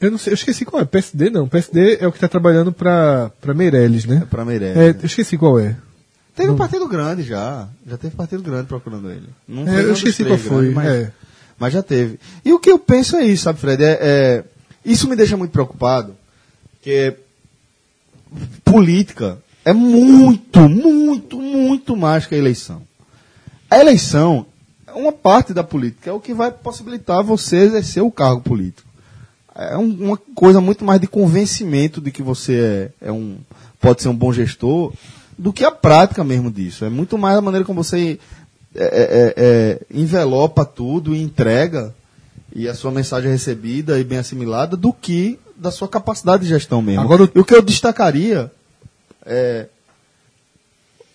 Eu não sei, eu esqueci qual é. PSD não. PSD é o que tá trabalhando pra, pra Meirelles, né? É para Meirelles. É, eu esqueci qual é. Teve um partido grande já. Já teve partido grande procurando ele. Não É, eu esqueci qual foi, grandes, mas, é. mas já teve. E o que eu penso é isso, sabe, Fred? É, é- isso me deixa muito preocupado, que política é muito, muito, muito mais que a eleição. A eleição é uma parte da política, é o que vai possibilitar você exercer o cargo político. É um- uma coisa muito mais de convencimento de que você é, é um, pode ser um bom gestor do que a prática mesmo disso. É muito mais a maneira como você é, é, é, envelopa tudo e entrega e a sua mensagem é recebida e bem assimilada do que da sua capacidade de gestão mesmo. Agora o- o que eu destacaria é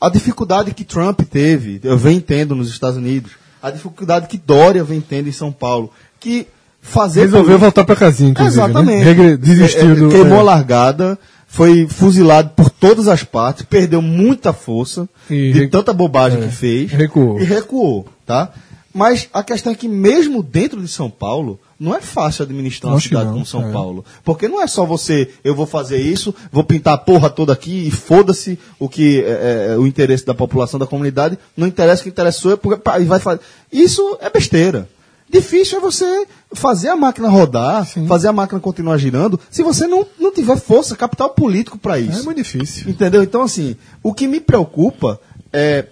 a dificuldade que Trump teve, eu venho tendo nos Estados Unidos, a dificuldade que Dória vem tendo em São Paulo, que fazer Resolveu voltar pra casinha, inclusive. Exatamente. Né? Desistiu É, é, do. Queimou é. a largada, foi fuzilado por todas as partes, perdeu muita força E de recu- tanta bobagem é, que fez. recuou. E recuou, tá? Mas a questão é que mesmo dentro de São Paulo, não é fácil administrar uma Acho cidade não, como São é. Paulo. Porque não é só você, eu vou fazer isso, vou pintar a porra toda aqui e foda-se o que é, é, o interesse da população, da comunidade, não interessa o que interessa sou eu, porque pá, vai fazer. Isso é besteira. Difícil é você fazer a máquina rodar, fazer a máquina continuar girando, se você não, não tiver força, capital político para isso. É muito difícil. Entendeu? Então, assim, o que me preocupa é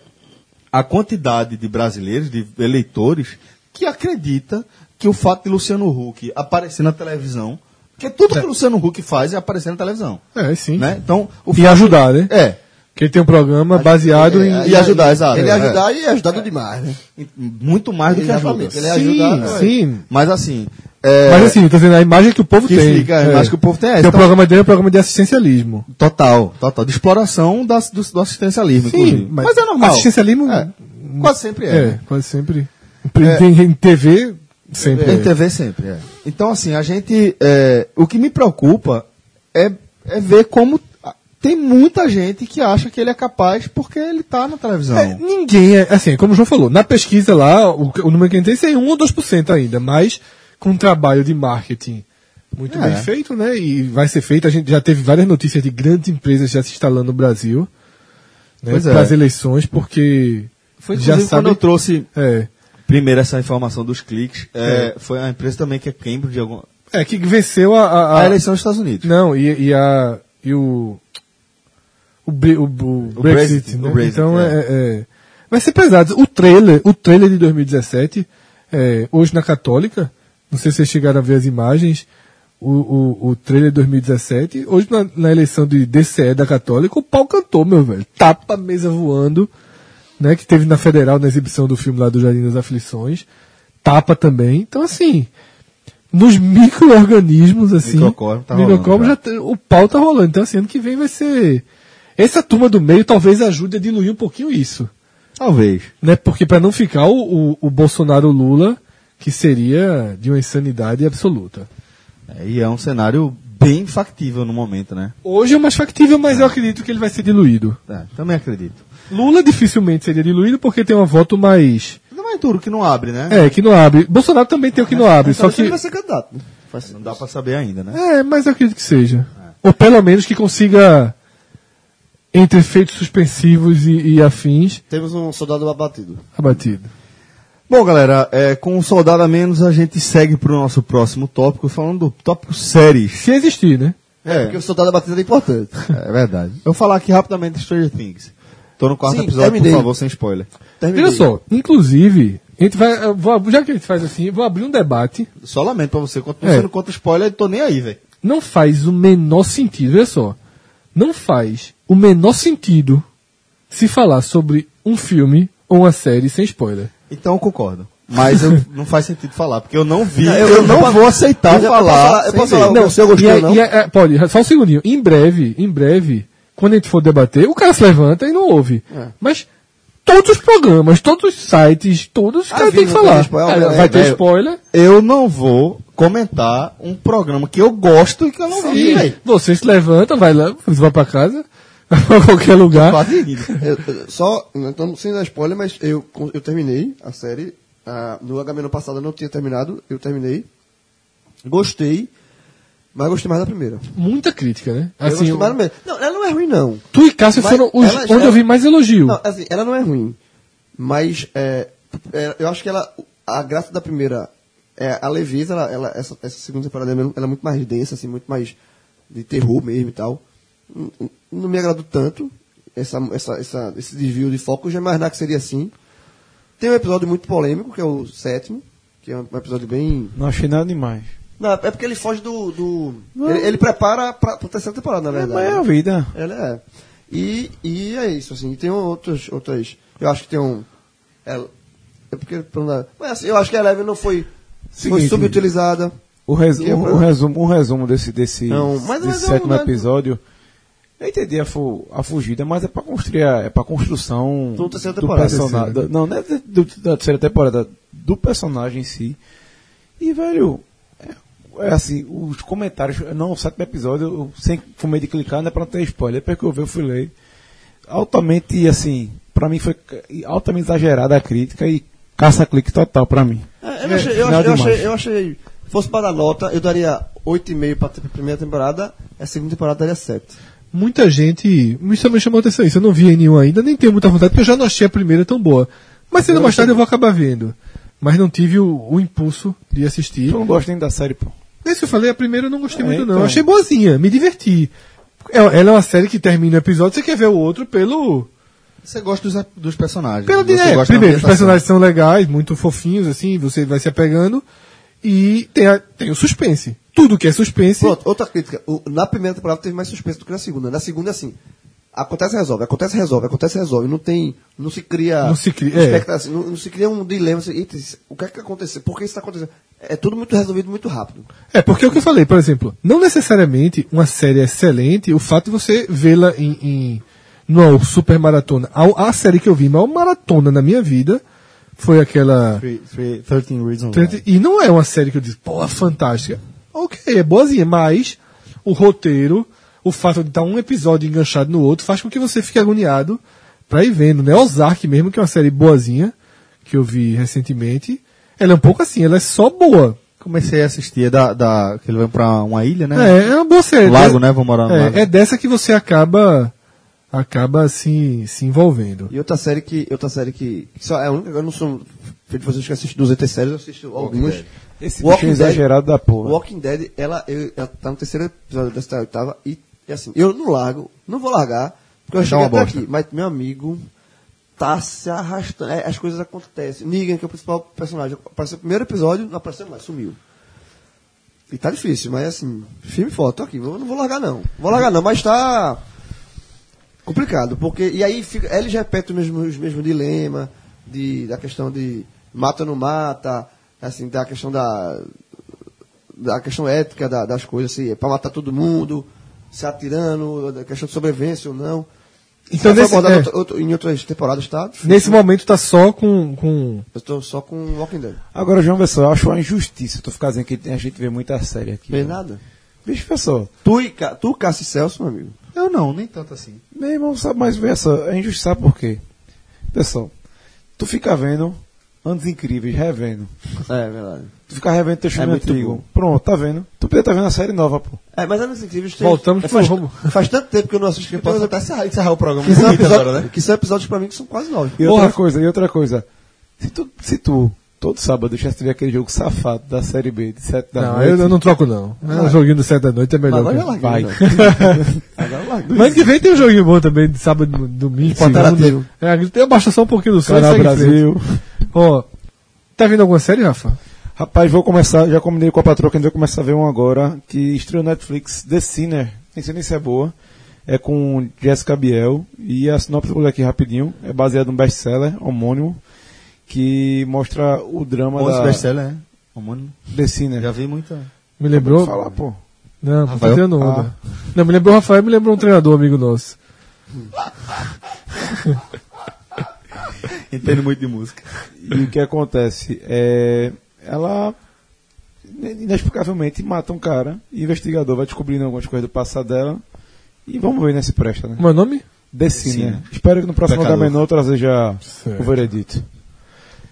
a quantidade de brasileiros, de eleitores, que acredita que o fato de Luciano Huck aparecer na televisão, porque tudo que o Luciano Huck faz é aparecer na televisão. É, sim. Né? Então, o E ajudar, né? É. Que ele tem um programa baseado em. E ajudar, exato. Ele É. ajudar e ajudado demais, né? Muito mais do que ajuda. Ele é sim, ajuda- sim. Mas assim. é, Mas assim, tô dizendo, a imagem que o povo Que tem. fica, a imagem que o povo tem é essa. Porque o Então- programa dele é um programa de assistencialismo. Total, total. De exploração das- do, do assistencialismo, Sim, mas Mas, é normal. assistencialismo- É. Quase sempre é. É, né? quase sempre. Em, em TV, sempre. Em é. TV sempre, é. Então, assim, a gente. é, o que me preocupa é, é ver como tem muita gente que acha que ele é capaz porque ele tá na televisão. É, ninguém é, assim, como o João falou, na pesquisa lá, o, o número que a gente tem é 1 ou 2% ainda, mas com um trabalho de marketing muito É. bem feito, né? E vai ser feito. A gente já teve várias notícias de grandes empresas já se instalando no Brasil, né? É. Para as eleições, porque Foi já sabe. quando eu trouxe É, primeiro essa informação dos cliques. é, Foi a empresa também que é Cambridge, algum, é que venceu a, a, a a- eleição dos Estados Unidos. Não, e, e a. E o. O, Bre- o, o Brexit, Brexit, né? o Brexit, então é. é. é- vai ser pesado. O trailer, o trailer de 2017, é, hoje na Católica, não sei se vocês chegaram a ver as imagens, o, o, o trailer de 2017, hoje na, na eleição de DCE da Católica, o pau cantou, meu velho. Tapa a mesa voando, né? Que teve na Federal, na exibição do filme lá do Jardim das Aflições. Tapa também. Então, assim, nos micro-organismos, assim, Microcosmo tá microcosmo rolando, já tem- o pau tá rolando. Então, assim, ano que vem vai ser. Essa turma do meio talvez ajude a diluir um pouquinho isso. Talvez. Né? Porque para não ficar o, o, o Bolsonaro Lula, que seria de uma insanidade absoluta. É, e é um cenário bem factível no momento, né? Hoje é mais factível, mas eu acredito que ele vai ser diluído. É, também acredito. Lula dificilmente seria diluído porque tem uma voto mais. Não é duro que não abre, né? É, que não abre. Bolsonaro também tem o que não abre, só que. ele vai ser candidato. Não dá pra saber ainda, né? É, mas eu acredito que seja. Ou pelo menos que consiga, entre efeitos suspensivos e, e afins, Temos um soldado abatido. abatido. Bom, galera, é, com um soldado a menos, a gente segue pro nosso próximo tópico, falando do tópico séries. Se existir, né? É, porque o soldado abatido é importante. É verdade. Eu vou falar aqui rapidamente de Stranger Things. Tô no quarto Sim, episódio, terminei. por favor, sem spoiler. Terminei. Olha só, inclusive, a gente vai, vou- já que a gente faz assim, eu vou abrir um debate. Só lamento pra você, continua É. sendo contra spoiler, eu tô nem aí, velho. Não faz o menor sentido, olha só. Não faz o menor sentido se falar sobre um filme ou uma série sem spoiler. Então eu concordo. Mas eu, não faz sentido falar, porque eu não vi, Não, eu, eu- eu não vou aceitar eu posso falar. falar- eu posso falar o que você gostou, e é- não? e é- é, pode, só um segundinho. Em breve, em breve, quando a gente for debater, o cara se levanta e não ouve. É. Mas todos os programas, todos os sites, todos os Ah, caras vi, têm que falar. spoiler, é, vai ter spoiler. Eu não vou comentar um programa que eu gosto e que eu não vi, E velho. você se levanta, vai lá, vai pra casa, vai pra qualquer lugar. Eu- eu- só, então, sem dar spoiler, mas eu, eu terminei a série. ah, no HM ano passado eu não tinha terminado, eu terminei. Gostei, mas gostei mais da primeira. Muita crítica, né? eu Assim, gostei o- mais da primeira. Não, ela não é ruim, não. tu e Cássio Mas foram os, ela- onde ela- eu vi mais elogio. Não, assim, ela não é ruim. Mas é, é, eu acho que ela. A graça da primeira é a leveza, ela, ela- essa, essa segunda temporada ela é muito mais densa, assim, muito mais de terror mesmo e tal. Não, não me agradou tanto essa, essa, essa, esse desvio de foco. Eu já imaginava que seria assim. Tem um episódio muito polêmico, que é o sétimo, que é um episódio bem. Não achei nada demais. Não, é porque ele foge do. do ele, ele prepara pra, pra terceira temporada, na verdade. Mas é a vida. Ela é. E, e é isso, assim. E tem outros, outras. Eu acho que tem um. É, é porque. Mas assim, eu acho que a Eleven não foi, foi Seguinte. subutilizada. O, resu é o, resumo, o resumo desse, desse, Não, mas- desse mas é um- sétimo episódio. Eu entendi a, fu a fugida, mas é pra construir, a- é pra construção Do personagem. da- Não, não é do- da terceira temporada, do personagem em si. E, velho, é, é assim, os comentários, não, o sétimo episódio, eu, sem fumei de clicar, não é pra não ter spoiler, depois que eu vi, eu fui ler. Altamente, assim, pra mim foi altamente exagerada a crítica e caça-clique total pra mim. É, eu, não achei, eu, achei, eu, achei, eu achei. Fosse para dar nota, eu daria 8,5 para a primeira temporada, a segunda temporada daria 7. Muita gente. Me também chamou a atenção isso. Eu não vi nenhum ainda, nem tenho muita vontade, porque eu já não achei a primeira tão boa. Mas sendo mais tarde eu vou acabar vendo. Mas não tive o, o impulso de assistir. Eu não gosto nem da série, pô. Esse eu falei, a primeira eu não gostei É, muito, não. então. Eu achei boazinha, me diverti. É- Ela é uma série que termina o episódio, você quer ver o outro pelo. Você gosta dos, dos personagens. pela você é, primeiro, os personagens são legais, muito fofinhos, assim, você vai se apegando. E tem, a- tem o suspense. Tudo que é suspense. Pronto, outra crítica. O- na primeira temporada teve mais suspense do que na segunda. Na segunda, assim, acontece resolve, acontece resolve, acontece resolve. Não tem. Não se cria. Não se cria, é. expectativa, não, não se cria um dilema. Assim, "Eita, isso- o que é que aconteceu? Por que isso está acontecendo? É tudo muito resolvido muito rápido. É, porque é o que eu falei, por exemplo, não necessariamente uma série é excelente, o fato de você vê-la em, em numa super maratona. A, a série que eu vi, maior maratona na minha vida, foi aquela. Three- three- 13 Reasons Why. E não é uma série que eu disse, pô, fantástica. Ok, é boazinha, mas o roteiro, o fato de estar um episódio enganchado no outro, faz com que você fique agoniado pra ir vendo, né? Ozark mesmo, que é uma série boazinha, que eu vi recentemente, ela é um pouco assim, ela é só boa. Comecei a assistir, é da, da, que ele vai pra uma ilha, né? É, é uma boa série. Lago, É- né? Vão morar no é, lago. é dessa que você acaba acaba se, se envolvendo. E outra série que. Outra série que. que só é a única. Eu não sou feito vocês que assistem 200 séries, eu assisto algumas. Esse Walking bicho é Dead- exagerado da porra. Walking Dead, ela, eu- ela tá no terceiro episódio dessa oitava e, e assim, eu não largo, não vou largar, porque eu cheguei até bosta. aqui, mas meu amigo tá se arrastando, é, as coisas acontecem. Negan, que é o principal personagem, apareceu no primeiro episódio, não apareceu mais, sumiu. E tá difícil, mas assim, filme foda, tô aqui, eu não vou largar não. Vou largar não, mas tá complicado, porque, e aí fica, ele já repete os mesmos, os mesmos dilemas, de, da questão de mata ou não mata, assim, da questão da, da questão ética da- das coisas, se é pra matar todo mundo, se atirando, da questão de sobrevivência ou não. Então, nesse- é. outro- em outras temporadas, tá? difícil. Nesse momento tá só com. com Eu estou só com Walking Dead. Agora, João, pessoal, eu acho uma injustiça tu ficar dizendo que a gente vê muita série aqui. Vê né? nada. Bicho, pessoal, Tu, e tu Cássio e Celso, meu amigo. Eu não, nem tanto assim. meu irmão, sabe mais ver essa. É injustiça, sabe por quê? Pessoal, tu fica vendo Anos Incríveis, revendo. É, verdade. Tu fica revendo teu filme É antigo. bom. Pronto, tá vendo? Tu podia estar vendo a série nova, pô. É, mas é nos incríveis. tem- Voltamos é, pro faz, rumo. faz tanto tempo que eu não assisto que, Eu posso até encerrar, encerrar o programa. que, são bonito episódios, agora, né? que são episódios pra mim que são quase nove. E Porra. outra coisa, e outra coisa. Se tu, se tu todo sábado deixasse ver aquele jogo safado da série B de 7 da não, noite. eu, eu não troco não. É um joguinho do 7 da noite é melhor. Agora que- eu larguei. Vai. né? Agora eu larguei. Mas que vem tem um joguinho bom também, de sábado, domingo, segunda. É, eu baixo só um pouquinho do Canal. Brasil. Ó, tá vendo alguma série, Rafa? Rapaz, vou começar, já combinei com a patroa que a gente vai começar a ver um agora, que estreou no Netflix, The Sinner. Nem sei nem se é boa. É com Jessica Biel. E a sinopse vou ler aqui rapidinho. É baseado num best-seller homônimo, que mostra o drama Bom, esse da best-seller, é. Homônimo. The Sinner. Já vi muita. Me lembrou? Falar, pô. Não, Rafael? tirando onda. Não, me lembrou o Rafael, me lembrou um treinador amigo nosso. Entendo muito de música. E o que acontece? É, ela inexplicavelmente mata um cara, e o investigador vai descobrindo algumas coisas do passado dela, e vamos ver né, se presta, né? Como é o nome? Sinner. Espero que no próximo Pecador. Menor eu trazer já Certo. o veredito.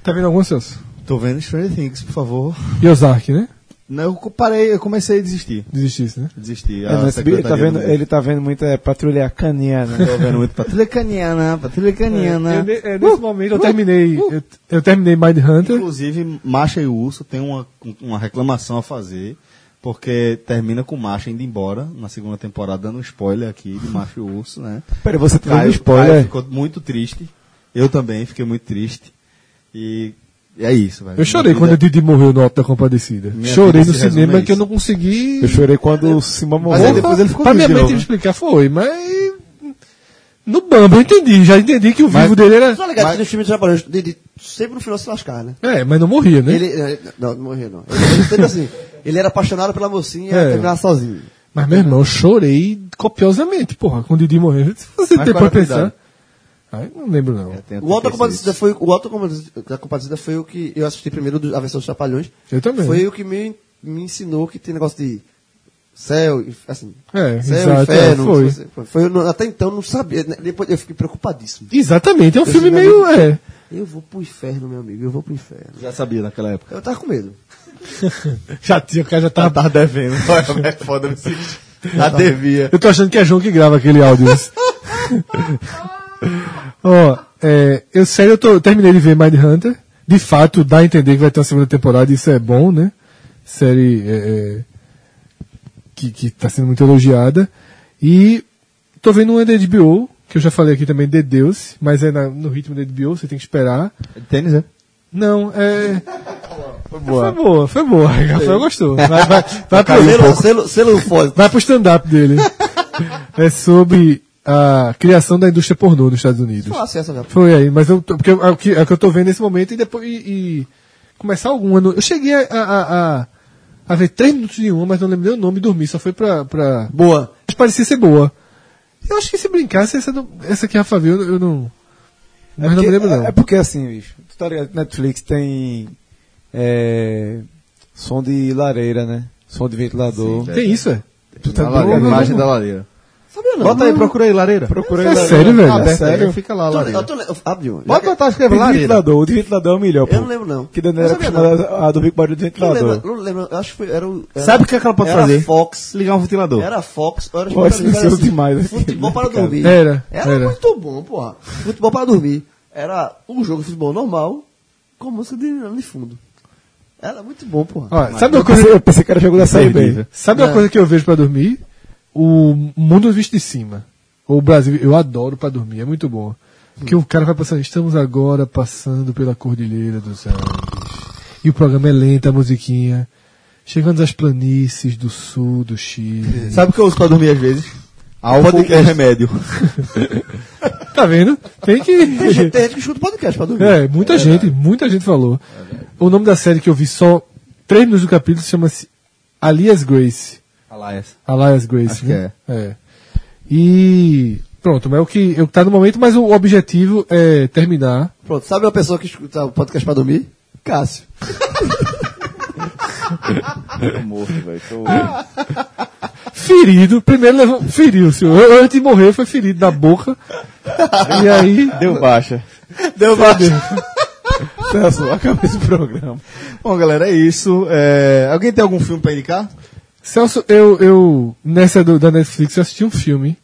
Tá vendo algum, Celso? Tô vendo Stranger Things, por favor. E Ozark, né? Não, eu parei, eu comecei a desistir. Desistisse, né? Desisti. É, mas ele, tá vendo, ele tá vendo muita é, patrulha caniana. Tô vendo muito Patrulha Caniana, Patrulha Caniana. É, eu é, nesse momento eu terminei. Eu, eu terminei Mind Hunter. Inclusive, Macha e Urso tem uma, uma reclamação a fazer, porque termina com Macha indo embora na segunda temporada, dando um spoiler aqui de Macha e Urso, né? Peraí, você tá dando spoiler? Caio ficou muito triste. Eu também fiquei muito triste. E é isso, velho. Eu chorei quando o Didi morreu no Alto da Compadecida. Minha Chorei no cinema que eu não consegui. Eu chorei quando o Simba Mas aí morreu. depois ele ficou pra minha de novo, né? explicar foi, mas. No Bamba eu entendi, já entendi que o vivo dele era. Tá ligado? que nos filmes de Trapalhões, Didi sempre no final se lascar, né? É, mas não morria, né? Ele, eh, não, não morreu não. Ele, ele sempre assim, ele era apaixonado pela mocinha É. e terminava sozinho. Mas, meu irmão, eu chorei copiosamente, porra, quando o Didi morreu. Se você Mas pra pensar. Ai, não lembro, não. Tem O Alto da 36. Compadecida foi, o Alto da Compadecida- da Compadecida foi o que eu assisti primeiro do- a versão dos Trapalhões. Eu também. Foi o que me, me ensinou que tem negócio de céu, e, assim, É, céu, exato, inferno. é, foi. se você- foi, foi, eu até então eu não sabia, né? depois eu fiquei preocupadíssimo. Exatamente, é um Eu filme meio. amigo, É. Eu vou pro inferno, meu amigo, eu vou pro inferno. Já sabia naquela época. Eu tava com medo. Já tinha, o cara já tava. Tá devendo. É foda nesse. Já devia. Eu tô achando que é João que grava aquele áudio. Ó, é, eu sério, eu, tô, eu terminei de ver Mind Hunter. De fato, dá a entender que vai ter uma segunda temporada, isso é bom, né? Série é, é, que, que tá sendo muito elogiada. E tô vendo uma da HBO, que eu já falei aqui também, de Deus, mas é na- no ritmo da HBO, você tem que esperar. Tênis, é? Não, é. Foi boa. Foi boa, foi boa. Rafael gostou. Vai, vai, vai, pro, Selo, selo, selo vai pro stand-up dele. é sobre a criação da indústria pornô nos Estados Unidos. Falasse essa já. Foi aí, mas eu, tô- porque é o que, é o que eu tô vendo nesse momento e depois e, e começar alguma. Eu cheguei a, a, a, a ver três minutos de uma, mas não lembro nem o nome e dormi, só foi pra. pra... Boa. Mas parecia ser boa. Eu acho que se brincasse, essa, não- essa que a Rafa viu, eu não. Mas não me lembro, não. É porque assim, bicho, tu tá ligado? Netflix tem é, som de lareira, né? Som de ventilador. Tem isso, é? Tu tá A lareira, a imagem da lareira. Sabia não. Bota aí, procura aí, lareira. Procura É aí, sério, velho? Aberta sério? aí, fica lá, a Eu tô- lareira. eu tô Abriu. Bota escreve Tem de lareira. ventilador, o de ventilador é o melhor, pô. Eu não lembro não. Que Daniela Não era a dormir com barulho de Não ventilador. lembro, não lembro. Acho que foi, era o... Era, Sabe o que, é que ela pode era fazer? Fox. Ligar um ventilador. Era Fox. Era Pô, era silencioso demais aqui, Futebol né, para dormir. Era, Era, era. muito bom, porra. Futebol para dormir. Era um jogo de futebol normal com música de, de fundo. Era muito bom, porra. Sabe uma coisa, eu pensei que era jogo da Série B. Imperdível. sabe uma É. coisa que eu vejo pra dormir? O Mundo Visto de Cima. O Brasil, eu adoro pra dormir, é muito bom. Porque o cara vai passando, estamos agora passando pela Cordilheira dos Andes. E o programa é lento, a musiquinha. Chegando às planícies do sul do Chile. Sabe o que eu uso pra dormir às vezes? Álcool Podcast. ou remédio. Tá vendo? Tem que. Tem gente, tem gente que escuta podcast pra dormir. É, muita gente, muita gente falou. O nome da série que eu vi só três minutos do capítulo chama-se Alias Grace. Alias. Alias Grace, Acho né? É. E pronto, mas é o que eu tá no momento, mas o objetivo é terminar. Pronto, sabe uma pessoa que escuta o podcast pra dormir? Cássio. Tô morto, velho. Tô... Ferido, primeiro levou, feriu, senhor. Antes de morrer foi ferido na boca. E aí Deu baixa. Deu baixo. Celso, acaba esse programa. Bom, galera, é isso. É, Alguém tem algum filme pra indicar? Celso, eu, eu nessa do- da Netflix eu assisti um filme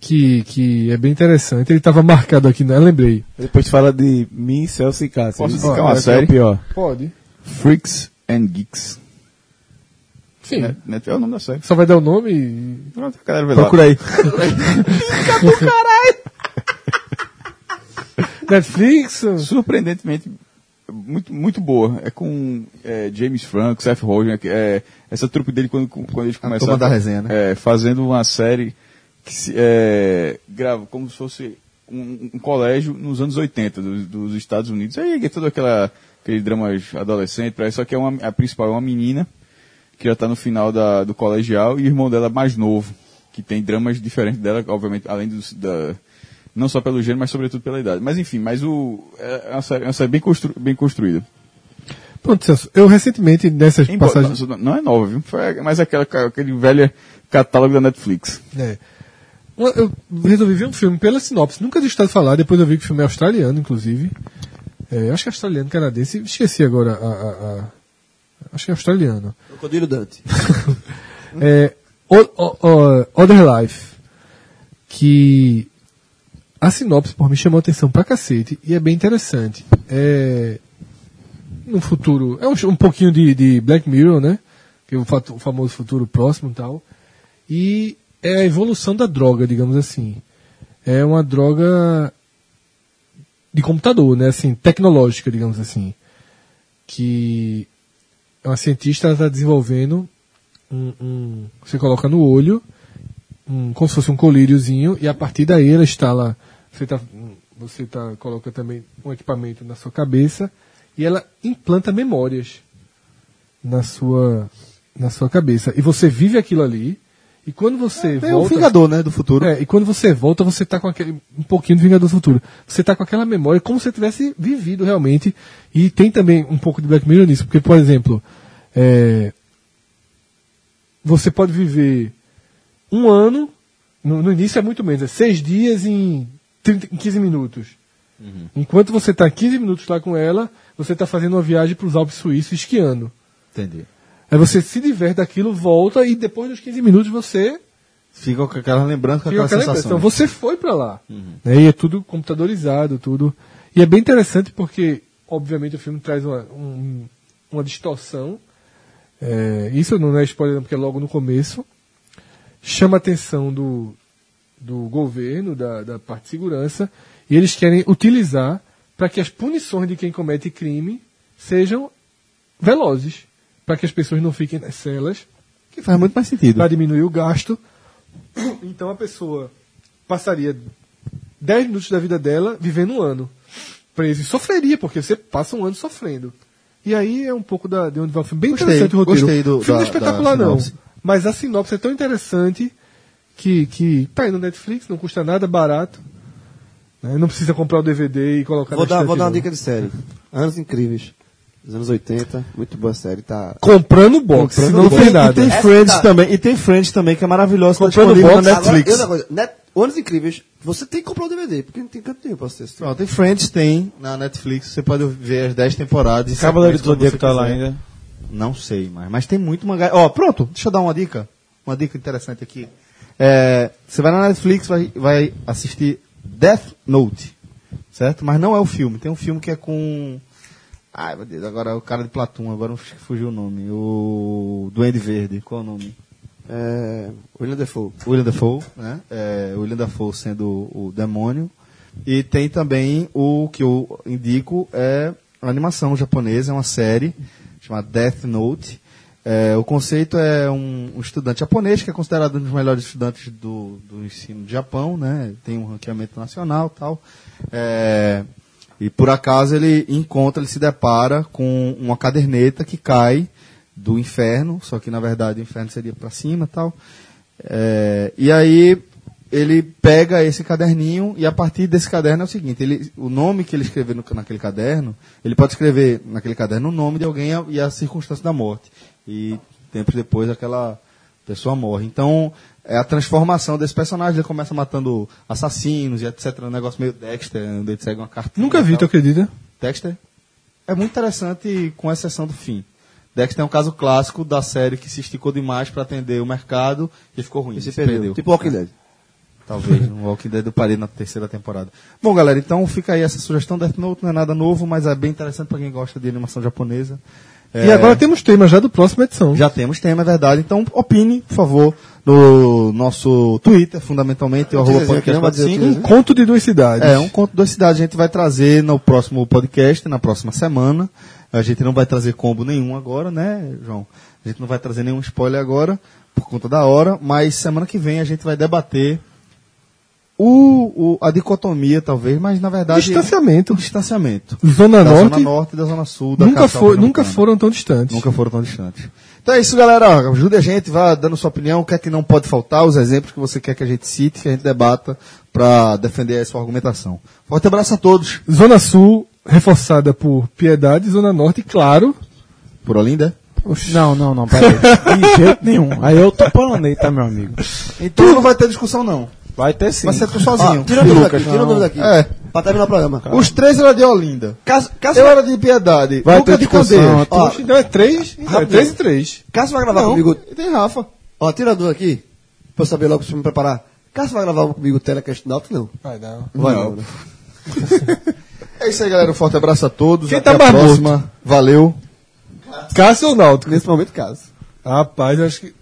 que, que é bem interessante. Ele estava marcado aqui, né? Eu lembrei. Depois fala de mim, Celso e Cássio. Posso Isso indicar uma é série? pior. Pode. Freaks and Geeks. Sim. Net- Net- É o nome da série. Só vai dar o nome e. Pronto, a galera vê lá. Procura aí. Netflix? Surpreendentemente, muito, muito boa. É com é, James Franco, Seth Rogen, é, essa trupe dele quando, quando eles começaram turma da resenha, né? é, fazendo uma série que se, é, grava como se fosse um, um colégio nos anos 80 dos, dos Estados Unidos. Aí é todo aquela, aquele drama adolescente, só que é uma, a principal é uma menina que já está no final da, do colegial e o irmão dela mais novo, que tem dramas diferentes dela, obviamente, além dos, da, não só pelo gênero, mas sobretudo pela idade. Mas enfim, mas o, é uma série, é uma série bem, constru, bem construída. Pronto, Celso. Eu recentemente, nessas passagens. não, não é nova, viu? Foi mais aquela, aquele velho catálogo da Netflix. É. Eu resolvi ver um filme pela sinopse. Nunca tinha estado falar, depois eu vi que o filme é australiano, inclusive. É, acho que é australiano, canadense. Esqueci agora a. a- a- Acho que é australiano. Crocodilo Dante. É, O- O- O- Other Life. Que a sinopse, por me chamou atenção pra cacete e é bem interessante. É. No futuro. É um, um pouquinho de, de Black Mirror, né? Que é o, fatu- o famoso futuro próximo e tal. E é a evolução da droga, digamos assim. É uma droga de computador, né? Assim, tecnológica, digamos assim. Que uma cientista está desenvolvendo um, um- Você coloca no olho um como se fosse um colíriozinho, e a partir daí ela instala. Você tá, você tá, coloca também um equipamento na sua cabeça e ela implanta memórias na sua, na sua cabeça. E você vive aquilo ali, e quando você É o volta. Vingador, né, do futuro. É, e quando você volta, você tá com aquele. Um pouquinho do Vingador do Futuro. Você tá com aquela memória como se você tivesse vivido realmente. E tem também um pouco de Black Mirror nisso, porque, por exemplo, é, você pode viver um ano, no, no início é muito menos, é seis dias em, 30, em 15 minutos. Enquanto você está 15 minutos lá com ela, você está fazendo uma viagem para os Alpes Suíços esquiando. Entendi. Aí você se diverte daquilo, volta e depois dos 15 minutos você Fica com aquela lembrança, com aquela aquela sensação. impressão. Você foi para lá. Né? E é tudo computadorizado, tudo. E é bem interessante porque, obviamente, o filme traz uma, um- uma distorção. É, isso não é spoiler, porque é logo no começo. Chama a atenção do, do governo, da, da parte de segurança, e eles querem utilizar para que as punições de quem comete crime sejam velozes. Para que as pessoas não fiquem nas celas Que faz muito mais sentido. para diminuir o gasto. Então a pessoa passaria 10 minutos da vida dela vivendo um ano preso e sofreria, porque você passa um ano sofrendo. E aí é um pouco da, de onde vai o filme. Bem Gostei, interessante o roteiro. gostei do- filme da- espetacular, da não. Mas a sinopse é tão interessante que, que tá aí no Netflix, não custa nada, barato. né? Não precisa comprar o DVD e colocar Vou na dar, vou dar uma dica de série. Anos Incríveis. Dos anos 80. Muito boa série. Tá... Comprando o box, Comprando não box. tem E nada. tem Essa Friends tá- também. E tem Friends também, que é maravilhoso. Tá Comprando disponível box. na Agora, Netflix. e outra coisa, Net, Anos Incríveis, você tem que comprar o DVD, porque não tem canto nenhum pra você assistir. Pronto, tem Friends, tem na Netflix. Você pode ver as 10 temporadas. em Cavaleiro do Zodíaco tá lá ainda. Não sei, mas, mas tem muito mangá. Ó, pronto, deixa eu dar uma dica. Uma dica interessante aqui. É, você vai na Netflix, vai, vai assistir Death Note, certo? Mas não é o filme. Tem um filme que é com. Ai, meu Deus, agora o cara de Platum, agora não fugiu o nome. O Duende Verde, qual é o nome? É, William Defoe. William Dafoe, né? É, William Dafoe sendo o, o demônio. E tem também o que eu indico é a animação japonesa, é uma série chamada Death Note. É, o conceito é um, um estudante japonês que é considerado um dos melhores estudantes do, do ensino do Japão, né? Tem um ranqueamento nacional, tal. É, e por acaso ele encontra, ele se depara com uma caderneta que cai do inferno, só que na verdade o inferno seria para cima, tal. É, e aí ele pega esse caderninho e a partir desse caderno é o seguinte, ele, o nome que ele escreveu naquele caderno, ele pode escrever naquele caderno o nome de alguém e a circunstância da morte. E tempos depois aquela pessoa morre. Então, é a transformação desse personagem, ele começa matando assassinos e etc. Um negócio meio Dexter, onde ele segue uma cartinha. Nunca vi, tu acredita? Dexter é muito interessante, com exceção do fim. Dexter é um caso clássico da série que se esticou demais para atender o mercado e ficou ruim. E se perdeu. Tipo Walking Dead. Talvez, no Walking Dead eu parei na terceira temporada. Bom, galera, então fica aí essa sugestão. Death Note não é nada novo, mas é bem interessante para quem gosta de animação japonesa. E É, agora temos temas já do próxima edição. já temos tema, é verdade. Então, opine, por favor, no nosso Twitter, fundamentalmente, o arroba podcast não vai dizer o 45. Um conto de duas cidades. É, um conto da cidade a gente vai trazer no próximo podcast, na próxima semana. A gente não vai trazer combo nenhum agora, né, João? A gente não vai trazer nenhum spoiler agora, por conta da hora, mas semana que vem a gente vai debater o, o- a dicotomia, talvez, mas na verdade. Distanciamento. O distanciamento. Zona da Norte, Zona Norte e da Zona Sul. Da nunca, foi, nunca foram tão distantes. Nunca foram tão distantes. Então é isso, galera. Ajude a gente, vá dando sua opinião, o que é que não pode faltar, os exemplos que você quer que a gente cite, que a gente debata para defender a sua argumentação. Forte abraço a todos. Zona Sul, reforçada por Piedade, Zona Norte, claro. Por Olinda. Não, não, não, peraí. De jeito nenhum. Aí eu tô planei, tá, meu amigo? Então não vai ter discussão, não. Vai ter sim. Vai ser tu sozinho. Ó, tira a dúvida Lucas, aqui, tira dúvida aqui. É. Pra terminar o programa. Os três eram de Olinda. Caso, caso, Eu era de Piedade. Vai Luca ter de. Ó, Então é três, é três e três. Cássio vai gravar Não, comigo. e tem Rafa. Ó, tira a dúvida aqui. Pra eu saber logo se me preparar. Cássio vai gravar comigo o Telecast Náutico? Não. Vai não. Vai Não. não. né? É isso aí, galera. Um forte abraço a todos. Quem Até tá a mais próxima. Valeu. Cássio ou Náutico? Nesse momento, Cássio. Rapaz, eu acho que.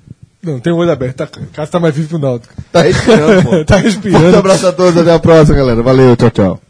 Não, tem o olho aberto. Tá, Cássio tá mais vivo que o Náutico. Tá respirando, pô. tá respirando. abraço a todos. Até a próxima, galera. Valeu. Tchau, tchau.